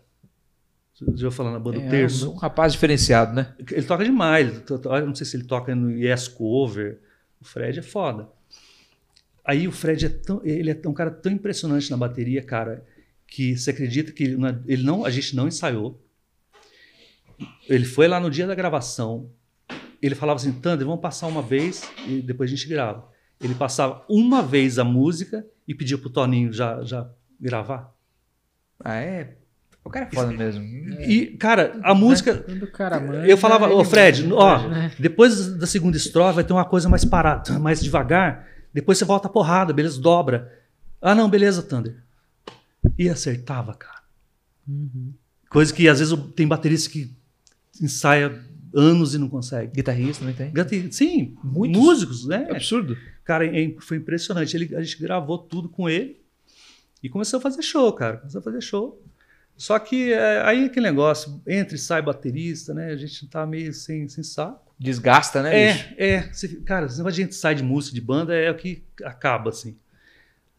Você já falar na banda
É,
Terço?
um rapaz diferenciado, né?
Ele toca demais. Ele to- to- não sei se ele toca no Yes Cover. O Fred é foda. Aí o Fred é tão, ele é um cara tão impressionante na bateria, cara, que você acredita que ele não- ele não, a gente não ensaiou. Ele foi lá no dia da gravação. Ele falava assim, Thunder, vamos passar uma vez e depois a gente grava. Ele passava uma vez a música e pedia pro Toninho já, já gravar.
Ah, é. O cara é foda mesmo.
E, cara, a música,
cara manda,
eu falava,
ele
ô Fred,
manda,
ó,
né?
depois da segunda estrofe vai ter uma coisa mais parada, mais devagar. Depois você volta a porrada, beleza? Dobra. Ah, não, beleza, Thunder. E acertava, cara.
Uhum.
Coisa que às vezes tem baterista que ensaia anos e não consegue.
Guitarrista, não tem?
Gate- Sim,
Muitos.
músicos, né?
Absurdo.
Cara, foi impressionante. Ele, a gente gravou tudo com ele e começou a fazer show, cara. Começou a fazer show. Só que é, aí aquele negócio, entra e sai baterista, né? A gente tá meio sem, sem saco.
Desgasta, né, bicho?
É, é. Você- cara, esse negócio de gente sai de música, de banda, é o que acaba, assim.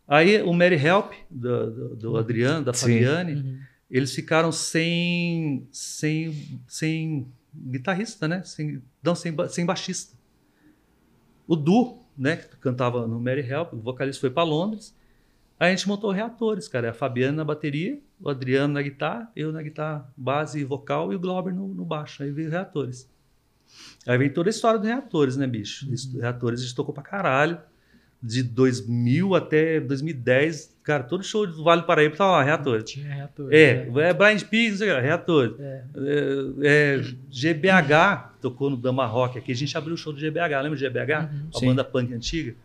Aí o Mary Help, do, do, do Adriano, da. Fabiane,
Uhum.
eles ficaram sem, sem, sem guitarrista, né? Sem, não, sem, sem baixista. O Du, né, que cantava no Mary Help, o vocalista foi para Londres. Aí a gente montou reatores, cara. A Fabiana na bateria, o Adriano na guitarra, eu na guitarra base e vocal e o Glauber no, no baixo. Aí veio reatores. Aí vem toda a história dos reatores, né, bicho? Isso, Reatores a gente tocou pra caralho. De 2000 até 2010, cara, todo show do Vale do Paraíba tava lá, reatores.
Tinha reator.
É,
né?
é Blind Pigs, não sei o que, reatores.
É.
É, é, GBH tocou no Dama Rock aqui. A gente abriu o show do GBH, lembra do GBH?
Uhum.
A
Sim.
banda punk antiga.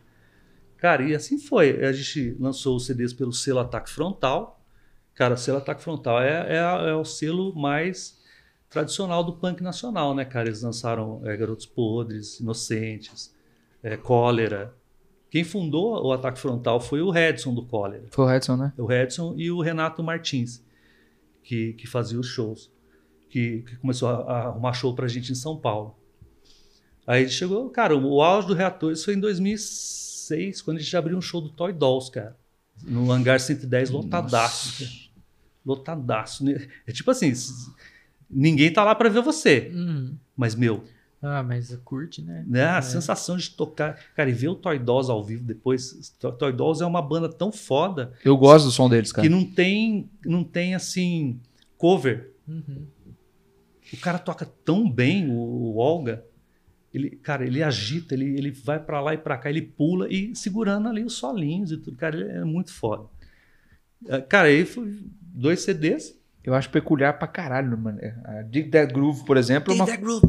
Cara, e assim foi. A gente lançou os CDs pelo selo Ataque Frontal. Cara, o selo Ataque Frontal é, é, é o selo mais tradicional do punk nacional, né, cara? Eles lançaram é, Garotos Podres, Inocentes, é, Cólera. Quem fundou o Ataque Frontal foi o Redson do Cólera
Foi o Redson, né?
o Redson e o Renato Martins, que, que fazia os shows, que, que começou a, a arrumar show pra gente em São Paulo. Aí chegou, cara, o, auge do Reator, isso foi em 2006, quando a gente abriu um show do Toy Dolls, cara, no Hangar 110, lotadaço, cara. lotadaço. né? É tipo assim, ninguém tá lá pra ver você,
Uhum.
mas, meu,
Ah, mas curte, né?
né? A
É.
sensação de tocar, cara, e ver o Toy Dolls ao vivo depois, To- Toy Dolls é uma banda tão foda,
Eu gosto do som deles, cara.
que não tem, não tem assim cover.
Uhum.
O cara toca tão bem o, o Olga. Ele, cara, ele agita, ele, ele vai pra lá e pra cá, ele pula e segurando ali os solinhos e tudo. Cara, ele é muito foda. É, Cara, aí foi dois CDs.
Eu acho peculiar pra caralho, mano. A Dig That Groove, por exemplo, é uma,
Dig that groove,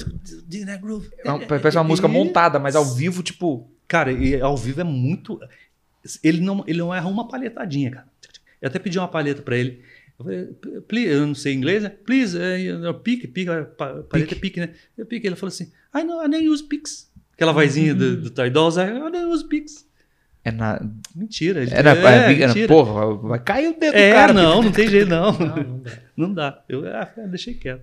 dig that groove.
é uma- parece uma música montada, mas ao vivo, tipo,
Cara, e ao vivo é muito. Ele não, ele não erra uma palhetadinha, cara. Eu até pedi uma palheta pra ele. Eu falei, please, eu não sei inglês, né? Please, uh, pique, pique, pa- palheta é pique, né? Eu pique. Ele falou assim: I, know, I don't use Pix. Aquela vozinha do, do Toy Dolls, I don't use Pix.
É na.
Mentira. ele-
Era,
é,
era-
mentira.
porra, vai cair o dedo do
É,
cara.
não, não tem jeito, não.
Não, não dá.
Não dá. Eu ah, deixei quieto.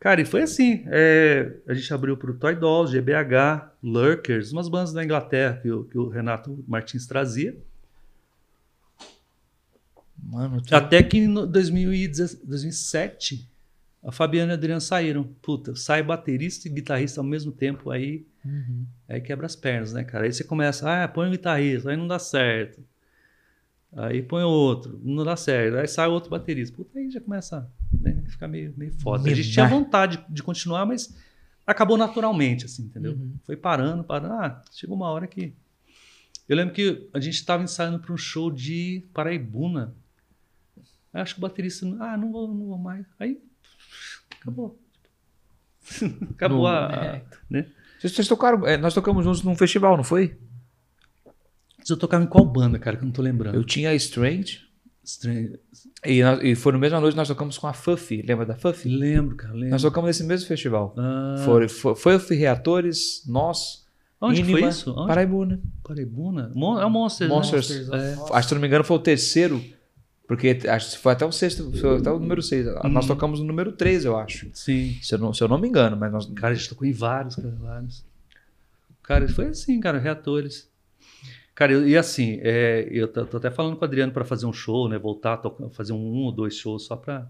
Cara, e foi assim. é, a gente abriu pro Toy Dolls, GBH, Lurkers, umas bandas da Inglaterra que o, que o Renato Martins trazia.
Mano,
Até que em no- 2010 2007, a Fabiana e o Adriano saíram. Puta, sai baterista e guitarrista ao mesmo tempo, aí,
Uhum.
aí quebra as pernas, né, cara? Aí você começa, ah, põe um guitarrista, aí não dá certo. Aí põe outro, não dá certo. Aí sai outro baterista. Puta, aí já começa né, a ficar meio, meio foda. A gente tinha vontade de continuar, mas acabou naturalmente, assim, entendeu?
Uhum.
Foi parando, parando. Ah, chegou uma hora que. Eu lembro que a gente estava ensaiando para um show de Paraibuna. Acho que o baterista. Ah, não vou, não vou mais. Aí. Acabou. acabou
No-
a.
É.
Né?
Vocês, vocês tocaram. é, nós tocamos juntos num festival, não foi?
Eu tocava em qual banda, cara, que eu não tô lembrando.
Eu tinha a Strange.
Estranho.
E, nós- e foi no mesma noite que nós tocamos com a Fuffy. Lembra da Fuffy?
Lembro, cara, lembro.
Nós tocamos nesse mesmo festival.
Ah,
Foi, foi, Fuffy, Reatores, nós,
onde que foi
Inima,
isso? Onde?
Paraibuna.
Paraibuna? Mon- É o Monsters, né?
Monsters.
Monsters
É.
Acho que, se não me engano, foi o terceiro. Porque acho que foi até o sexto, foi até o número 6. Nós
Uhum.
tocamos no número 3, eu acho.
Sim.
Se eu não, se eu não me engano, mas nós.
Cara, a gente tocou em vários, cara, vários. Cara, foi assim, cara, reatores. Cara, eu- e assim, é, eu tô, tô até falando com o Adriano para fazer um show, né? Voltar a tocar- fazer um, um ou dois shows só pra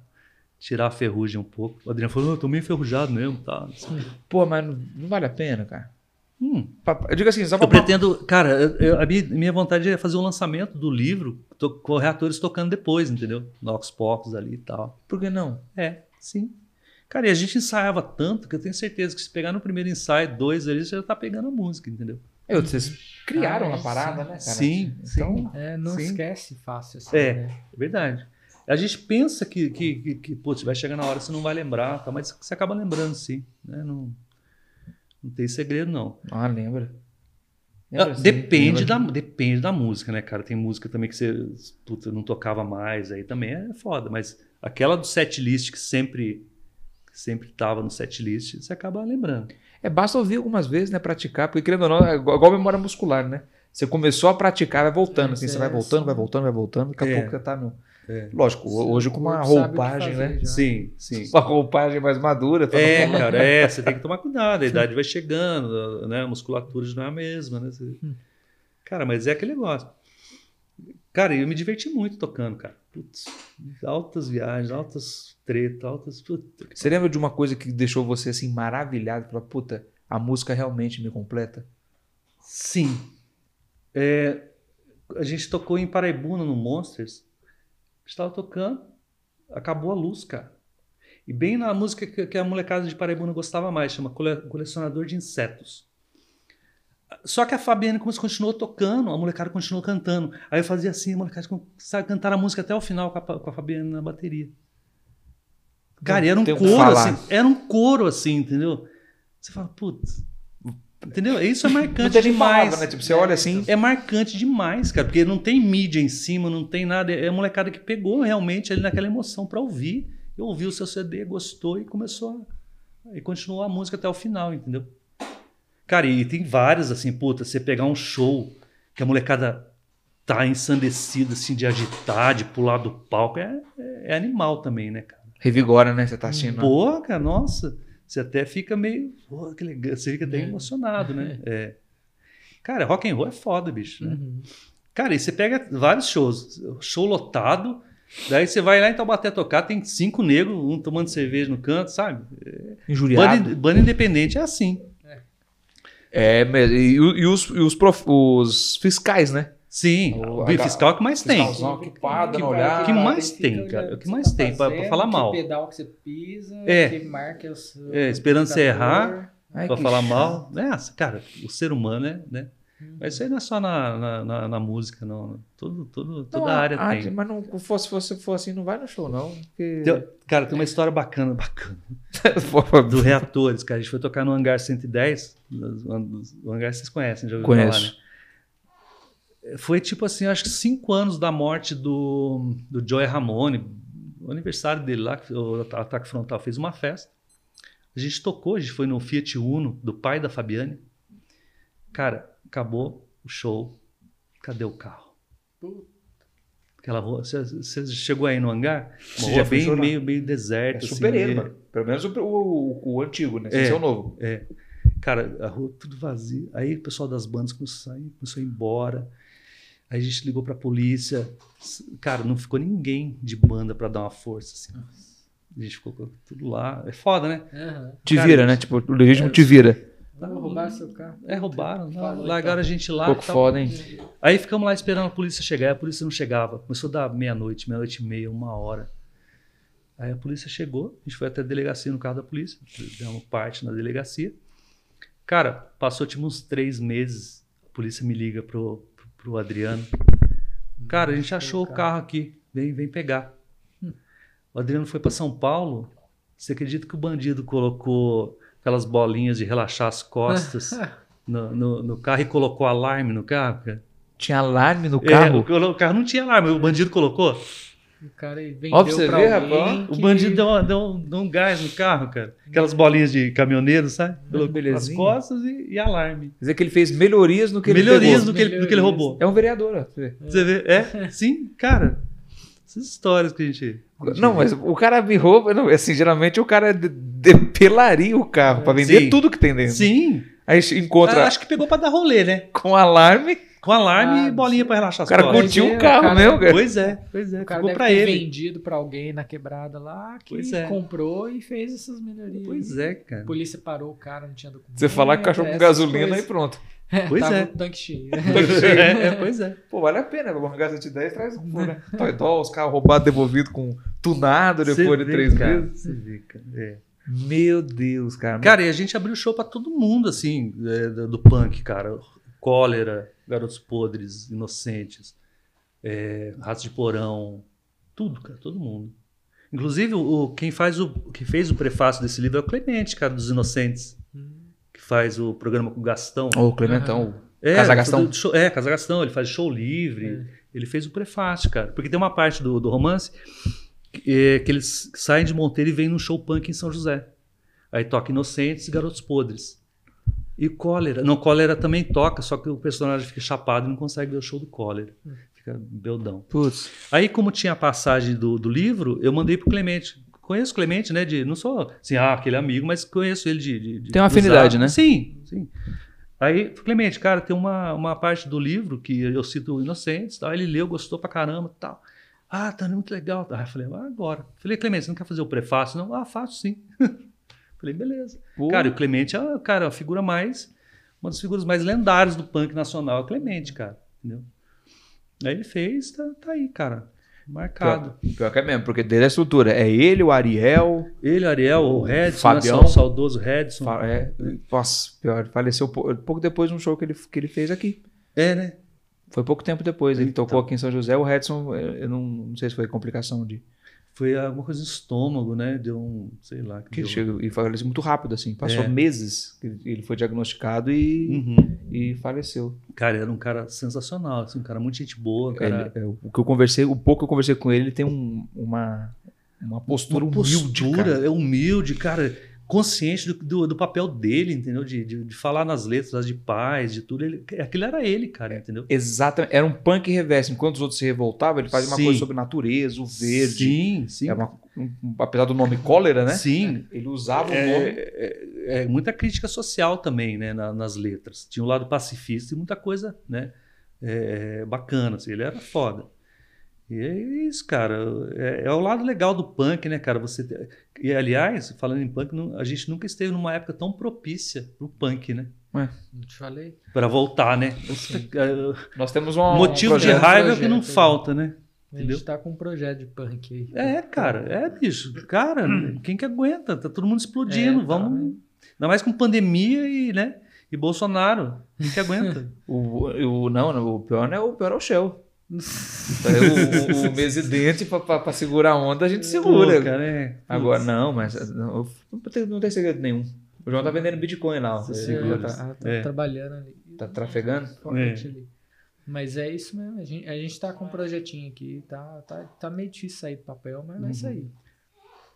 tirar a ferrugem um pouco. O Adriano falou, "Não, eu tô meio enferrujado mesmo, tá?
Pô, mas não, não vale a pena, cara.
Hum,
Eu digo assim, só
eu
pra.
pretendo, cara, eu- a minha, minha vontade é fazer o lançamento do livro to, com reatores tocando depois, entendeu? Nox Pocos ali e tal.
Por que não?
É, sim. Cara, e a gente ensaiava tanto que eu tenho certeza que se pegar no primeiro ensaio, dois ali, você já tá pegando a música, entendeu?
Eu, vocês criaram
Ah,
a
é,
parada,
sim.
né, cara?
Sim,
Então,
É, não
Sim.
esquece fácil assim,
É.
né?
É verdade. A gente pensa que, que, que, que putz, vai chegar na hora você não vai lembrar, tá? mas você acaba lembrando sim. Né? Não, não tem segredo, não.
Ah, lembra.
Ah,
Lembra, sim,
depende,
lembra.
da, depende da música, né, cara? Tem música também que você putz, não tocava mais, aí também é foda. Mas aquela do set list que sempre, que sempre tava no set list, você acaba lembrando.
É, basta ouvir algumas vezes, né? Praticar, porque querendo ou não, é igual memória muscular, né? Você começou a praticar, vai voltando, assim,
Mas
você
é
vai voltando, vai voltando, vai voltando, daqui a
É.
pouco você tá no.
É.
Lógico, hoje com uma roupagem,
fazer
né?
já.
Sim, sim.
Uma roupagem mais madura. tá
É,
falando.
cara, é, você tem que tomar cuidado, a idade vai chegando, né? A musculatura já não é a mesma, né? Você- Cara, mas é aquele negócio. Cara, eu me diverti muito tocando, cara. Putz, altas viagens, altas tretas, altas. Puta,
Você lembra de uma coisa que deixou você assim maravilhado? Falou, puta, a música realmente me completa?
Sim. É, a gente tocou em Paraibuna no Monsters. Estava tocando, acabou a luz, cara. E bem na música que, que a molecada de Paraibuna gostava mais, chama Cole- Colecionador de Insetos. Só que a Fabiana continuou tocando, a molecada continuou cantando. Aí eu fazia assim, a molecada sabe cantar a música até o final com a, com a Fabiana na bateria. Cara, era um coro assim, era um coro assim, entendeu? Você fala, putz, entendeu? Isso é
Não
marcante
tem nem
demais.
palavra, né? Tipo, você olha assim.
É marcante demais, cara, porque não tem mídia em cima, não tem nada. É a molecada que pegou realmente ali naquela emoção pra ouvir. E ouviu o seu CD, gostou e começou a. E continuou a música até o final, entendeu? Cara, e tem várias, assim, puta, você pegar um show que a molecada tá ensandecida, assim, de agitar, de pular do palco, é, é animal também, né, cara?
Revigora, né? Você tá assistindo.
Pô, cara, nossa, você até fica meio. Pô, que legal, você fica até
É.
emocionado, né? É. Cara, rock and roll é foda, bicho, né?
Uhum.
Cara, e você pega vários shows, show lotado, daí você vai lá em Taubaté tocar, tem cinco negros, um tomando cerveja no canto, sabe?
Injuriado.
Banda, banda independente é assim.
É. E, e os, e os, prof- os fiscais, né?
Sim,
O-
o
a-
fiscal é o que mais tem.
Que
olhar.
O que mais tem, cara? O
o
que
você
mais
tá
tem pra- pra
fazendo,
falar mal.
Que pedal que você pisa,
É.
que marca o seu
É, esperando você
amplificador.
errar.
Que
falar
chato.
mal. É, cara, o ser humano, né? né? Mas isso aí não é só na, na, na- na música, não. Tudo, tudo, toda
Não,
a área
arte,
tem.
Mas não fosse, fosse, for assim, não vai no show, não. Porque...
Tem- Cara, tem uma história bacana, bacana. Do Reatores, cara. A gente foi tocar no Hangar 110. O Hangar vocês conhecem, já
Conheço.
falar, né? Foi tipo assim, acho que cinco anos da morte do, do Joey Ramone. O aniversário dele lá, o Ataque Frontal fez uma festa. A gente tocou, a gente foi no Fiat Uno, do pai da Fabiane. Cara, acabou o show. Cadê o carro? Aquela rua. Você, chegou aí no hangar? Uma rua bem
chorar?
meio, meio
É
deserto. assim,
super ele,
meio-.
Pelo menos o, o, o antigo, né? Esse
É.
é o novo.
Cara, a rua tudo vazio. Aí o pessoal das bandas começou a sair, começou a ir embora. Aí a gente ligou pra polícia. Cara, não ficou ninguém de banda pra dar uma força. Assim. A gente ficou com tudo lá. É foda, né?
Aham.
Te
Cara,
vira, né? Tipo, o legítimo
é-
te vira.
Vamos roubar seu carro.
É, roubaram.
Falou,
largaram
então.
a gente lá.
Um pouco
tal.
foda, hein?
Aí ficamos lá esperando a polícia chegar. E a polícia não chegava. Começou a dar meia-noite, meia-noite e meia, uma hora. Aí a polícia chegou. A gente foi até a delegacia no carro da polícia. Demos parte na delegacia. Cara, passou tipo uns três meses. A polícia me liga pro, pro, Adriano. Cara, a gente achou o carro aqui. Vem, vem pegar. O Adriano foi para São Paulo. Você acredita que o bandido colocou aquelas bolinhas de relaxar as costas no, no, no carro e colocou alarme no carro? Cara?
Tinha alarme no
É,
carro.
o, o carro não tinha alarme, o bandido colocou.
O cara aí vendeu
Ó, pra você
pra
ver,
alguém
rapaz,
O bandido deu, deu, um- deu um gás no carro, cara. Aquelas bolinhas de caminhoneiro, sabe? Nas
belezinha.
costas e, e alarme.
Quer dizer que ele fez melhorias no que ele
Melhorias
pegou.
do que, ele, do que ele roubou.
É um vereador, ó. Você vê.
Você vê? É, sim, cara. Essas histórias que a gente.
Não, mas o cara me rouba. Não, assim, geralmente o cara de- depelaria o carro pra vender
Sim.
tudo que tem dentro.
Sim.
Aí encontra
Ah, acho que pegou pra dar rolê, né?
com alarme.
Com alarme
Ah,
e bolinha pra relaxar
O cara
costas.
curtiu
é,
o carro
cara-
mesmo, cara.
Pois é, pois é.
O cara
Ficou
deve
pra
ter
ele.
vendido pra alguém na quebrada lá que
Pois é.
comprou e fez essas melhorias.
Pois é,
A
cara.
polícia parou o cara, não tinha documento.
Você falar que o cachorro com gasolina
coisas.
e pronto.
Pois
Tava
é.
tanque cheio.
é, é, pois é.
Pô, vale a pena. Vamos gastar 110 traz um, né? Toy Doll, os carros roubados, devolvidos com tunado depois
Você
de
vê,
três
cara,
meses.
Você vê, cara. É.
Meu Deus, cara.
Cara, e a gente abriu show pra todo mundo, assim, é, do punk, cara. Cólera, Garotos Podres, Inocentes, é, Ratos de Porão, tudo, cara, todo mundo. Inclusive, o, o- quem, faz o, quem fez o prefácio desse livro é o Clemente, cara, dos Inocentes, que faz o programa com o Gastão.
Ô, Clementão.
É,
Casa Gastão?
show- é, Casa Gastão, ele faz show livre. Ele fez o prefácio, cara. Porque tem uma parte do, do romance que, é, que eles saem de Monteiro e vêm num show punk em São José. Aí toca Inocentes e Garotos Podres. E Cólera. Não, Cólera também toca, só que o personagem fica chapado e não consegue ver o show do Cólera. Fica beldão.
Putz.
Aí, como tinha a passagem do, do livro, eu mandei pro Clemente. Conheço o Clemente, né? De, não sou assim, ah, aquele amigo, mas conheço ele de. de- de
Tem uma afinidade, né?
Sim, sim. Aí, Clemente, cara, tem uma, uma parte do livro que eu cito Inocentes, tal. ele leu, gostou pra caramba tal. Ah, tá muito legal. Aí eu falei, ah, agora. Falei, Clemente, você não quer fazer o prefácio? Não? Ah, faço sim. falei, beleza.
Pô.
Cara, o Clemente é cara, a figura mais. Uma das figuras mais lendárias do punk nacional é o Clemente, cara. Entendeu? Aí ele fez, tá, tá aí, cara. Marcado.
Pior, pior que é mesmo, porque desde a estrutura. É ele, o Ariel.
Ele, Ariel, o Redson,
Fabião.
né, o saudoso Redson.
fa- É, nossa, pior, faleceu pou- pouco depois de um show que ele, que ele fez aqui.
É, né?
Foi pouco tempo depois. Ele
Então.
tocou aqui em São José. O Redson, eu eu não, não sei se foi complicação de.
Foi alguma coisa no estômago, né? Deu um, sei lá.
Que
deu-
chegou, e faleceu muito rápido, assim. Passou
É.
meses que ele- ele foi diagnosticado e,
Uhum.
e faleceu.
Cara, era um cara sensacional, assim, um cara muito gente boa, um cara.
Ele- é, o que eu conversei, o pouco que eu conversei com ele, ele tem um- uma, uma postura
uma
humilde,
postura,
cara.
é humilde, cara, consciente do, do, do papel dele, entendeu? De, de, de falar nas letras, de paz, de tudo. Ele, aquilo era ele, cara, entendeu?
Exatamente. Era um punk reverso. Enquanto os outros se revoltavam, ele fazia uma
Sim.
coisa sobre natureza, o verde.
Sim, sim.
É uma- um- apesar do nome cólera, né?
Sim.
Ele usava o nome.
É, é- é muita crítica social também, né, na- nas letras. Tinha um lado pacifista e muita coisa, né, é, bacana. assim, ele era foda. E é isso, cara. É, é o lado legal do punk, né, cara? Você e aliás, falando em punk, não- a gente nunca esteve numa época tão propícia pro punk, né?
Não te falei?
Para voltar, né?
Nós temos um
Motivo
um
de
projeto-
raiva é o que
projeto,
não falta, né?
A
Entendeu?
gente tá com um projeto de punk aí.
É, cara, é, bicho. Cara, quem que aguenta? Tá todo mundo explodindo.
É, tá,
vamos. Ainda mais com pandemia e, né? E Bolsonaro, quem que aguenta?
O, o, não, não, o pior não é o pior é o Shell. O, o, o presidente, para segurar a onda, a gente segura.
Pô, cara, é.
Agora, não, mas não, não tem, segredo nenhum. O João tá vendendo Bitcoin lá.
Você
já tá,
tá,
É.
trabalhando ali.
tá trafegando.
Ali. Mas é isso mesmo. A gente, a gente tá com um projetinho aqui. Tá, tá, tá meio difícil sair do papel, mas vai
Uhum.
sair.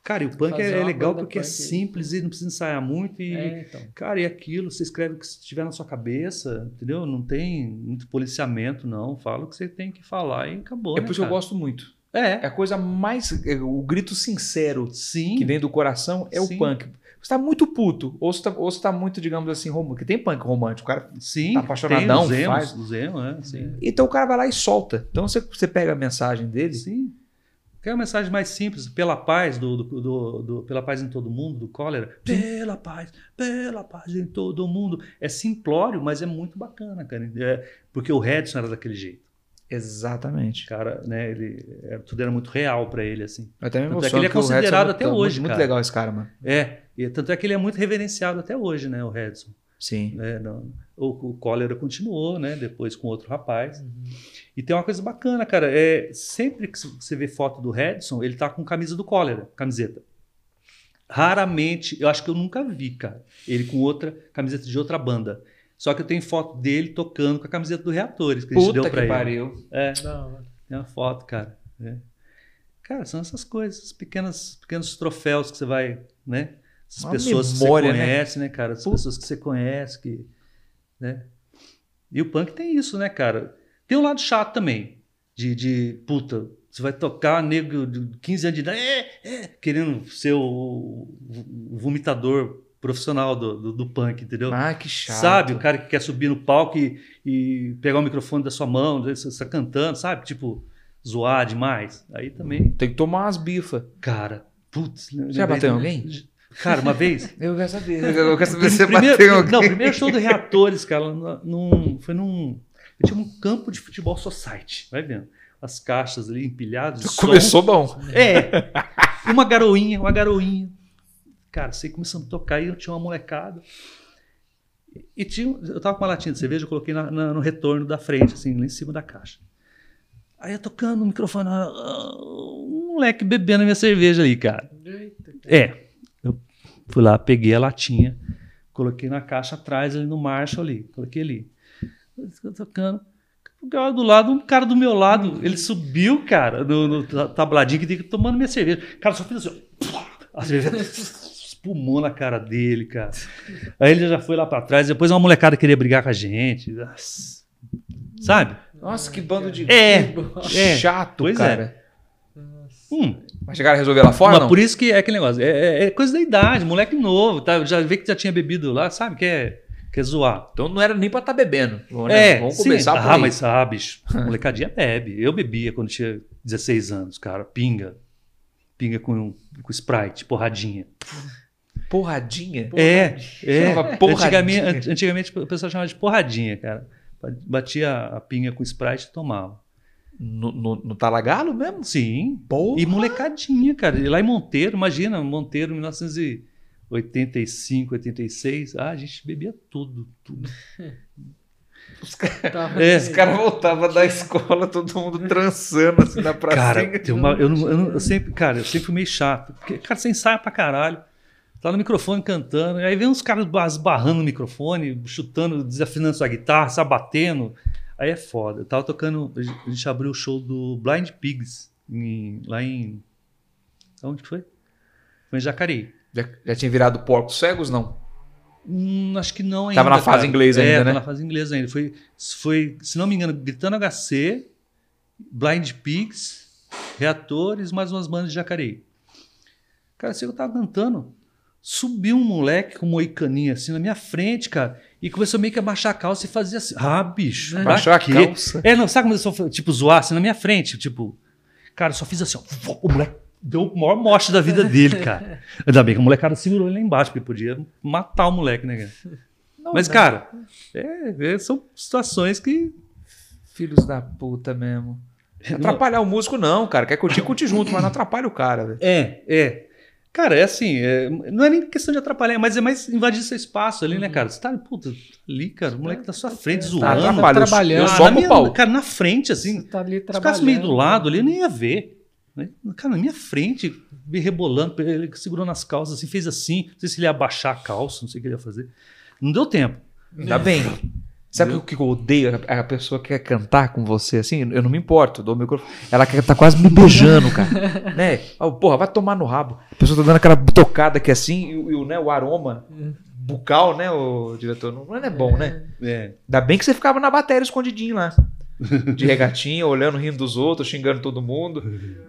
Cara, e o punk é, é legal porque é
punk aí.
simples e não precisa ensaiar muito. E,
É, então.
Cara, e aquilo, você escreve o que estiver na sua cabeça, entendeu? Não tem muito policiamento, não. Fala o que você tem que falar e acabou.
É
né,
por isso que eu gosto muito. É
É,
a coisa mais. é, O grito sincero
sim.
que vem do coração é
Sim.
o punk. Você tá muito puto, ou você tá, ou você tá muito, digamos assim, romântico. Porque tem punk romântico, cara.
Sim,
Tá apaixonadão,
tem os emos,
faz.
os emos, é, sim.
Então o cara vai lá e solta. Então você, você pega a mensagem dele.
Sim. Quer uma mensagem mais simples, pela paz, do, do- do- do- pela paz em todo mundo, do cólera. Pela paz, pela paz em todo mundo. É simplório, mas é muito bacana, cara. É, porque o Redson era daquele jeito.
Exatamente.
Cara, né, ele, é, tudo era muito real pra ele, assim.
Eu até me
Tanto é que ele é considerado
muito-
até
muito-
hoje,
Muito
cara.
legal esse cara, mano.
É, e tanto é que ele é muito reverenciado até hoje, né, o Redson.
Sim.
né, não- o, o cólera continuou, né, depois com outro rapaz. E tem uma coisa bacana, cara, é sempre que você vê foto do Redson, ele tá com camisa do cólera, camiseta. Raramente, eu acho que eu nunca vi, cara, ele com outra camiseta de outra banda. Só que eu tenho foto dele tocando com a camiseta do Reatores, que a gente
Puta
deu
que
pra ele.
pariu.
É,
Da hora.
tem uma foto, cara. É. Cara, são essas coisas, esses pequenos, troféus que você vai, né? Essas
Uma
pessoas
memória,
que
né?
você conhece, né, cara? Essas
Puta.
pessoas que você conhece, que, né? E o punk tem isso, né, cara? Tem um lado chato também, de, de puta, você vai tocar nego de 15 anos de idade, é, é, querendo ser o, o vomitador profissional do, do, do punk, entendeu?
Ah, que chato.
Sabe? O cara que quer subir no palco e, e pegar o microfone da sua mão, você está cantando, sabe? Tipo, zoar demais. Aí também,
Tem que tomar umas bifas.
cara, putz.
Você já bateu em alguém?
Cara, uma vez.
Eu quero saber. Eu quero saber se você
primeiro,
bateu em alguém.
não, primeiro show do Reatores, cara, num, foi num. Eu tinha um campo de futebol society, vai vendo. As caixas ali empilhadas.
Começou bom.
É. Uma garoinha, uma garoinha. Cara, sei começando a tocar e eu tinha uma molecada. E tinha, eu tava com uma latinha de cerveja, eu coloquei na- na- no retorno da frente, assim, lá em cima da caixa. Aí eu tocando no microfone, ah, um moleque bebendo a minha cerveja ali, cara.
Eita, cara.
É. Eu fui lá, peguei a latinha, coloquei na caixa atrás, ali no Marshall ali. Coloquei ali. Tocando. Cara do lado, um cara do meu lado, ele subiu, cara, no, no ta- tabladinho que tem tomando minha cerveja. Cara, só fez assim, ó. A cerveja espumou na cara dele, cara. Aí ele já foi lá pra trás. Depois uma molecada queria brigar com a gente. Sabe?
Nossa, que bando de
É.
que
É.
chato,
Pois
cara.
Nossa.
Hum.
Mas chegaram a resolver lá fora,
Mas
não?
por isso que é aquele negócio. É, é- é coisa da idade, moleque novo, tá? Já vê que já tinha bebido lá, sabe? Quer, quer zoar.
Então não era nem pra estar bebendo. Vamos, né?
É,
Vamos
sim.
começar por
Ah,
aí.
mas ah, bicho, molecadinha bebe. Eu bebia quando tinha 16 anos, cara. Pinga. Pinga com, com Sprite, porradinha.
Porradinha?
É, é.
Porradinha.
Antigamente, antigamente o pessoal chamava de porradinha, cara. Batia a pinga com Sprite e tomava.
No, no, no Talagalo mesmo?
Sim.
Porra.
E molecadinha, cara. E lá em Monteiro, imagina, Monteiro, 1985, 86. Ah, a gente bebia tudo, tudo.
Os caras
É.
os caras voltavam da escola, todo mundo trançando assim na pracinha.
Cara, tem uma, eu, não- eu não- eu sempre, cara, eu sempre fui meio chato. Porque, cara, você ensaia pra caralho. Tá no microfone cantando, aí vem uns caras esbarrando no microfone, chutando, desafinando sua guitarra, sabatendo. Aí é foda. Eu tava tocando, a gente abriu o show do Blind Pigs em- lá em. Onde que foi? Foi em Jacareí.
Já, já tinha virado porcos cegos, não?
Hum, acho que não ainda.
Tava na fase
cara.
inglesa ainda,
é,
né?
Tava na fase inglesa ainda. Foi, foi, se não me engano, Gritando HC, Blind Pigs, Reatores, mais umas bandas de Jacareí. Cara, que eu tava cantando. Subiu um moleque com moicaninha assim na minha frente, cara, e começou meio que a baixar a calça e fazer assim. Ah, bicho. pra
Baixou a calça.
É, não, sabe como começou, tipo, zoar assim na minha frente? Tipo, cara, eu só fiz assim, ó. O moleque deu o maior morte da vida dele, cara. Ainda bem que a molecada segurou ele lá embaixo, porque podia matar o moleque, né, cara?
Não,
Mas,
né?
cara, é- é- são situações que.
Filhos da puta mesmo. Não atrapalhar o músico, não, cara. Quer curtir, curte junto, mas não atrapalha o cara, velho.
É, é. Cara, é assim, é, não é nem questão de atrapalhar, mas é mais invadir seu espaço ali,
Uhum.
né, cara? Você tá, puta, ali, cara, o moleque tá na sua frente,
Tá,
zoando.
Tá,
tá.
Eu-
trabalhando.
Eu
Ah,
só com
minha-
o pau.
Cara, na frente, assim,
Você tá ali
se ficasse meio do
trabalhando.
lado ali, eu nem ia ver. Né? Cara, na minha frente, me rebolando, ele segurou nas calças, assim, fez assim. Não sei se ele ia abaixar a calça, não sei o que ele ia fazer. Não deu tempo.
Ainda bem. Sabe o que eu odeio? A pessoa que quer cantar com você assim, eu não me importo, dou o microfone. Ela quer tá quase me beijando, cara. né? Ah, porra, vai tomar no rabo. A pessoa tá dando aquela tocada aqui assim, e, o- né, o aroma bucal, né, o diretor? Não, não é bom, né?
É.
Ainda bem que você ficava na bateria escondidinho lá. De regatinha, olhando, rindo dos outros, xingando todo mundo,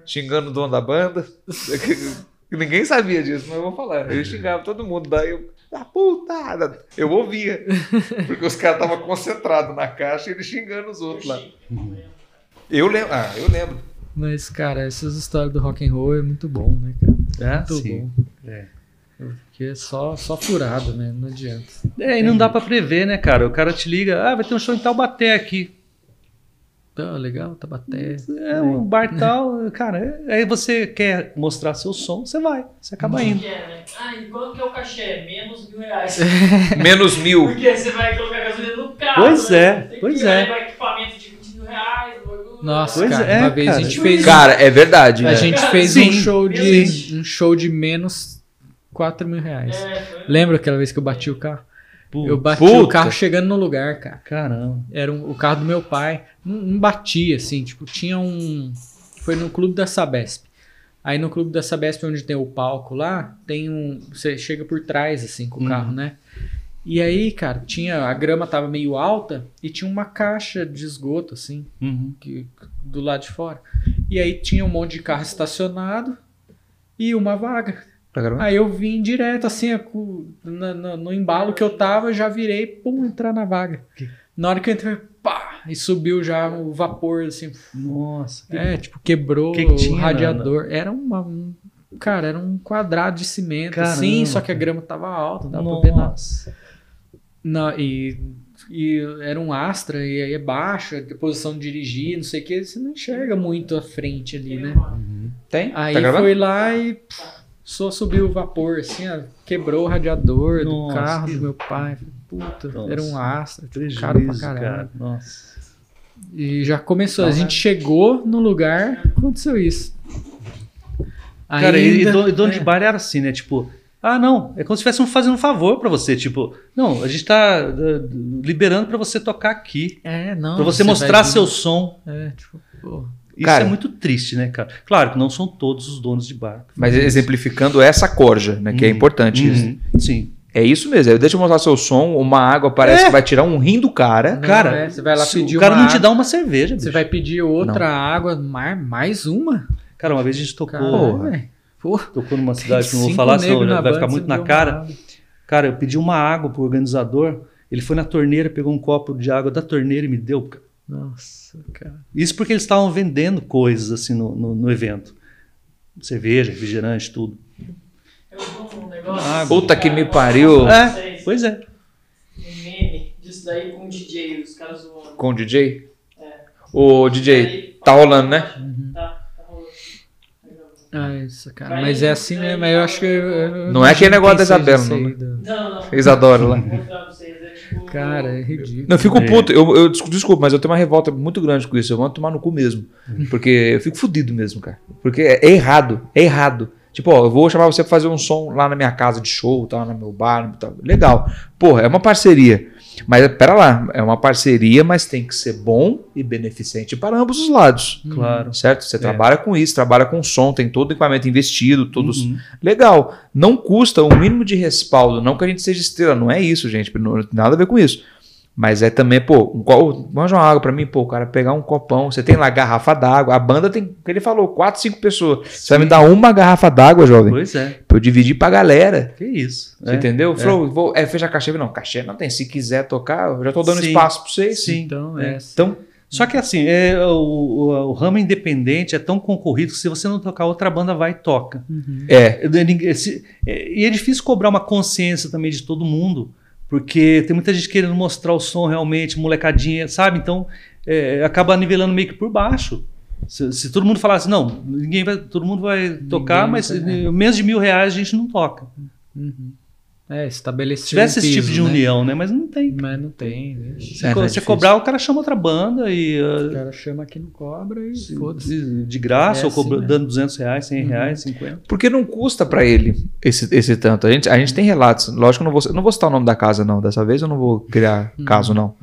xingando o dono da banda. Ninguém sabia disso, mas eu vou falar. Eu xingava todo mundo, daí eu. Ah, puta! Eu ouvia. Porque os caras estavam concentrados na caixa e ele xingando os outros lá. Eu lembro. Ah, eu lembro.
Mas, cara, essas histórias do rock and roll é muito bom, né, cara?
É,
Muito
sim.
bom.
É.
Porque é só, só furado, né? Não adianta.
É, e não dá pra prever, né, cara? O cara te liga, ah, vai ter um show em Taubaté aqui.
Tá legal, Tabaté.
É um bar tal, cara. Aí você quer mostrar seu som, você vai, você acaba indo.
Que é, né? Ah, e quanto que é o cachê? Menos mil reais.
Menos mil.
Porque você vai colocar gasolina no carro.
Pois
né?
é,
Tem
pois
que
é.
levar equipamento de 20 mil reais. bagulho.
Nossa,
Pois
cara,
é,
uma vez
cara.
a gente fez.
Cara, é verdade.
a
né?
gente
Cara,
fez
sim,
um show de
sim.
um show de menos 4 mil reais.
É, foi.
Lembra aquela vez que eu bati o carro?
Putz,
Eu bati
Puta.
o carro chegando no lugar, cara.
Caramba.
Era um- o carro do meu pai. Não, não batia, assim, tipo, tinha um. Foi no clube da Sabesp. Aí no clube da Sabesp, onde tem o palco lá, tem um. Você chega por trás, assim, com o
Uhum.
carro, né? E aí, cara, tinha. A grama tava meio alta e tinha uma caixa de esgoto, assim,
Uhum.
que, do lado de fora. E aí tinha um monte de carro estacionado e uma vaga.
Tá gravando?
Aí eu vim direto, assim, na- na- no embalo que eu tava, já virei, pum, entrar na vaga. Na hora que eu entrei, pá, e subiu já o vapor, assim.
Nossa.
É, tipo, quebrou
que que tinha
o radiador. Era uma. um- cara, era um quadrado de cimento,
Caramba,
assim, só que a grama tava alta, não dava pra ver nada.
Nossa.
Na- e, e era um Astra, e aí é baixo, a posição de dirigir, não sei o que, você não enxerga muito a frente ali, né?
Tem?
Aí
tá
foi lá e pff, só subiu o vapor, assim, ó, quebrou o radiador do
Nossa,
carro
que-
do meu pai. Puta,
Nossa.
era um Astra, tipo,
Prejuízo,
caro pra caralho.
cara. Nossa.
E já começou, a gente chegou no lugar, aconteceu isso.
Cara, e, e
Ainda-
dono, dono de
é.
bar era assim, né? Tipo, ah, não, é como se estivessem fazendo um favor pra você. Tipo, não, a gente tá uh, liberando pra você tocar aqui.
É, não.
Pra você
vai
mostrar seu som.
É, tipo, pô.
Isso
Cara.
é muito triste, né, cara? Claro que não são todos os donos de bar.
Mas
isso.
exemplificando essa corja, né? Que é
Uhum.
importante isso.
Uhum, Sim.
É isso mesmo. Deixa eu mostrar seu som. Uma água parece
É.
que vai tirar um rim do cara.
Não,
cara,
é, você vai lá
se
pedir
o cara
uma
não te dá uma cerveja,
Você
bicho.
vai pedir outra água, mais, mais uma?
Cara, uma vez a gente tocou,
velho. Pô,
tocou numa cidade que eu não vou falar, senão vai ficar
banda,
muito
você
na cara. Cara, eu pedi uma água pro organizador, ele foi na torneira, pegou um copo de água da torneira e me deu. Cara.
Nossa, cara.
Isso porque eles estavam vendendo coisas assim no, no, no evento. Cerveja, refrigerante, tudo.
Eu vi um negócio.
Ah,
puta que me
Cara,
pariu.
É, pois é.
Um meme disso daí com o DJ, os caras zoando.
Com o DJ?
É.
O DJ,
Aí,
tá rolando, né?
Tá, tá rolando.
Ah, isso, cara.
Vai
Mas é assim mesmo. Eu acho que. eu- eu
Não é aquele negócio da Isabela,
aí
não,
Não, não.
Eles adoram lá.
Cara, é ridículo.
Não, eu fico
É.
puto. Eu, eu desculpa, mas eu tenho uma revolta muito grande com isso. Eu vou tomar no cu mesmo. Porque eu fico fudido mesmo, cara. Porque é, é errado. É errado. Tipo, ó, eu vou chamar você pra fazer um som lá na minha casa de show, tal, no meu bar, tal. Legal. Porra, é uma parceria. Mas pera lá, é uma parceria, mas tem que ser bom e beneficente para ambos os lados.
Claro.
Certo? Você
É.
trabalha com isso, trabalha com som, tem todo o equipamento investido, todos.
Uhum.
Legal. Não custa um mínimo de respaldo. Não que a gente seja estrela, não é isso, gente. Não tem nada a ver com isso. Mas é também, pô, um co- manja uma água pra mim, pô, o cara pegar um copão. Você tem lá garrafa d'água. A banda tem, que ele falou, quatro, cinco pessoas. Você vai me dar uma garrafa d'água, jovem,
Pois é.
pra eu dividir pra galera.
Que isso.
Você
é.
entendeu?
é.
Falou, vou, é, fecha a cachê. Não, cachê não tem. Se quiser tocar, eu já tô dando
Sim.
espaço pra vocês.
Sim.
Então,
É.
é.
Então,
Só que assim, é, o, o- o ramo independente é tão concorrido que se você não tocar, outra banda vai e toca.
Uhum.
é.
É, é, E é difícil cobrar uma consciência também de todo mundo, porque tem muita gente querendo mostrar o som realmente, molecadinha, sabe? Então é, acaba nivelando meio que por baixo. Se, se todo mundo falasse, não, ninguém vai, todo mundo vai tocar,
Ninguém
mas
vai-
eh, menos de mil reais a gente não toca.
Uhum. É, estabelecer.
Se tivesse
um
esse tipo
piso,
de
né?
união, né? Mas não tem.
Mas não tem. né?
Se
É, né,
você
difícil.
cobrar, o cara chama outra banda e
O
uh,
cara chama aqui não cobra e foda-se.
de, de graça,
É
ou cobra-
assim, né?
dando 200 reais, 100
Uhum.
reais, 50.
Porque não custa pra ele esse, esse tanto. A gente, a gente tem relatos. Lógico que eu não vou, não vou citar o nome da casa, não. Dessa vez eu não vou criar
Uhum.
caso, não.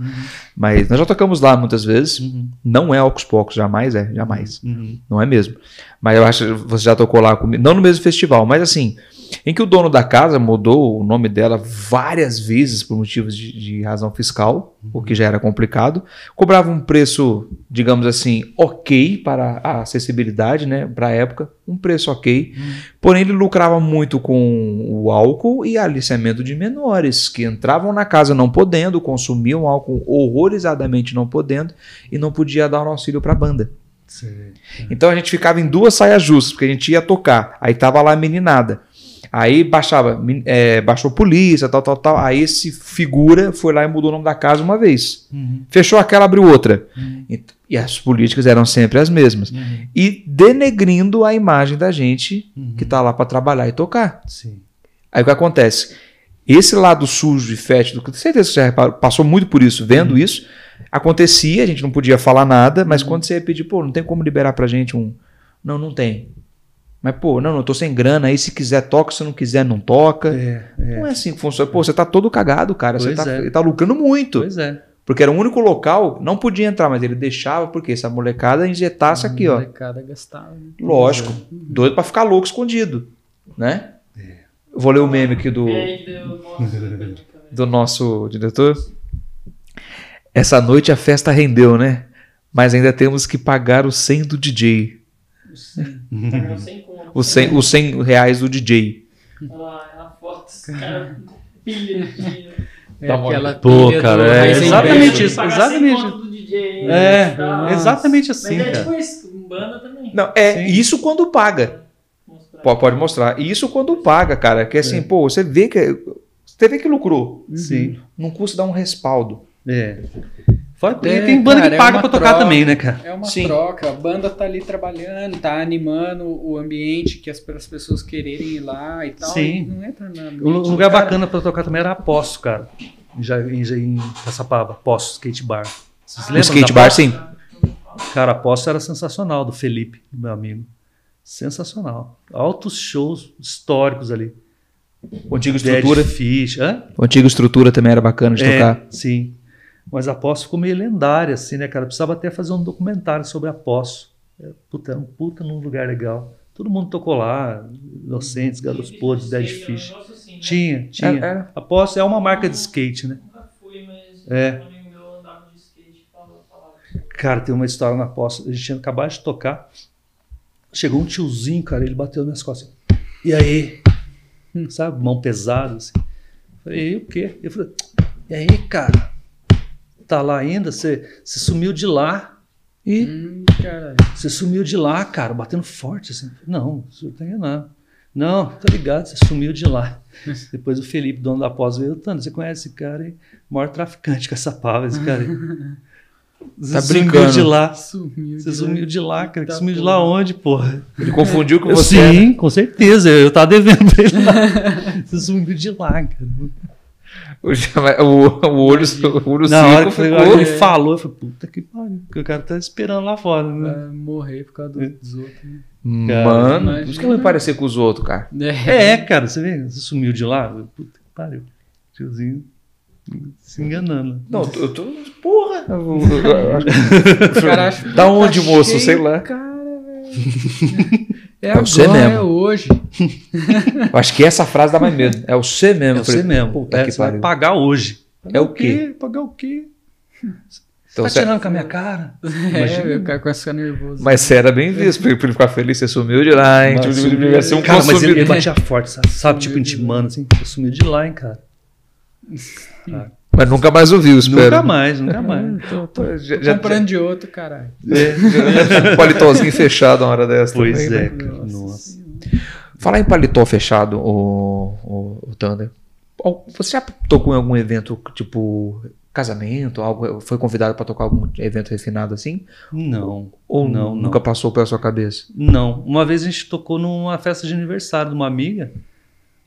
Mas nós já tocamos lá muitas vezes.
Uhum.
Não é Ocus Pocos, jamais é, jamais.
Uhum.
Não é mesmo. Mas eu acho que você já tocou lá comigo. Não no mesmo festival, mas assim, em que o dono da casa mudou o nome dela várias vezes por motivos de, de razão fiscal, o que já era complicado. Cobrava um preço, digamos assim, ok para a acessibilidade, né? Para a época, um preço ok. Porém, ele lucrava muito com o álcool e aliciamento de menores, que entravam na casa não podendo, consumiam álcool horrorizadamente não podendo e não podia dar um auxílio para a banda.
Sei.
Então a gente ficava em duas saias justas, porque a gente ia tocar. Aí tava lá a meninada. Aí baixava, é, baixou polícia, tal, tal, tal. Aí esse figura foi lá e mudou o nome da casa uma vez.
Uhum.
Fechou aquela, abriu outra.
Uhum.
E, e as políticas eram sempre as mesmas.
Uhum.
E denegrindo a imagem da gente
Uhum.
que tá lá para trabalhar e tocar.
Sim.
Aí o que acontece? Esse lado sujo e fétido, com certeza que você reparou, passou muito por isso, vendo isso, acontecia, a gente não podia falar nada, mas quando você ia pedir, pô, não tem como liberar pra gente um. Não, não tem. Mas, pô, não, não, eu tô sem grana, aí se quiser toca, se não quiser não toca.
É, é.
Não é assim que funciona. Pô, você tá todo cagado, cara. Você
Pois
tá,
é.
tá lucrando muito.
Pois é.
Porque era o único local, não podia entrar, mas ele deixava, porque essa molecada injetasse aqui, ó.
Molecada gastava. né?
Lógico. Doido pra ficar louco escondido. Né? Eu Vou ler o meme aqui do
deu nossa,
do nosso diretor. Essa noite a festa rendeu, né? Mas ainda temos que pagar o 100 do DJ.
Pagou sem conta.
Os 100, os 100 reais do DJ.
Olha lá, é a foto dos caras. Pilha de dinheiro.
É
uma-
aquela
Pô, cara,
do
é exatamente isso. Exatamente.
DJ.
É,
tá?
exatamente assim,
Mas é
cara.
tipo isso, banda também.
Não, é
Sim.
isso quando paga.
Mostrar.
Pode, pode mostrar. Isso quando paga, cara. Que assim,
É.
pô, você vê que. Você vê que lucrou.
Sim.
Não custa dar um respaldo.
É.
É,
tem banda
cara,
que
é
paga
uma
pra tocar
troca.
também, né, cara?
É uma
Sim.
troca, a banda tá ali trabalhando, tá animando o ambiente que as, as pessoas quererem ir lá e tal.
Sim.
e não entra na mente
Um lugar
cara.
bacana pra tocar também era Aposto, cara. Já em, já em Caçapava, Poço, skate bar. Vocês
O
lembram
skate bar,
Poço?
sim.
Cara, Aposto era sensacional, do Felipe, meu amigo. Sensacional. Altos shows históricos ali.
O antigo
Dead
estrutura.
Fish. Hã?
O antigo estrutura também era bacana de
É,
tocar.
sim. Mas a Poço ficou meio lendária, assim, né, cara? Precisava até fazer um documentário sobre a Poço. É, puta, era um puta num lugar legal. Todo mundo tocou lá, Inocentes, Garotos Podres, Dead
é um
Fish.
negócio assim, né?
Tinha, tinha.
Era- era.
A Poço é uma marca de skate, né?
Nunca fui, mas
É.
um amigo meu andava de skate e falava, falava.
Cara, tem uma história na Poço. A gente tinha acabado de tocar. Chegou um tiozinho, cara, ele bateu nas minhas costas. assim, E aí? Hum, Sabe, mão pesada, assim. Falei, e aí, o quê? Ele falou, e aí, cara? Tá lá ainda? Você você sumiu de lá. E
Hum,
você sumiu de lá, cara, batendo forte, assim. Não, o senhor tá enganado. Não, tá ligado, você sumiu de lá. Depois o Felipe, dono da pós, veio, Tano, você conhece esse cara aí? Maior traficante com essa pava, esse cara aí. Você
Tá
sumiu
brincando.
de lá.
Sumiu.
Você
de
sumiu de lá, cara. Que sumiu de
porra.
lá onde, porra?
Ele confundiu com
Eu,
você. né?
sim, com certeza. Eu tava devendo pra ele lá. Você sumiu de lá, cara.
O, o, o olho, o olho
Na hora que foi-
ficou.
ele falou, eu falei, puta que pariu. Porque o cara tá esperando lá fora, né?
Vai morrer por causa dos outros. né?
Mano,
Imagina.
por isso que eu não me parecer com os outros, cara.
É, cara, você vê, você sumiu de lá. eu, Puta que pariu. Tiozinho se enganando.
Não, eu tô. eu tô- porra! eu- eu- eu acho que-
Cara, acho que
da
tá
onde, moço?
cheio,
Sei lá.
Cara, velho. É,
É você
agora,
mesmo.
é hoje.
Eu acho que essa frase dá mais medo. É o C mesmo.
É você
falei,
mesmo.
Puta
É,
que
você vai
pariu.
pagar hoje.
É o quê?
Pagar o quê?
Então,
tá
você-
tirando com a minha cara?
É, o cara começa a ficar nervoso.
Mas você era bem visto pra ele ficar feliz. Você sumiu de lá, hein?
Mas
Tipo,
sumiu-
devia ser um
cara, mas ele, ele batia forte, sabe? sabe tipo, intimando assim. Você sumiu de lá, hein, cara?
Mas nunca mais ouviu, espero.
Nunca mais, nunca mais.
Tô, tô
Já, já,
comprando de outro, caralho.
É, já um paletózinho fechado uma hora dessa.
Pois
também,
é,
né?
cara.
Nossa
Nossa.
Falar em paletó fechado, o, o, o Thunder. Você já tocou em algum evento, tipo, casamento, algo, foi convidado pra tocar algum evento refinado assim?
Não,
Ou
Não, não.
nunca passou pela sua cabeça?
não. Uma vez a gente tocou numa festa de aniversário de uma amiga.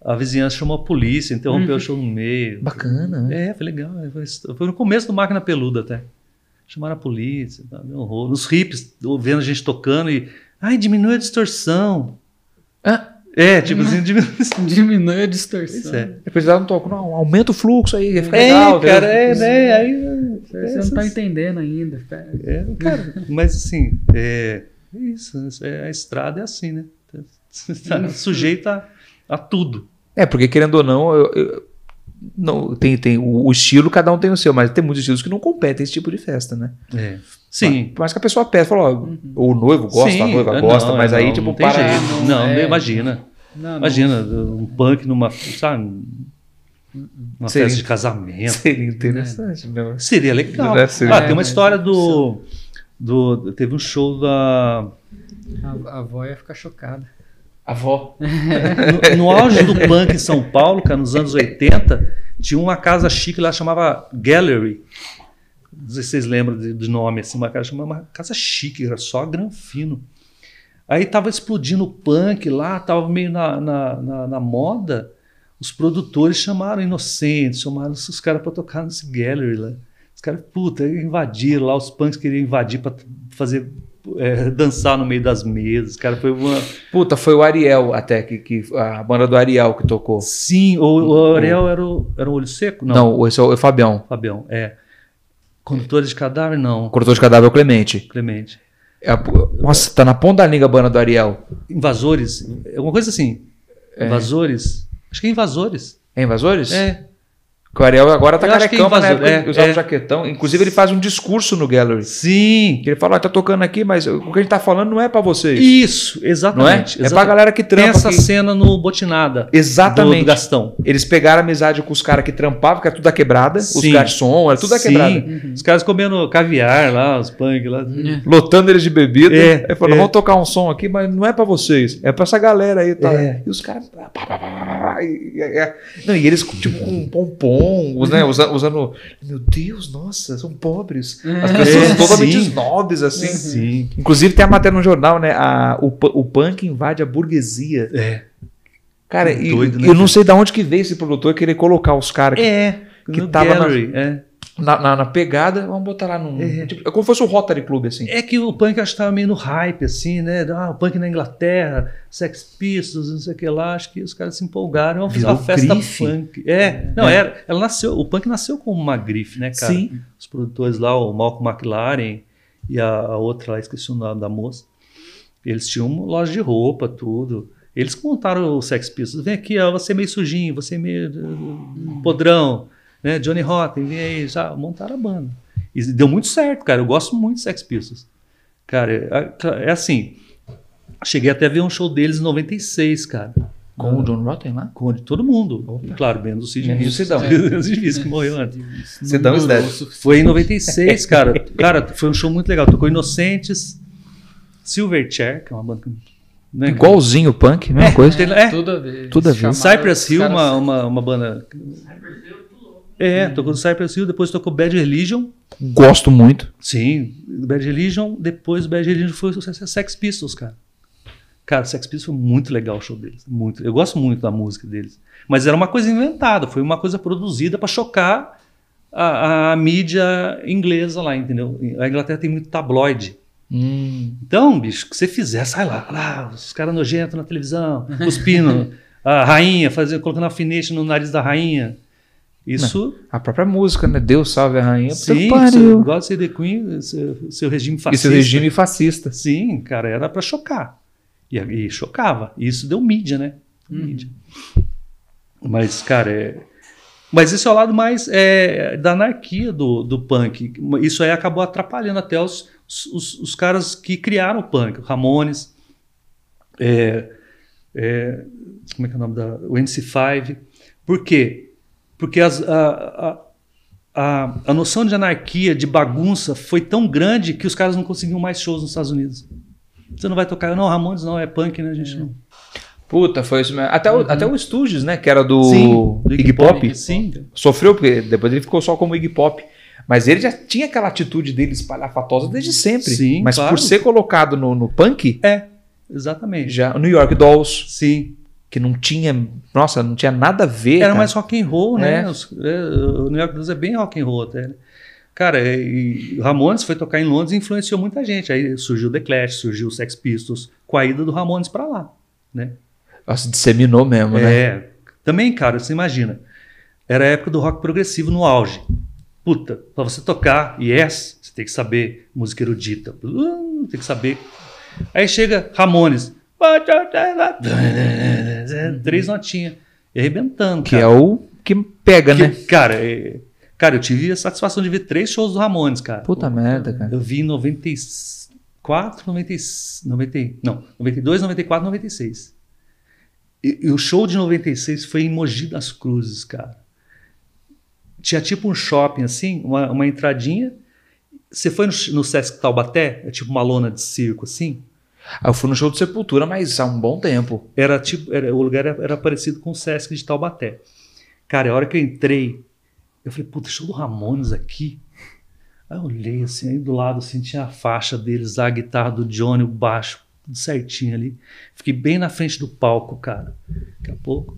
A vizinhança chamou a polícia, interrompeu o show no meio.
Bacana, né?
É, foi legal. Foi, foi no começo do Máquina Peluda até. Chamaram a polícia, tá, deu horror. Os hips vendo a gente tocando e. Ai, diminui a distorção.
Ah,
É, tipo assim, diminui.
Diminui a distorção.
Isso é.
depois ela não toca, não, aumenta o fluxo aí, fica
É,
legal.
cara, é, né? Aí,
Você não tá entendendo ainda. pera.
é, cara, mas assim, é, é isso. é- a estrada é assim, né? Você tá sujeito a, a tudo.
É, porque querendo ou não, eu- eu- não tem, tem o, o estilo, cada um tem o seu, mas tem muitos estilos que não competem esse tipo de festa, né?
É. Sim.
Por mais que a pessoa peça, fala, ó, o noivo gosta,
Sim,
a noiva
é,
gosta,
não,
mas
é,
aí,
não,
tipo,
não
para.
jeito.
não
Não,
é.
imagina.
Não, não.
Imagina, um punk numa, sabe, uma
Seria-
festa de casamento.
Seria interessante, né?
Seria legal.
Deve ser.
Ah,
É,
tem uma
mas
história
não
do, do. Teve um show da.
A, a avó ia ficar chocada.
Avó.
No, no auge do punk em São Paulo, cara, nos anos 80, tinha uma casa chique lá chamava Gallery. Não sei se vocês lembram de, de nome, assim, uma casa uma casa chique, era só granfino. Aí tava explodindo o punk lá, tava meio na, na, na, na moda. Os produtores chamaram Inocentes, chamaram os caras para tocar nesse gallery lá. Os caras, puta, invadiram lá, os punks queriam invadir para fazer é, dançar no meio das mesas. Cara, foi uma.
Puta, foi o Ariel até, que, que a banda do Ariel que tocou.
Sim, o, o Ariel era o, era o olho seco? Não,
Não, esse é o Fabião.
Fabião, é. Condutores de cadáver? Não,
Corretor de cadáver é o Clemente.
Clemente.
É a- nossa, tá na ponta da língua a banda do Ariel.
Invasores? Alguma coisa assim.
É.
Invasores? Acho que é invasores.
É Invasores?
É.
Que o Ariel agora tá
Eu que é
carecão, mas ele
é,
usava
é.
um jaquetão. Inclusive ele faz um discurso no Gallery.
Sim.
Que ele fala, ó, tá tocando aqui, mas o que a gente tá falando não é pra vocês.
Isso,
não é?
exatamente.
É pra
exatamente.
galera que
Tem
trampa
essa
aqui.
cena no Botinada.
Exatamente.
do Gastão.
Eles pegaram amizade com os caras que trampavam, que era tudo da quebrada, os
Sim.
garçom, era tudo da
Sim.
quebrada.
Os caras comendo caviar lá, os punk lá.
Lotando eles de bebida.
É,
aí falou,
é.
vamos tocar um som aqui, mas não é pra vocês, é pra essa galera aí. Tá?
É.
E os caras. e- e- e- Não, e eles tipo com pompom, né, usando, usando. Meu Deus, nossa, são pobres. As pessoas
É,
totalmente
sim.
snobs, assim.
Sim.
Inclusive tem a matéria no jornal, né? A, o, o punk invade a burguesia.
É.
Cara,
Que
e,
doido, né,
eu não sei de onde que veio esse produtor querer colocar os caras
É.
Que tava na-
gallery, é.
Na, na, na pegada, vamos botar lá num.
É.
tipo, é como se fosse o Rotary Club, assim.
É que o punk acho que estava meio no hype, assim, né? Ah, o punk na Inglaterra, Sex Pistols, não sei o que lá. Acho que os caras se empolgaram. Vamos fazer uma festa
grife.
punk. É, não,
É.
era. Ela nasceu, o punk nasceu como uma grife, né, cara?
Sim.
Os produtores lá, o Malcolm McLaren e a, a outra lá, esqueci o nome da moça. Eles tinham uma loja de roupa, tudo. Eles que montaram o Sex Pistols. Vem aqui, ó, você é meio sujinho, você é meio uh, podrão, né? Johnny Rotten, vem aí, já montaram a banda. E deu muito certo, cara. Eu gosto muito de Sex Pistols. Cara, é, é assim. Cheguei até a ver um show deles em 96, cara.
Com o John Rotten lá?
Com de todo mundo. Claro, menos o Sid
o
Vicious.
Sidão.
Sid Vicious, que morreu antes.
O suficiente.
Foi em 96, cara. Cara, foi um show muito legal. Tocou Inocentes, Silverchair, que é uma banda. que- Né,
Igualzinho o punk, mesma coisa.
tem- é.
Tudo a ver.
Tudo a ver.
Cypress Hill, uma, uma, uma banda. É, tocou no Cypress Hill, depois tocou Bad Religion.
Gosto muito.
Sim, Bad Religion. Depois Bad Religion foi o Sex Pistols, cara. Cara, Sex Pistols foi muito legal o show deles. Muito. Eu gosto muito da música deles. Mas era uma coisa inventada, foi uma coisa produzida para chocar a, a mídia inglesa lá, entendeu? A Inglaterra tem muito tabloide.
Hum.
Então, bicho, o que você fizer, sai lá, lá os caras nojentos na televisão, cuspindo a rainha, fazendo, colocando alfinete no nariz da rainha. Isso,
A própria música, né? Deus salve a rainha.
Sim,
pariu.
seu, God Save the Queen, seu, seu regime
E
fascista.
seu regime fascista.
Sim, cara, era para chocar. E, e chocava. E isso deu mídia, né? Deu mídia. Mas, cara, é... Mas esse é o lado mais é, da anarquia do, do punk. Isso aí acabou atrapalhando até os, os, os caras que criaram o punk. O Ramones, é, é, como é que é o nome da... O NC5. Por quê? Porque as, a, a, a, a noção de anarquia, de bagunça, foi tão grande que os caras não conseguiam mais shows nos Estados Unidos. Você não vai tocar, não, Ramones não, é punk, né? A gente não.
Puta, foi isso mesmo. Até, o, até o Stooges, né? Que era do,
Sim, do
Iggy Pop.
Sim.
Sofreu, porque depois ele ficou só como Iggy Pop. Mas ele já tinha aquela atitude dele espalhafatosa desde sempre.
Sim,
Mas
claro.
por ser colocado no, no punk,
Exatamente.
já New York Dolls,
Sim.
Que não tinha, nossa, não tinha nada a ver.
Era
cara.
mais rock and roll, né?
É.
Os- é, o New York Blues é bem rock and roll até. né? Cara, e o Ramones foi tocar em Londres e influenciou muita gente. Aí surgiu o The Clash, surgiu o Sex Pistols, com a ida do Ramones pra lá, né?
Nossa, disseminou mesmo, né?
É. Também, cara, você imagina. Era a época do rock progressivo no auge. Puta, pra você tocar Yes, você tem que saber música erudita. Uh, tem que saber. Aí chega Ramones. Três notinhas. E arrebentando.
Que
cara.
é o que pega,
Que-
né?
Cara, é- cara, eu tive a satisfação de ver três shows do Ramones, cara.
Puta merda, cara.
Eu vi em 94, 90, 90, não, 92, 94, 96. E, e o show de 96 foi em Mogi das Cruzes, cara. Tinha tipo um shopping assim, uma, uma entradinha. Você foi no, no Sesc Taubaté? É tipo uma lona de circo assim.
Eu fui no show de Sepultura, mas há um bom tempo.
Era tipo, era- o lugar era, era parecido com o Sesc de Taubaté. Cara, a hora que eu entrei, eu falei, puta, show do Ramones aqui. Aí eu olhei assim, aí do lado assim, tinha a faixa deles, a guitarra do Johnny, o baixo, tudo certinho ali. Fiquei bem na frente do palco, cara. Daqui a pouco.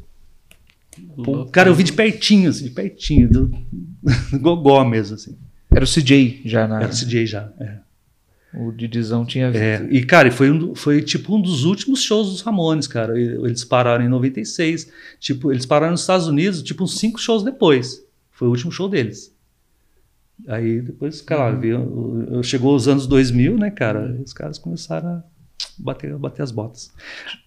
Pô, cara, eu vi de pertinho, assim, de pertinho, do, do gogó mesmo, assim.
Era o CJ já na.
Era o CJ já. é.
O Didizão tinha.
É, e, cara, foi, um foi tipo um dos últimos shows dos Ramones, cara. Eles pararam em 96. Tipo, eles pararam nos Estados Unidos, tipo, uns cinco shows depois. Foi o último show deles. Aí depois, cara, o- chegou os anos 2000, né, cara? Os caras começaram a bater, bater as botas.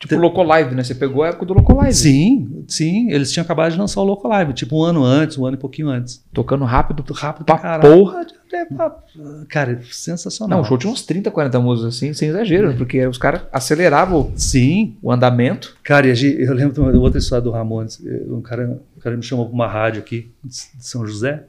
Tipo Loco Live, né? Você pegou a época do Loco Live.
Sim, sim. Eles tinham acabado de lançar o Loco Live, tipo um ano antes, um ano e pouquinho antes.
Tocando rápido.
Rápido
pra
pra caralho.
porra.
É, pra- Cara, sensacional.
Não, o show tinha uns 30, 40 músicas assim, sem exagero, porque os caras aceleravam
Sim,
o andamento.
Cara, e eu lembro de uma outra história do Ramones. Um cara, um cara me chamou para uma rádio aqui de São José.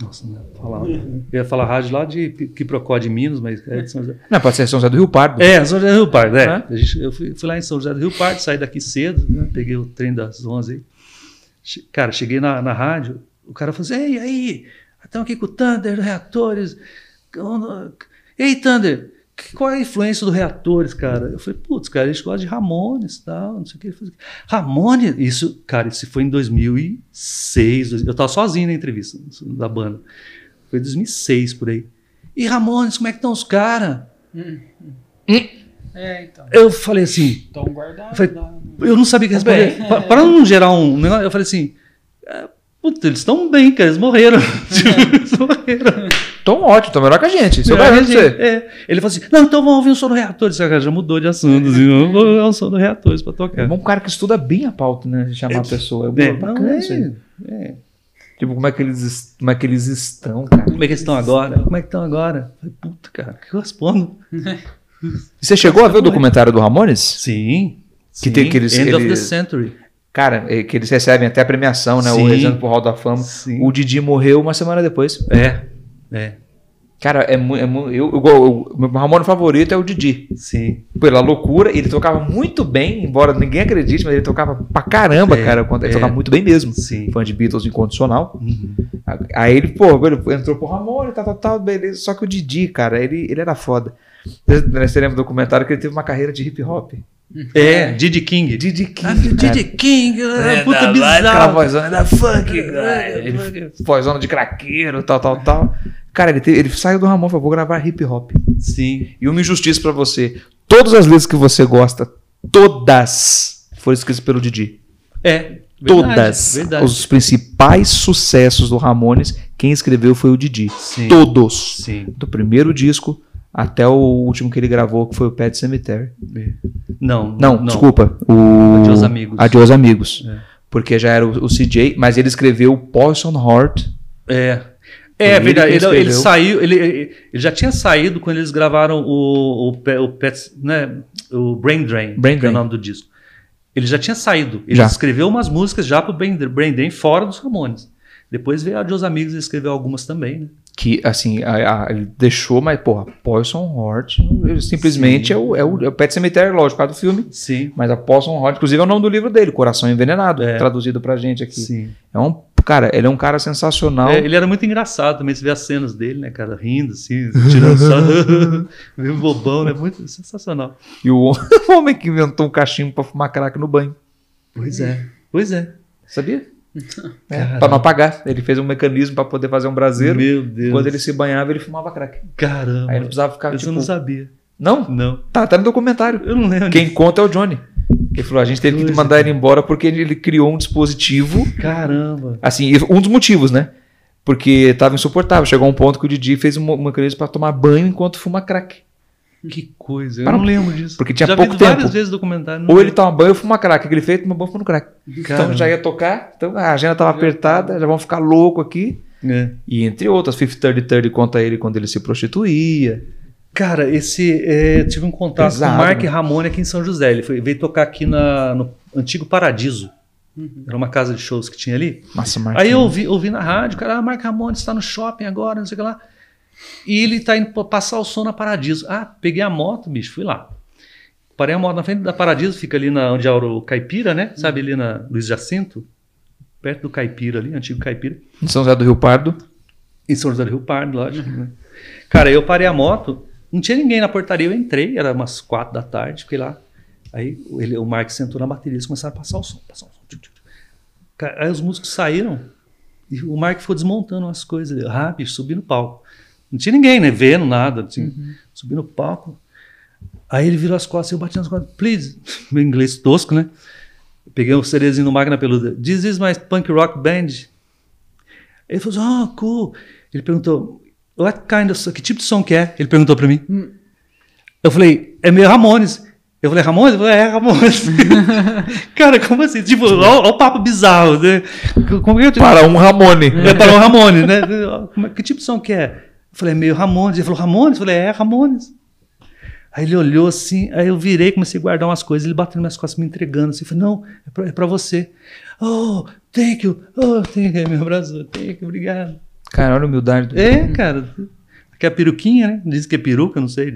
Nossa, não ia falar. Eu ia falar rádio lá de Quiprocó de Minas, mas é de São José.
Não, pode ser São José do Rio Pardo.
É, São José do Rio Pardo, é.
É?
A gente- eu fui, fui lá em São José do Rio Pardo, saí daqui cedo, né, peguei o trem das 11 aí. Che- Cara, cheguei na, na rádio, o cara falou assim: Ei, aí, estamos aqui com o Thunder, Reatores. Ei, Thunder, qual é a influência do Reatores, cara? Eu falei, putz, cara, eles gostam de Ramones e tal, não sei o que. Ele falou, Ramones? Isso, cara, isso foi em 2006. dois- Eu tava sozinho na entrevista da banda. Foi em 2006 por aí. E Ramones, como é que estão os caras?
É, então.
Eu falei assim,
Estão guardados. Lá.
eu não sabia o que responder. Pa- Para não gerar um negócio, eu falei assim, "É, puta, eles estão bem, cara, eles morreram. Tipo, eles morreram.
Tão ótimo, tão melhor que a gente. Isso eu garanto você.
É. Ele falou assim, não, então vamos ouvir um som do reator. Esse cara já mudou de assunto, assim, vamos ouvir um som do reatores pra
É
tocar.
um cara que estuda bem a pauta, né? Chamar a pessoa. É,
É,
bacana
não,
isso aí.
é, é.
Tipo, como é, que eles, es- como é que eles estão, cara?
Como é que eles estão agora? Como é que estão agora? Falei, puta, cara, o que eu respondo?
Você chegou a ver o documentário do Ramones?
Sim.
Que
sim.
tem aqueles-
End of the Century.
Cara, é que eles recebem até a premiação, né? O
Sim.
Rezando pro Hall da Fama.
Sim.
O Didi morreu uma semana depois.
É, é,
Cara, é muito. É mu- eu, eu, eu- meu Ramone favorito é o Didi.
sim.
Pela loucura, ele tocava muito bem, embora ninguém acredite, mas ele tocava pra caramba,
É,
cara. Ele
é.
tocava muito bem mesmo.
Sim.
Fã de Beatles incondicional.
Uhum.
Aí ele, pô, ele entrou pro Ramone, tal, tal, tal, beleza. Só que o Didi, cara, ele, ele era foda. Você lembra do documentário que ele teve uma carreira de hip hop?
É, Didi King.
Didi King.
Ah. Didi King, é, puta
Aquela
bizarro.
vozona da funk,
É,
cara. Ele vozona de craqueiro, tal, tal, tal. Cara, ele, teve- ele saiu do Ramon e falou, vou gravar hip hop.
Sim.
E uma injustiça pra você. Todas as letras que você gosta, todas foram escritas pelo Didi.
É.
Todas.
Verdade.
Os principais sucessos do Ramones, quem escreveu foi o Didi.
Sim.
Todos.
Sim.
Do primeiro disco até o último que ele gravou, que foi o Pet Cemetery.
Não,
Não, desculpa. O...
Adiós Amigos.
Adiós Amigos.
É.
Porque já era o, o CJ, mas ele escreveu Poison Heart.
É. É
ele
verdade. Ele, ele saiu, ele, ele já tinha saído quando eles gravaram o, o, o, Pets, né, o Brain Drain,
Brain
que é
Drain.
o nome do disco. Ele já tinha saído. Ele
Já.
escreveu umas músicas já pro Brain, Drain fora dos Ramones. Depois veio a Adiós Amigos e escreveu algumas também, né?
Que, assim, a- a- ele deixou, mas, porra, Poison Heart ele simplesmente
Sim.
é o, é, o, é o Pet Cemetery, lógico, por causa do filme.
Sim.
Mas a Poison Heart, inclusive, é o nome do livro dele, Coração Envenenado,
É.
traduzido pra gente aqui.
Sim.
É um, Cara, ele é um cara sensacional.
É, ele era muito engraçado também, você vê as cenas dele, né, cara, rindo assim, tirando sarro, meio bobão, né, muito sensacional.
E o homem que inventou um cachimbo pra fumar crack no banho.
Pois é, pois é.
Sabia? É,
Caramba.
pra não apagar. Ele fez um mecanismo pra poder fazer um braseiro.
Meu Deus.
Quando ele se banhava, ele fumava crack.
Caramba.
Aí ele precisava ficar,
Essa
tipo...
eu não sabia.
Não?
Não.
Tá, tá no documentário.
Eu não lembro.
Quem conta é o Johnny. Ele falou, a gente teve que mandar ele embora porque ele, criou um dispositivo
Caramba.
Assim, um dos motivos, né? Porque tava insuportável. Chegou um ponto que o Didi fez um mecanismo para tomar banho enquanto fuma crack.
Que coisa. Eu
Para
não lembro disso.
porque tinha
Já
pouco
vi várias
tempo.
vezes documentário.
Ou ele toma banho fuma crack. O que ele fez? Toma banho fumando crack. Então
Caramba.
já ia tocar. Então a agenda tava apertada, já vão ficar louco aqui.
É.
E entre outras, Fifth Thirty Thirty conta ele quando ele se prostituía.
Cara, esse. é, eu tive um contato com o Mark
né?
Ramone aqui em São José. Ele foi- veio tocar aqui na, no antigo Paradiso. Era uma casa de shows que tinha ali.
Nossa,
Aí eu ouvi, ouvi na rádio, cara, ah, Mark Ramone está no shopping agora, não sei o que lá. E ele tá indo passar o som na Paradiso. Ah, peguei a moto, bicho, fui lá. Parei a moto na frente da Paradiso, fica ali na, onde é o Caipira, né? Sabe, ali na Luiz Jacinto? Perto do Caipira ali, antigo Caipira.
Em São José do Rio Pardo.
Em São José do Rio Pardo, lógico. né? Cara, eu parei a moto, não tinha ninguém na portaria, eu entrei, era umas quatro da tarde, fiquei lá. Aí ele, o Mark sentou na bateria, eles começaram a passar o som, passar o som. tchum, tchum. Cara, aí os músicos saíram e o Mark ficou desmontando umas coisas. Ah, bicho, subi no palco. Não tinha ninguém, né? Vendo nada. Assim, Subi no palco. Aí ele virou as costas, eu bati nas costas, please. Meu inglês tosco, né? Eu peguei um CDzinho no Máquina Peluda. This is my punk rock band. Ele falou assim, oh, cool. Ele perguntou, what kind of, que tipo de som que é? Ele perguntou pra mim. Eu falei, é meio Ramones. Eu falei, Ramones? Ele falou, é, Ramones. Cara, como assim? Tipo, olha o papo bizarro, né? Como que eu te...
Para um Ramone.
É para o Ramones, né? Como é- Que tipo de som que é? Eu falei, é meio Ramones. Ele falou, Ramones? Eu falei, é, Ramones. Aí ele olhou assim, aí eu virei, comecei a guardar umas coisas, ele bateu nas minhas costas, me entregando assim. Eu falei, não, é pra, é pra você. Oh, thank you. Oh, thank you, meu abraço. Thank you, obrigado.
Cara, olha a humildade do
É, cara. Que é a peruquinha, né? Diz que é peruca, não sei.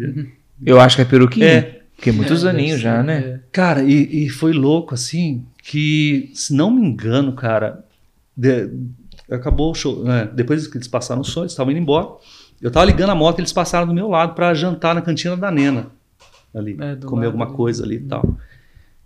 Eu acho que é peruquinha.
É.
Porque muitos
É,
aninhos já, né?
é.
Cara, e, e foi louco, assim, que, se não me engano, cara, de- acabou o show. né? Depois que eles passaram o som, eles estavam indo embora. Eu tava ligando a moto, eles passaram do meu lado pra jantar na cantina da Nena. Ali,
É,
comer
lado
alguma
ali.
coisa ali e tal.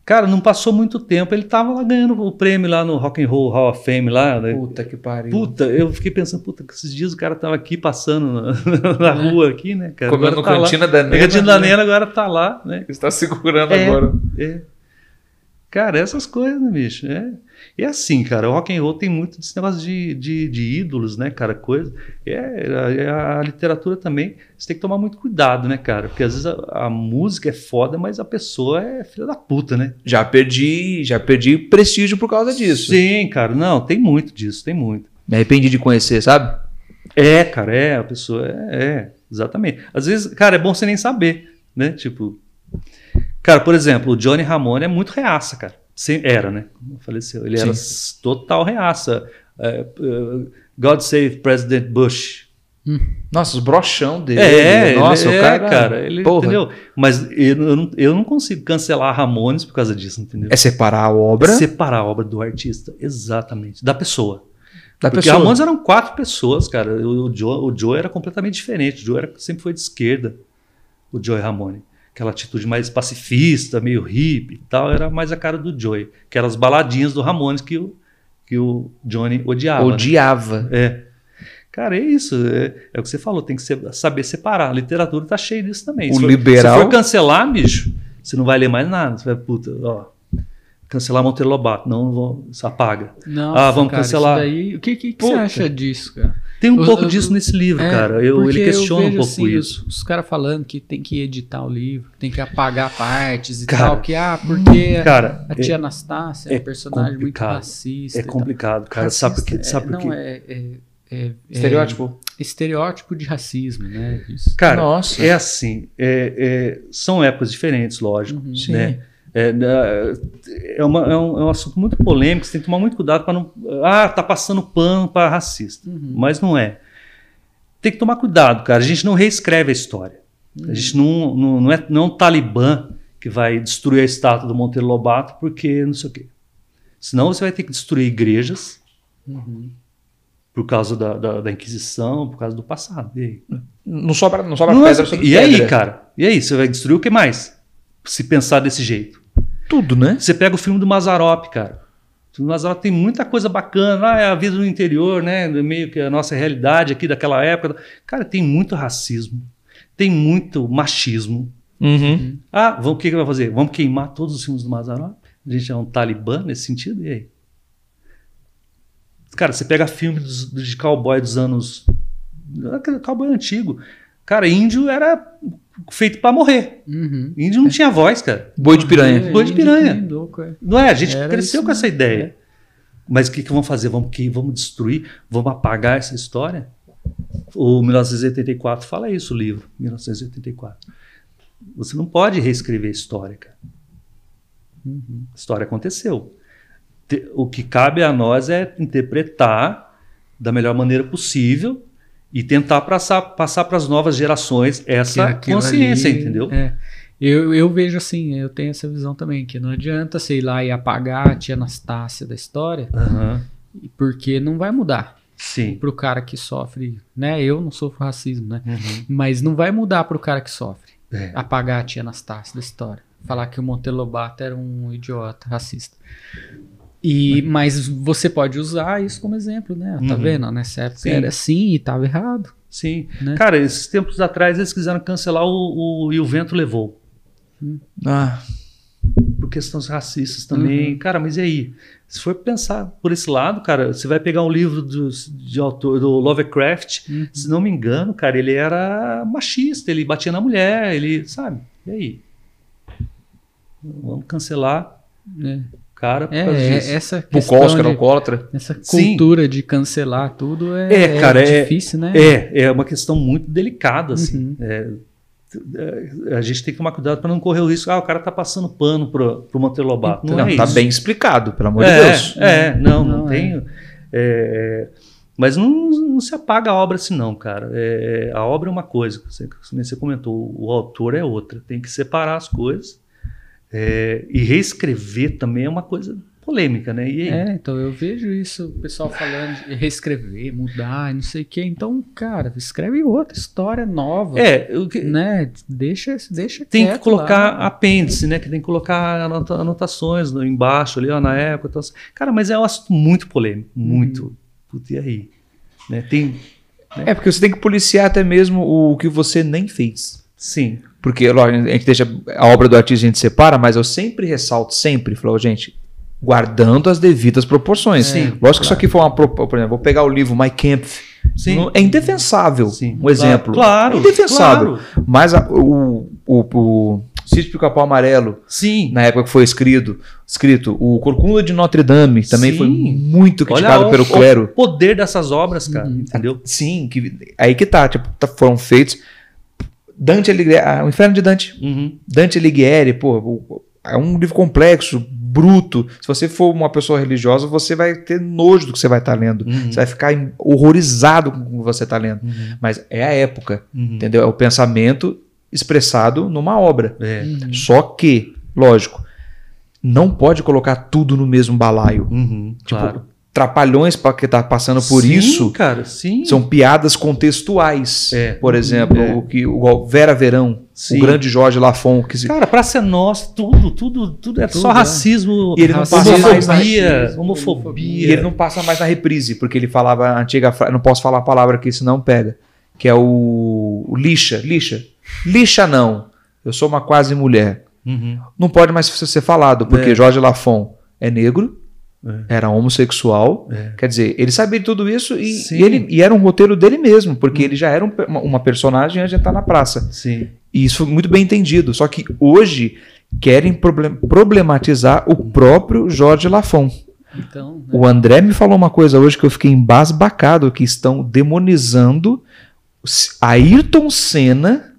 Cara, não passou muito tempo, ele tava lá ganhando o prêmio lá no Rock and Roll Hall of Fame lá. né?
Puta que pariu.
Puta, eu fiquei pensando, puta, que esses dias o cara tava aqui passando na, na rua aqui, né, cara?
Comendo
Agora tá lá.
cantina da
Na
Nena.
cantina da Nena agora tá lá, né?
Está segurando
É.
agora.
É. Cara, essas coisas, né, bicho? É. E é assim, cara, o rock and roll tem muito desse negócio de, de, de ídolos, né, cara, coisa. É, é a, literatura também, você tem que tomar muito cuidado, né, cara? Porque às vezes a, a música é foda, mas a pessoa é filha da puta, né?
Já perdi, já perdi prestígio por causa disso.
Sim, cara, não, tem muito disso, tem muito.
Me arrependi de conhecer, sabe?
É, cara, é, a pessoa é, é, exatamente. Às vezes, cara, é bom você nem saber, né? Tipo, cara, por exemplo, o Johnny Ramone é muito reaça, cara. Era, né? Faleceu. Ele era
Sim.
s- total reaça. É, é, God Save President Bush.
Nossa, os brochão dele.
É,
Nossa,
ele,
o cara.
é, cara, ele,
porra,
entendeu? Mas eu, eu não, eu não consigo cancelar Ramones por causa disso, entendeu?
É separar a obra
separar a obra do artista, exatamente, da pessoa.
da
Porque
pessoa.
Ramones eram quatro pessoas, cara. O, o Joe, o Joe era completamente diferente. O Joe era, sempre foi de esquerda, o Joey Ramone. Aquela atitude mais pacifista, meio hippie e tal, era mais a cara do Joey. Que eram as baladinhas do Ramones que o, que o Johnny odiava. né?
Odiava.
É. Cara, é isso. É, é o que você falou, tem que ser- saber separar. A literatura tá cheia disso também.
O
Se for-
liberal-
Se for cancelar, bicho, você não vai ler mais nada. Você vai, puta, ó. Cancelar Monteiro Lobato. Não, vou, isso apaga.
Nossa,
Ah, vamos
cara,
cancelar.
isso daí- o que, que, que você acha disso, cara?
Tem um
Eu-
pouco
eu-
disso nesse livro,
É,
cara. Eu, ele questiona um
vejo,
pouco
assim,
isso.
Os, os caras falando que tem que editar o livro, tem que apagar partes e
Cara,
tal, que ah, porque
Cara,
a tia Anastácia é,
é
um personagem muito
complicado.
racista.
é complicado, cara. Sabe por quê?
Racista,
Sabe
é,
por quê?
Não, é, é, é-
Estereótipo.
é estereótipo de racismo, né? Isso.
Cara,
Nossa.
é assim. é- é- são épocas diferentes, lógico.
Uhum.
Sim.
Né? É, na- é, uma- é um, é um assunto muito polêmico, você tem que tomar muito cuidado para não. Ah, tá passando pano para racista.
Uhum.
Mas não é. Tem que tomar cuidado, cara. A gente não reescreve a história. A gente não, não, não, é, não é um talibã que vai destruir a estátua do Monteiro Lobato porque não sei o quê. Senão você vai ter que destruir igrejas,
Uhum.
Por causa da, da, da Inquisição, por causa do passado. E aí?
Não sobra, não sobra
Não é-
pedra sobre
e
pedra.
aí, cara? E aí, você vai destruir o que mais? Se pensar desse jeito.
Tudo, né?
Você pega o filme do Mazarop, cara. O filme do Mazarop tem muita coisa bacana. Ah, é a vida no interior, né? Meio que a nossa realidade aqui daquela época. Cara, tem muito racismo. Tem muito machismo.
Uhum.
Ah, vamos, o que, que vai fazer? Vamos queimar todos os filmes do Mazarop? A gente é um talibã nesse sentido? E aí? Cara, você pega filme dos- de cowboy dos anos. Cowboy antigo. Cara, índio era feito pra morrer.
Uhum.
Índio não tinha voz, cara.
Boi de piranha.
Boi de piranha.
é.
Não é? A gente
Era
cresceu
isso
com essa
mesmo,
ideia. Mas o que, que vamos fazer? Vamos, que, vamos destruir? Vamos apagar essa história? O 1984 fala isso, o livro, 1984. Você não pode reescrever a história, cara. A história aconteceu. Te- O que cabe a nós é interpretar da melhor maneira possível e tentar passar para as novas gerações essa consciência,
ali-
entendeu?
É. Eu, eu vejo assim, eu tenho essa visão também, que não adianta, sei lá, e apagar a tia Anastácia da história,
Aham.
porque não vai mudar
Sim.
pro cara que sofre, né? Eu não sofro racismo, né?
Uhum.
Mas não vai mudar pro cara que sofre.
É.
Apagar a tia Anastácia da história. Falar que o Monteiro Lobato era um idiota racista. E, mas você pode usar isso como exemplo, né? Tá
Uhum.
vendo? Nessa época
Sim.
era assim e tava errado.
Sim.
Né?
Cara, esses tempos atrás eles quiseram cancelar o, o E o Vento Levou.
Ah,
Por questões racistas também. Cara, mas e aí? Se for pensar por esse lado, cara, você vai pegar um livro do, de autor, do Lovecraft,
Uhum.
se não me engano, cara, ele era machista, ele batia na mulher, ele, sabe? E aí? Vamos cancelar
É,
cara por
é,
causa
é
disso.
essa questão de-
alcoólatra.
Essa
Sim.
cultura de cancelar tudo é,
É, cara, é-
difícil, né?
É, é uma questão muito delicada, assim.
Uhum.
É, é, a gente tem que tomar cuidado para não correr o risco. Ah, o cara tá passando pano pro, pro Monteiro Lobato.
Então,
não,
Não,
é
tá
isso.
bem explicado, pelo amor
é,
de Deus.
É, não, não,
Não, é.
tenho. é, mas não, não se apaga a obra assim, não, cara. É, a obra é uma coisa, você, você comentou, o autor é outra. Tem que separar as coisas. É, e reescrever também é uma coisa polêmica, né? E aí?
É, então eu vejo isso, o pessoal falando de reescrever, mudar, não sei o quê. Então, cara, escreve outra história nova.
É, o que-
Né? Deixa, deixa
tem que colocar
lá.
apêndice, né? Que tem que colocar anota- anotações no- embaixo ali, ó, na época. Então, cara, mas é um assunto muito polêmico, muito. Putz, e aí? Né? Tem,
É porque você tem que policiar até mesmo o que você nem fez.
sim,
Porque, lógico, a gente deixa a obra do artista, a gente separa, mas eu sempre ressalto, sempre, falo, gente, guardando as devidas proporções.
Sim,
Lógico que isso aqui foi uma. Por exemplo, vou pegar o livro My Camp.
sim.
É indefensável.
Sim,
um exemplo.
Claro,
É indefensável.
claro.
Mas a- o, o, o Sítio Pica-Pau Amarelo,
Sim.
na época que foi escrito, escrito o Corcunda de Notre Dame também
Sim.
foi muito
Olha
criticado
o-
pelo
o
clero.
poder dessas obras, cara,
Uhum.
entendeu?
Sim, que, aí que tá, tipo, tá- foram feitos. Dante Alighieri, ah, o Inferno de Dante.
Uhum.
Dante Alighieri, pô, é um livro complexo, bruto. Se você for uma pessoa religiosa, você vai ter nojo do que você vai estar lendo.
Uhum.
Você vai ficar horrorizado com o que você está lendo.
Uhum.
Mas é a época,
Uhum.
entendeu? É o pensamento expressado numa obra.
É.
Uhum.
Só que, lógico, não pode colocar tudo no mesmo balaio.
Uhum.
Tipo,
claro.
Trapalhões para que tá passando por
Sim,
isso
cara, sim.
são piadas contextuais.
É.
Por exemplo,
É.
o que o Vera Verão,
Sim.
o grande Jorge Lafon, que se-
Cara, pra ser nosso, tudo, tudo, tudo é
Tudo,
só
é.
racismo,
E ele não
Racismo,
passa mais
homofobia,
machismo,
homofobia.
E ele não passa mais na reprise, porque ele falava a antiga frase, não posso falar a palavra aqui, senão pega, que é o, o lixa, lixa. Lixa não, eu sou uma quase mulher.
Uhum.
Não pode mais ser falado, porque
É.
Jorge Lafon é negro,
É.
era homossexual,
É.
quer dizer, ele sabia de tudo isso e, e ele, e era um roteiro dele mesmo, porque ele já era um uma, uma personagem antes de entrar na praça.
Sim.
E isso foi muito bem entendido. Só que hoje querem problem- problematizar o próprio Jorge Lafon.
Então, né?
O André me falou uma coisa hoje que eu fiquei embasbacado, que estão demonizando Ayrton Senna,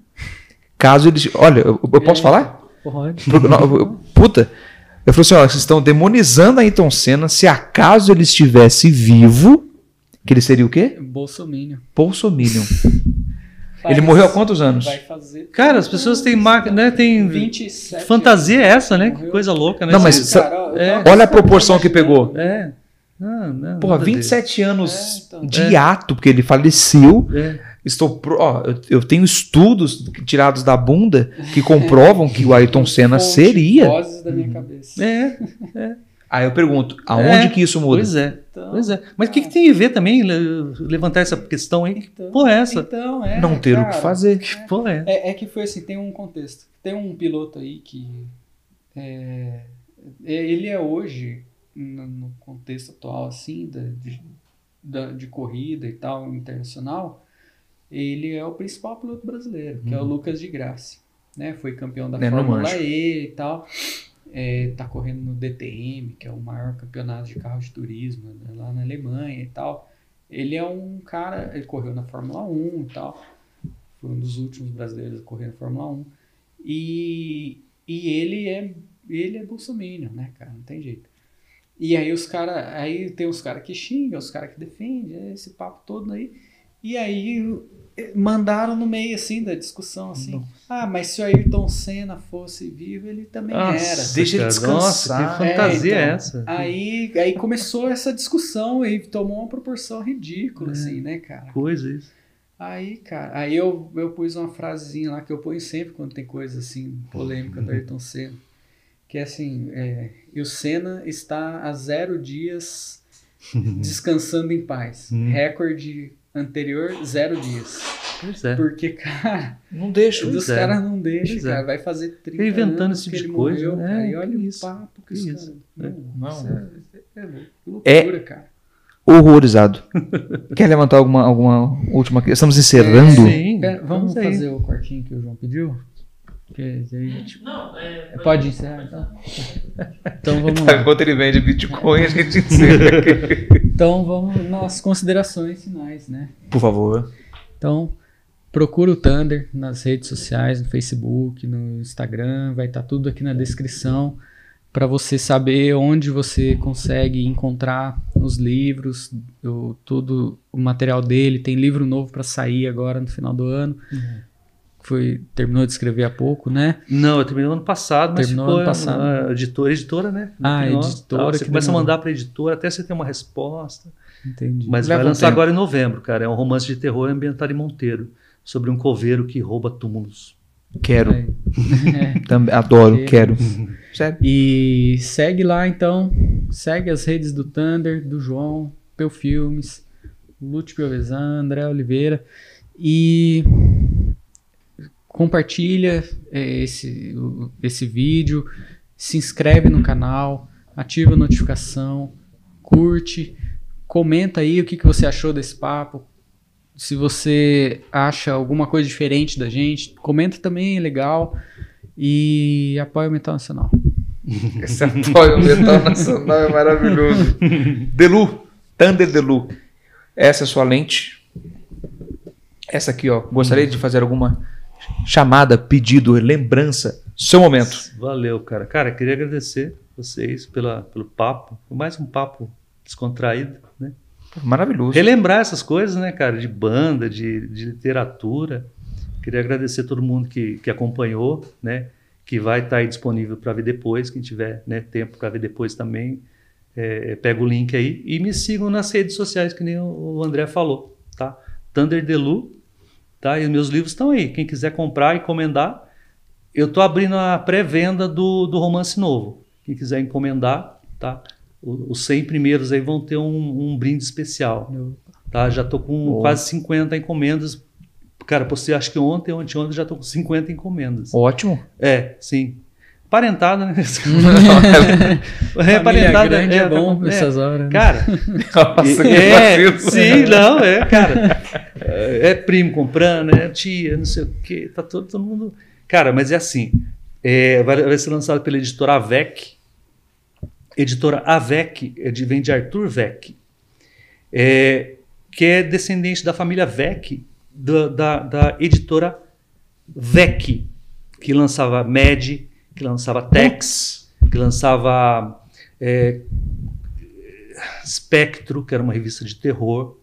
caso ele... Olha, eu, eu posso
É.
falar?
pode.
Puta. Eu falei assim, ó, vocês estão demonizando Ayrton Senna, se acaso ele estivesse vivo, que ele seria o quê?
Bolsominion.
Bolsominion. Ele morreu há quantos anos?
Vai fazer.
Cara, as pessoas têm máquina, né? Tem
27
fantasia é essa, né? Que coisa louca, né?
Não, mas
Cara,
é.
Olha a proporção que pegou.
É. Ah, não,
Porra,
nada a ver.
27 anos
É, então.
de ato, porque ele faleceu.
É.
Estou pro- ó, eu, eu tenho estudos tirados da bunda que comprovam que o Ayrton Senna seria.
Vozes da minha cabeça.
É,
Aí eu pergunto, aonde
É,
que isso muda?
pois é.
Então,
Pois é. Mas o que, que tem a ver também le- levantar essa questão aí?
Então,
Porra, é essa?
Então, é,
Não ter o
cara,
que fazer.
Que porra é?
É, é que foi assim, tem um contexto. Tem um piloto aí que é, é- ele é hoje, no, no contexto atual assim, da, de, da- de corrida e tal, internacional, ele é o principal piloto brasileiro, que é o Lucas de Grassi. Né? Foi campeão da
É, não
Fórmula. E e tal. É, tá correndo no DTM, que é o maior campeonato de carro de turismo né, lá na Alemanha e tal. Ele é um cara, ele correu na Fórmula 1 e tal. Foi um dos últimos brasileiros a correr na Fórmula 1. E, e ele é ele é bolsominion, né, cara? Não tem jeito. E aí os caras, aí tem os caras que xingam, os caras que defendem, esse papo todo aí. E aí mandaram no meio assim da discussão assim. Ah, mas se o Ayrton Senna fosse vivo, ele também
Nossa,
era.
Deixa ele descansar.
Nossa, que fantasia
É,
é,
então,
essa?
Aí, aí começou essa discussão e tomou uma proporção ridícula,
É.
assim, né, cara?
Coisa isso.
Aí, cara, aí eu, eu pus uma frasezinha lá que eu ponho sempre quando tem coisa assim, polêmica do Ayrton Senna. Que é assim, é, e o Senna está há zero dias descansando em paz.
Hum.
Recorde anterior, zero dias.
Pois é.
Porque, cara,
Não deixa.
Pois
os
é.
caras não deixam,
é.
cara. Vai fazer 30
Fica inventando esse tipo de coisa,
morreu,
né?
cara. E olha
Que
o
isso,
papo que,
isso.
caras...
Não.
isso é, é, é loucura, cara.
Horrorizado. Quer levantar alguma, alguma última questão? Estamos encerrando?
Sim,
Pera, vamos
vamos
fazer o quartinho que o João pediu? Que aí-
Não, é.
Pode encerrar, então? Então vamos
Tá,
lá.
Enquanto ele vende Bitcoin, a gente encerra.
Então vamos nas considerações finais, né?
Por favor.
Então, procura o Thunder nas redes sociais, no Facebook, no Instagram, vai estar tudo aqui na descrição para você saber onde você consegue encontrar os livros, o, tudo o material dele. Tem livro novo para sair agora no final do ano. Foi terminou de escrever há pouco, né?
Não, eu terminei no ano passado, mas
Terminou
ficou
ano passado.
a editora, editora, né?
Ah,
Terminou,
editora
tal. Você
que
começa a mandar para editora até você ter uma resposta.
Entendi.
Mas
Leva
vai
um
lançar
tempo.
agora em novembro, cara. É um romance de terror ambientado em Monteiro, sobre um coveiro que rouba túmulos.
Quero.
É. É.
Também, adoro,
Quero.
quero. Sério.
E segue lá então, segue as redes do Thunder, do João, Peu Filmes, Lute Piovesan, André Oliveira e compartilha é, esse, esse vídeo, se inscreve no canal, ativa a notificação, curte, comenta aí o que, que você achou desse papo. Se você acha alguma coisa diferente da gente, comenta também, é legal. E apoia o Metal Nacional.
Esse apoio metal nacional é maravilhoso. Delu, Thunder Delu. Essa é a sua lente. Essa aqui, ó. Gostaria de fazer alguma chamada, pedido, lembrança. Seu momento.
Valeu, cara. Cara, queria agradecer vocês pela, pelo papo. Mais um papo descontraído, né?
Maravilhoso.
Relembrar essas coisas, né, cara? De banda, de, de literatura. Queria agradecer todo mundo que, que acompanhou, né? Que vai estar aí disponível para ver depois. Quem tiver né, tempo para ver depois também, é, pega o link aí. E me sigam nas redes sociais, que nem o André falou, tá? Thunder Delu, tá? E os meus livros estão aí. Quem quiser comprar, encomendar. Eu tô abrindo a pré-venda do, do romance novo. Quem quiser encomendar, tá? Os 100 primeiros aí vão ter um, um brinde especial. Tá? Já tô com
Boa.
quase 50 encomendas. Cara, postei acho que ontem, ontem, ontem já tô com 50 encomendas.
Ótimo.
É, sim. Parentada, né?
Família
Parentada,
grande é,
é,
bom
é.
nessas horas. né?
Cara,
Nossa, que
é,
vacilo.
sim, não, é, cara. É, primo comprando, é tia, não sei o quê, tá todo, todo mundo. Cara, mas é assim, é, vai, vai ser lançado pela editora Avec. Editora Avec, é de, vem de Arthur Vec, é, que é descendente da família Vec, da, da, da editora Vec, que lançava Med, que lançava Tex, que lançava é, Spectro, que era uma revista de terror.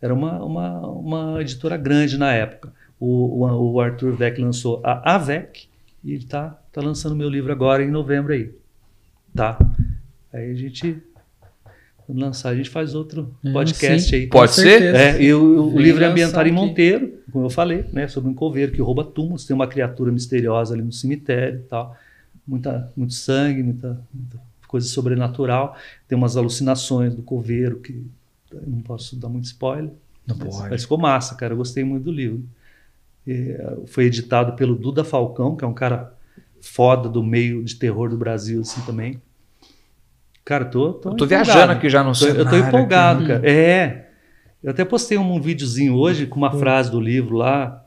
Era uma, uma, uma editora grande na época. O, o, o Arthur Vec lançou a AVEC e ele está tá lançando meu livro agora em novembro aí. Tá? Aí a gente Quando lançar, a gente faz outro
É,
podcast
sim.
aí.
Pode ser?
É, e o, o livro é ambientado em
aqui.
Monteiro, como eu falei, né, sobre um coveiro que rouba túmulos, tem uma criatura misteriosa ali no cemitério e tal. Muita, muito sangue, muita, muita coisa sobrenatural. Tem umas alucinações do coveiro que não posso dar muito spoiler.
Não
mas,
pode.
mas ficou massa, cara. Eu gostei muito do livro. E, eh, foi editado pelo Duda Falcão, que é um cara foda do meio de terror do Brasil, assim também. Cara, tô, tô,
Eu tô
empolgado.
viajando aqui já no
Tô-
cenário.
eu tô empolgado,
aqui.
cara. É. Eu até postei um videozinho hoje com uma frase do livro lá.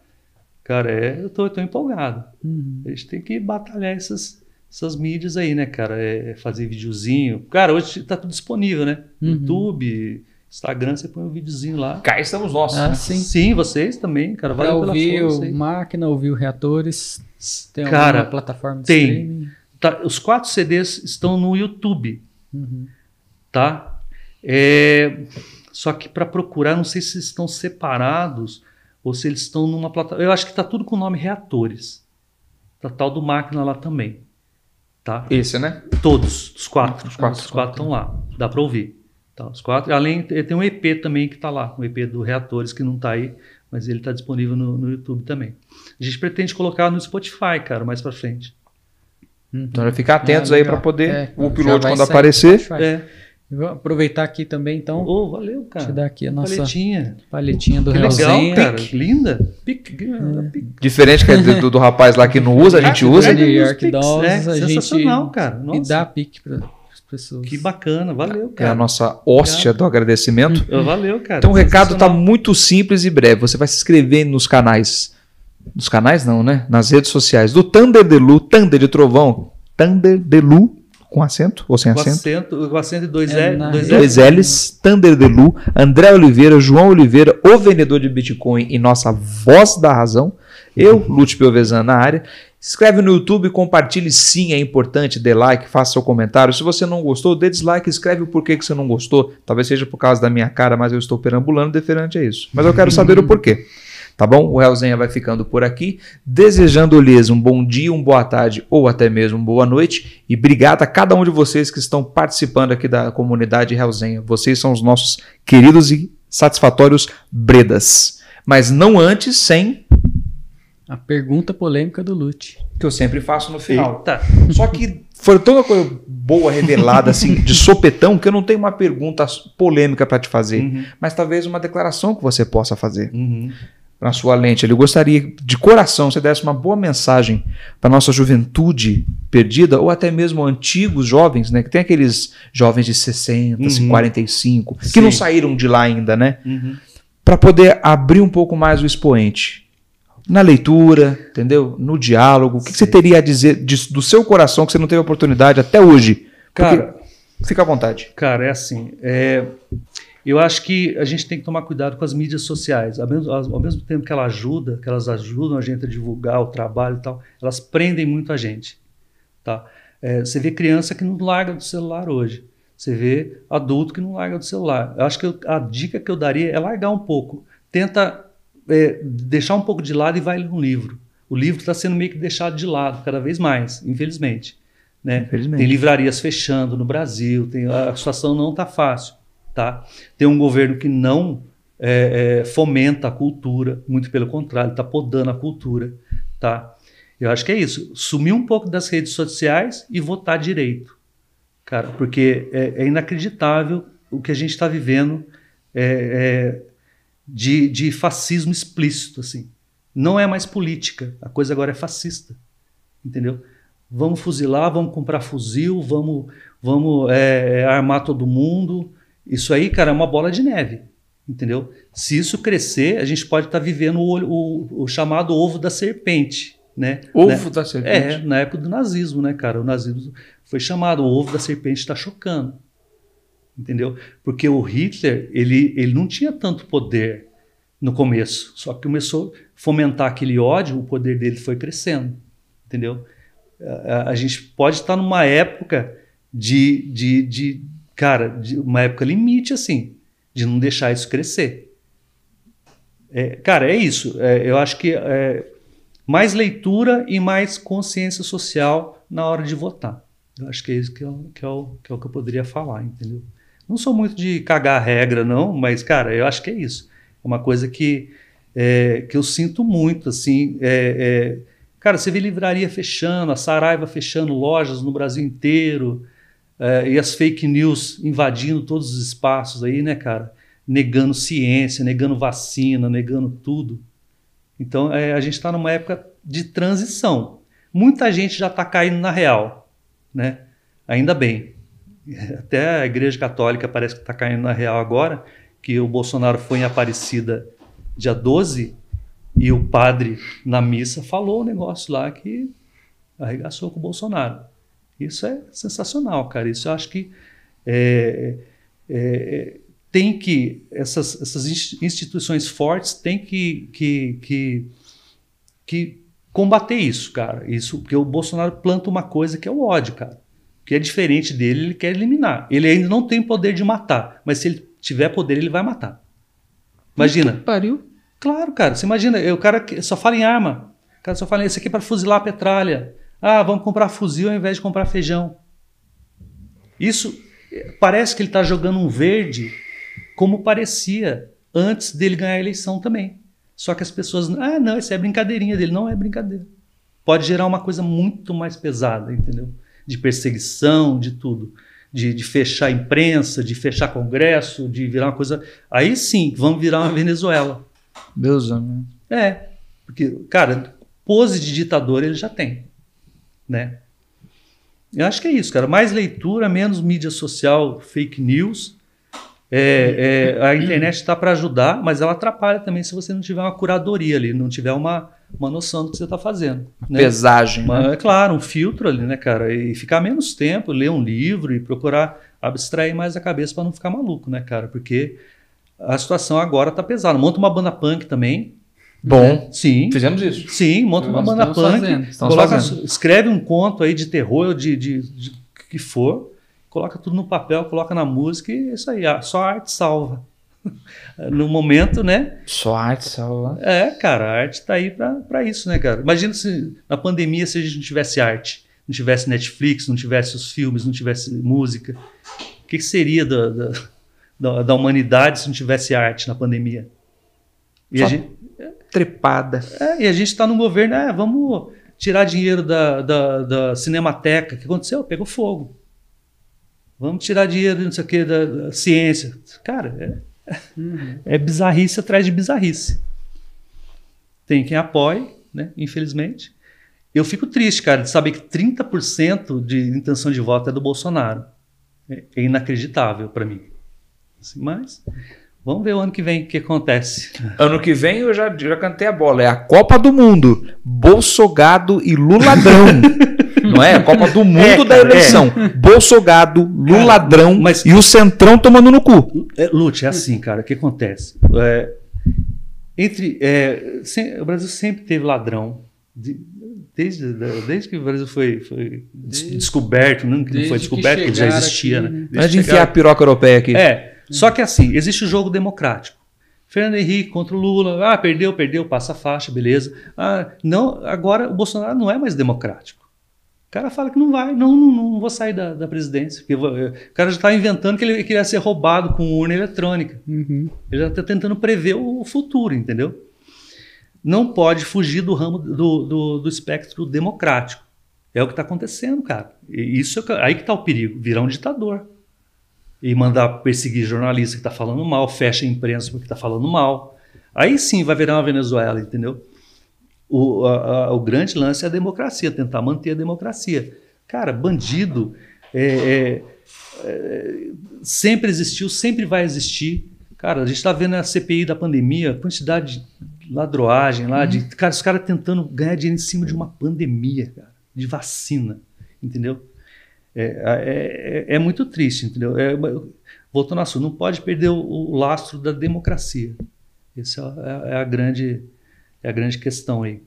Cara, é, eu tô, eu tô empolgado.
Uhum.
A gente tem que batalhar essas, essas mídias aí, né, cara? É fazer videozinho. Cara, hoje tá tudo disponível, né?
Uhum.
YouTube, Instagram, você põe um videozinho lá.
Cá estamos nós.
Ah,
né?
sim.
vocês também, cara. Valeu pela
ouvir
força
o
aí.
máquina, ouvir o reatores. Tem
Cara,
alguma plataforma de
tem.
streaming?
Tá, os quatro CDs estão no YouTube.
Uhum.
tá? É, só que para procurar, não sei se eles estão separados ou se eles estão numa plataforma. Eu acho que está tudo com o nome Reatores. Tá tal do máquina lá também, tá?
Esse, né?
Todos, os quatro,
Os quatro.
os quatro estão lá. Dá para ouvir, tá? Os quatro. Além tem um EP também que está lá, um EP do Reatores que não está aí, mas ele está disponível no, no YouTube também. A gente pretende colocar no Spotify, cara, mais para frente.
Uhum.
Então, ficar atentos
Ah,
aí para poder
É,
o
vai
quando aparecer.
É.
Vou aproveitar aqui também, então.
Oh, valeu,
Deixa
cara.
eu dar aqui a nossa
Paletinha.
palhetinha do
Que legal, cara. Linda.
Diferente que é do, do rapaz lá que não usa, a gente
Ah,
usa.
New York Dolls,
é,
a gente-
sensacional, cara.
E
Nossa,
dá pique para pessoas.
que bacana. Valeu,
É
cara.
a nossa hóstia do agradecimento.
Ah, Valeu, cara.
Então o recado tá
Sensacional.
muito simples e breve. Você vai se inscrever nos canais. Nos canais não, né? Nas redes sociais do Thunder Delu, Thunder de Trovão, Thunder Delu, com acento ou sem
Com
acento?
acento, com acento e dois
É,
L. Dois
Dois. L's, Thunder Delu, André Oliveira, João Oliveira, o vendedor de Bitcoin e nossa voz da razão. Eu, Lute Piovesan na área. Se inscreve no YouTube, compartilhe sim, é importante, dê like, faça seu comentário. Se você não gostou, dê dislike, escreve o porquê que você não gostou. Talvez seja por causa da minha cara, mas eu estou perambulando deferente a isso. Mas eu quero saber o porquê. Tá bom? O Realzenha vai ficando por aqui, desejando-lhes um bom dia, uma boa tarde ou até mesmo uma boa noite. E obrigado a cada um de vocês que estão participando aqui da comunidade Realzenha. Vocês são os nossos queridos e satisfatórios bredas. Mas não antes sem
A pergunta polêmica do Lute.
que eu sempre faço no final.
Eita.
Só que foi tanta coisa boa revelada assim de sopetão que eu não tenho uma pergunta polêmica para te fazer,
Uhum.
mas talvez uma declaração que você possa fazer.
Uhum.
na sua lente. Eu gostaria de coração você desse uma boa mensagem para nossa juventude perdida ou até mesmo antigos jovens, né? Que tem aqueles jovens de 60,
Uhum.
45, que
Sim.
não saíram de lá ainda, né?
Uhum.
Para poder abrir um pouco mais o expoente. Na leitura, entendeu? No diálogo. O que, que você teria a dizer de- do seu coração que você não teve oportunidade até hoje? Porque-
Cara,
Fica à vontade.
Cara, é assim. é, eu acho que a gente tem que tomar cuidado com as mídias sociais. Ao mesmo, ao mesmo tempo que ela ajuda, que elas ajudam a gente a divulgar o trabalho e tal, elas prendem muito a gente. Tá? É, você vê criança que não larga do celular hoje. Você vê adulto que não larga do celular. Eu acho que eu- a dica que eu daria é largar um pouco. Tenta é, deixar um pouco de lado e vai ler um livro. O livro está sendo meio que deixado de lado cada vez mais, infelizmente. Né?
Infelizmente.
Tem livrarias fechando no Brasil, tem, a situação não está fácil. Tá? Tem um governo que não é, é, fomenta a cultura, muito pelo contrário, está podando a cultura. Tá? Eu acho que é isso. Sumir um pouco das redes sociais e votar direito. Cara, porque é, é inacreditável o que a gente está vivendo é, é, de, de fascismo explícito. Assim. Não é mais política, a coisa agora é fascista. Entendeu? Vamos fuzilar, vamos comprar fuzil, vamos, vamos é, armar todo mundo. Isso aí, cara, é uma bola de neve. Entendeu? Se isso crescer, a gente pode estar vivendo o, o- o chamado ovo da serpente. Né?
Ovo
Né?
da serpente.
É, na época do nazismo, né, cara? O nazismo foi chamado, o ovo da serpente está chocando. Entendeu? Porque o Hitler, ele, ele não tinha tanto poder no começo, só que começou a fomentar aquele ódio, o poder dele foi crescendo. Entendeu? A, a- gente pode estar numa época de, de, de cara, de uma época limite, assim, de não deixar isso crescer. É, cara, é isso. É, eu acho que é, mais leitura e mais consciência social na hora de votar. Eu acho que é isso que é, o- que é o, que é o que eu poderia falar, entendeu? Não sou muito de cagar a regra, não, mas, cara, eu acho que é isso. É uma coisa que, é, que eu sinto muito, assim. É, é, cara, você vê livraria fechando, a Saraiva fechando lojas no Brasil inteiro, é, e as fake news invadindo todos os espaços aí, né, cara? Negando ciência, negando vacina, negando tudo. Então, é, a gente está numa época de transição. Muita gente já está caindo na real, né? Ainda bem. Até a Igreja Católica parece que está caindo na real agora, que o Bolsonaro foi em Aparecida dia 12 e o padre na missa falou um negócio lá que arregaçou com o Bolsonaro. Isso é sensacional, cara. Isso eu acho que é, é, tem que essas, essas instituições fortes têm que, que, que, que combater isso, cara. Isso porque o Bolsonaro planta uma coisa que é o ódio, cara. Que é diferente dele, ele quer eliminar. Ele ainda não tem poder de matar, mas se ele tiver poder, ele vai matar. Imagina.
Pariu.
Claro, cara. Você imagina, o cara só fala em arma. O cara só fala isso aqui é para fuzilar a petralha. Ah, vamos comprar fuzil ao invés de comprar feijão. Isso parece que ele está jogando um verde como parecia antes dele ganhar a eleição também. Só que as pessoas, ah, não, isso é brincadeirinha dele. Não é brincadeira. Pode gerar uma coisa muito mais pesada, entendeu? De perseguição, de tudo. De, de fechar imprensa, de fechar congresso, de virar uma coisa. Aí sim, vamos virar uma Venezuela.
Deus amém.
É, porque, cara, pose de ditador ele já tem, né? Eu acho que é isso, cara. Mais leitura, menos mídia social, fake news é, é, a internet está para ajudar, mas ela atrapalha também se você não tiver uma curadoria ali, não tiver uma, uma noção do que você está fazendo. Né?
Pesagem.
Uma,
né?
É claro, um filtro ali, né, cara? E ficar menos tempo, ler um livro e procurar abstrair mais a cabeça para não ficar maluco, né, cara? Porque a situação agora está pesada. Monta uma banda punk também.
Bom,
né? sim.
Fizemos isso.
Sim, monta uma banda
estamos
punk.
fazendo,
coloca,
fazendo.
escreve um conto aí de terror, de, de, de que for coloca tudo no papel, coloca na música e é isso aí, ah, só a arte salva. no momento, né?
Só arte salva.
É, cara, a arte tá aí para isso, né, cara? Imagina se na pandemia se a gente não tivesse arte, não tivesse Netflix, não tivesse os filmes, não tivesse música. O que, que seria da, da, da, da humanidade se não tivesse arte na pandemia? E
Só
a gente,
trepada.
é, e a gente está num governo, é, vamos tirar dinheiro da, da, da Cinemateca. O que aconteceu? Pegou fogo. Vamos tirar dinheiro, não sei o que, da, da ciência. Cara, é, é bizarrice atrás de bizarrice. Tem quem apoie, né? Infelizmente. Eu fico triste, cara, de saber que 30% de intenção de voto é do Bolsonaro. É, é inacreditável para mim. Assim, mas vamos ver o ano que vem o que acontece.
Ano que vem eu já, já cantei a bola. É a Copa do Mundo. Bolsogado e Luladrão. Não é? A Copa do Mundo
É,
da
cara,
eleição. Bolsogado, Luladrão
mas-
e o Centrão tomando no cu.
É, Lute, é assim, cara, o que acontece? É, entre, é, sem- o Brasil sempre teve ladrão. De- desde, desde que o Brasil foi, foi
Desde-
descoberto, não que não foi
que
descoberto, porque já existia,
aqui,
né?
né?
Desde
Antes de
que
enfiar a piroca europeia aqui.
É, só que assim, existe o jogo democrático. Fernando Henrique contra o Lula, ah, perdeu, perdeu, passa a faixa, beleza. Ah, não, agora o Bolsonaro não é mais democrático. O cara fala que não vai, não, não, não vou sair da, da presidência. Porque eu vou- o cara já está inventando que ele queria ser roubado com urna eletrônica.
Uhum.
Ele já está tentando prever o futuro, entendeu? Não pode fugir do ramo do, do, do espectro democrático. É o que está acontecendo, cara. E isso é aí que está o perigo, virar um ditador. E mandar perseguir jornalista que está falando mal, fecha a imprensa porque está falando mal. Aí sim vai virar uma Venezuela, entendeu? O, a- a- o grande lance é a democracia, tentar manter a democracia. Cara, bandido é, é, é, sempre existiu, sempre vai existir. Cara, a gente está vendo a CPI da pandemia, a quantidade de ladroagem lá, de cara, os caras tentando ganhar dinheiro em cima de uma pandemia, cara, de vacina, entendeu? É, é, é- é muito triste, entendeu? É, voltando ao assunto, não pode perder o, o lastro da democracia. Essa é, a- é a grande, é a grande questão aí.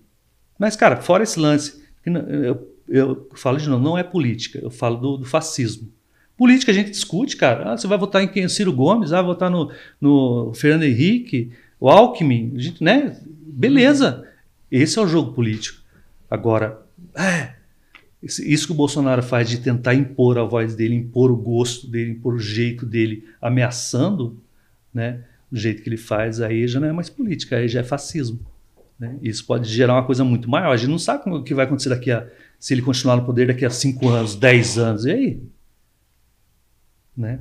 Mas, cara, fora esse lance, eu, eu falo de novo, não é política, eu falo do, do fascismo. Política a gente discute, cara. Ah, você vai votar em quem? Ciro Gomes? Ah, vai votar no, no Fernando Henrique, o Alckmin, a gente, né? Beleza. Esse é o jogo político. Agora, é, Isso que o Bolsonaro faz de tentar impor a voz dele, impor o gosto dele, impor o jeito dele, ameaçando, né? Do jeito que ele faz, aí já não é mais política, aí já é fascismo. né? Isso pode gerar uma coisa muito maior. A gente não sabe como- o que vai acontecer daqui a. Se ele continuar no poder daqui a 5 anos, 10 anos. E aí? Né?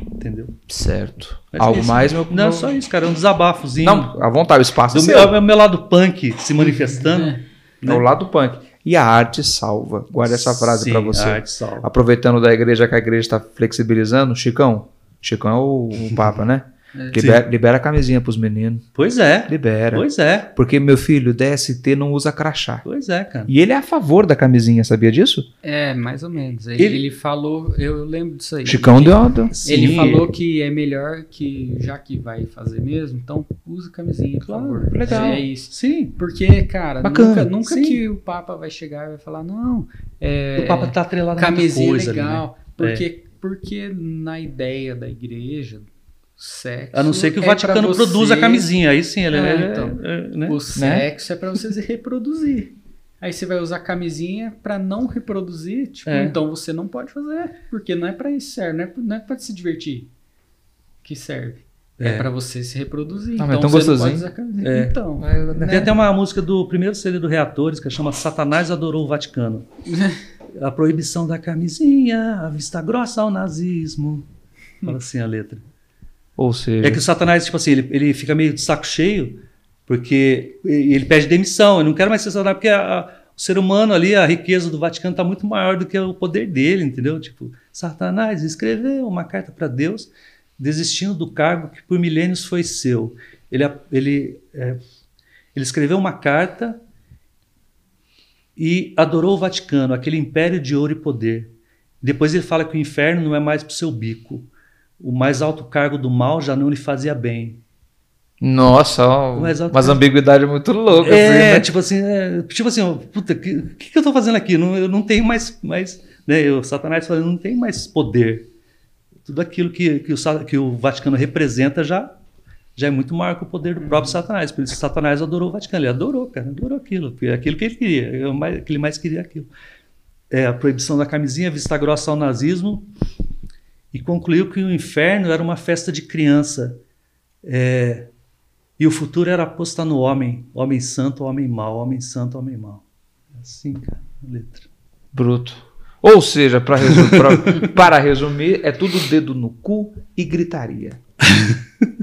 Entendeu?
Certo.
Mas
Algo
isso.
mais, meu
Não,
meu-
só isso, cara. É um desabafozinho.
Não, à vontade, o espaço
do
é
meu,
seu.
é o meu lado punk se manifestando.
É.
É o lado punk. E a arte salva. Guarda essa frase pra você.
A arte salva.
Aproveitando da igreja que a igreja está flexibilizando, Chicão. Chicão é o, o Papa, né? Libera, libera a camisinha pros meninos.
Pois é.
Libera.
Pois é.
Porque meu filho, DST não usa crachá.
Pois é, cara.
E ele é a favor da camisinha, sabia disso?
É, mais ou menos. Ele,
Ele-
ele falou, eu lembro disso aí.
Chicão deu uma.
Ele
Sim.
falou que é melhor que, já que vai fazer mesmo, então usa camisinha, por
Claro,
favor.
legal.
É isso.
Sim.
Porque, cara,
Bacana,
nunca, nunca
sim.
que o Papa vai chegar e vai falar, não, é,
o Papa tá atrelado a
camisinha é
coisa ali, né?
legal. Porque, porque na ideia da igreja, sexo.
A não ser que o
é
Vaticano
você-
produza a camisinha. Aí sim, ele
É,
é,
então.
é, né?
O sexo é pra você se reproduzir. Aí você vai usar camisinha pra não reproduzir, tipo,
É.
então você não pode fazer, porque não é pra isso serve, não é, não é pra se divertir que serve. É,
É.
pra você se reproduzir.
Ah, mas
então
tão
você não
gostosinho.
pode usar camisinha.
É.
Então,
Tem até uma música do primeiro CD do Reatores que chama Satanás Adorou o Vaticano. A proibição da camisinha, a vista grossa ao nazismo. Fala assim a letra.
Ou seja,
É que o Satanás, tipo assim, ele, ele fica meio de saco cheio, porque ele pede demissão, ele não quer mais ser Satanás, porque a- a- o ser humano ali, a riqueza do Vaticano está muito maior do que o poder dele, entendeu? Tipo, Satanás escreveu uma carta para Deus, desistindo do cargo que por milênios foi seu. Ele, ele, é, ele escreveu uma carta e adorou o Vaticano, aquele império de ouro e poder. Depois ele fala que o inferno não é mais para o seu bico. O mais alto cargo do mal já não lhe fazia bem.
nossa,
Mas
umas ambiguidades muito loucas.
É,
assim, né?
tipo assim, é, tipo assim, ó, puta, o que, que, que eu tô fazendo aqui? Não, eu não tenho mais, mais né, eu, Satanás falando, não tem mais poder. Tudo aquilo que, que, o, que o Vaticano representa já, já é muito maior que o poder do próprio Satanás. Por isso que Satanás adorou o Vaticano. Ele adorou, cara, adorou aquilo. é aquilo que ele queria. é o mais- que ele mais queria é aquilo. É, a proibição da camisinha, vista grossa ao nazismo, e concluiu que o inferno era uma festa de criança. É, e o futuro era apostar no homem, homem santo, homem mau, homem santo, homem mau. É assim, cara, a letra.
Bruto. Ou seja, pra pra- para resumir, é tudo dedo no cu e gritaria.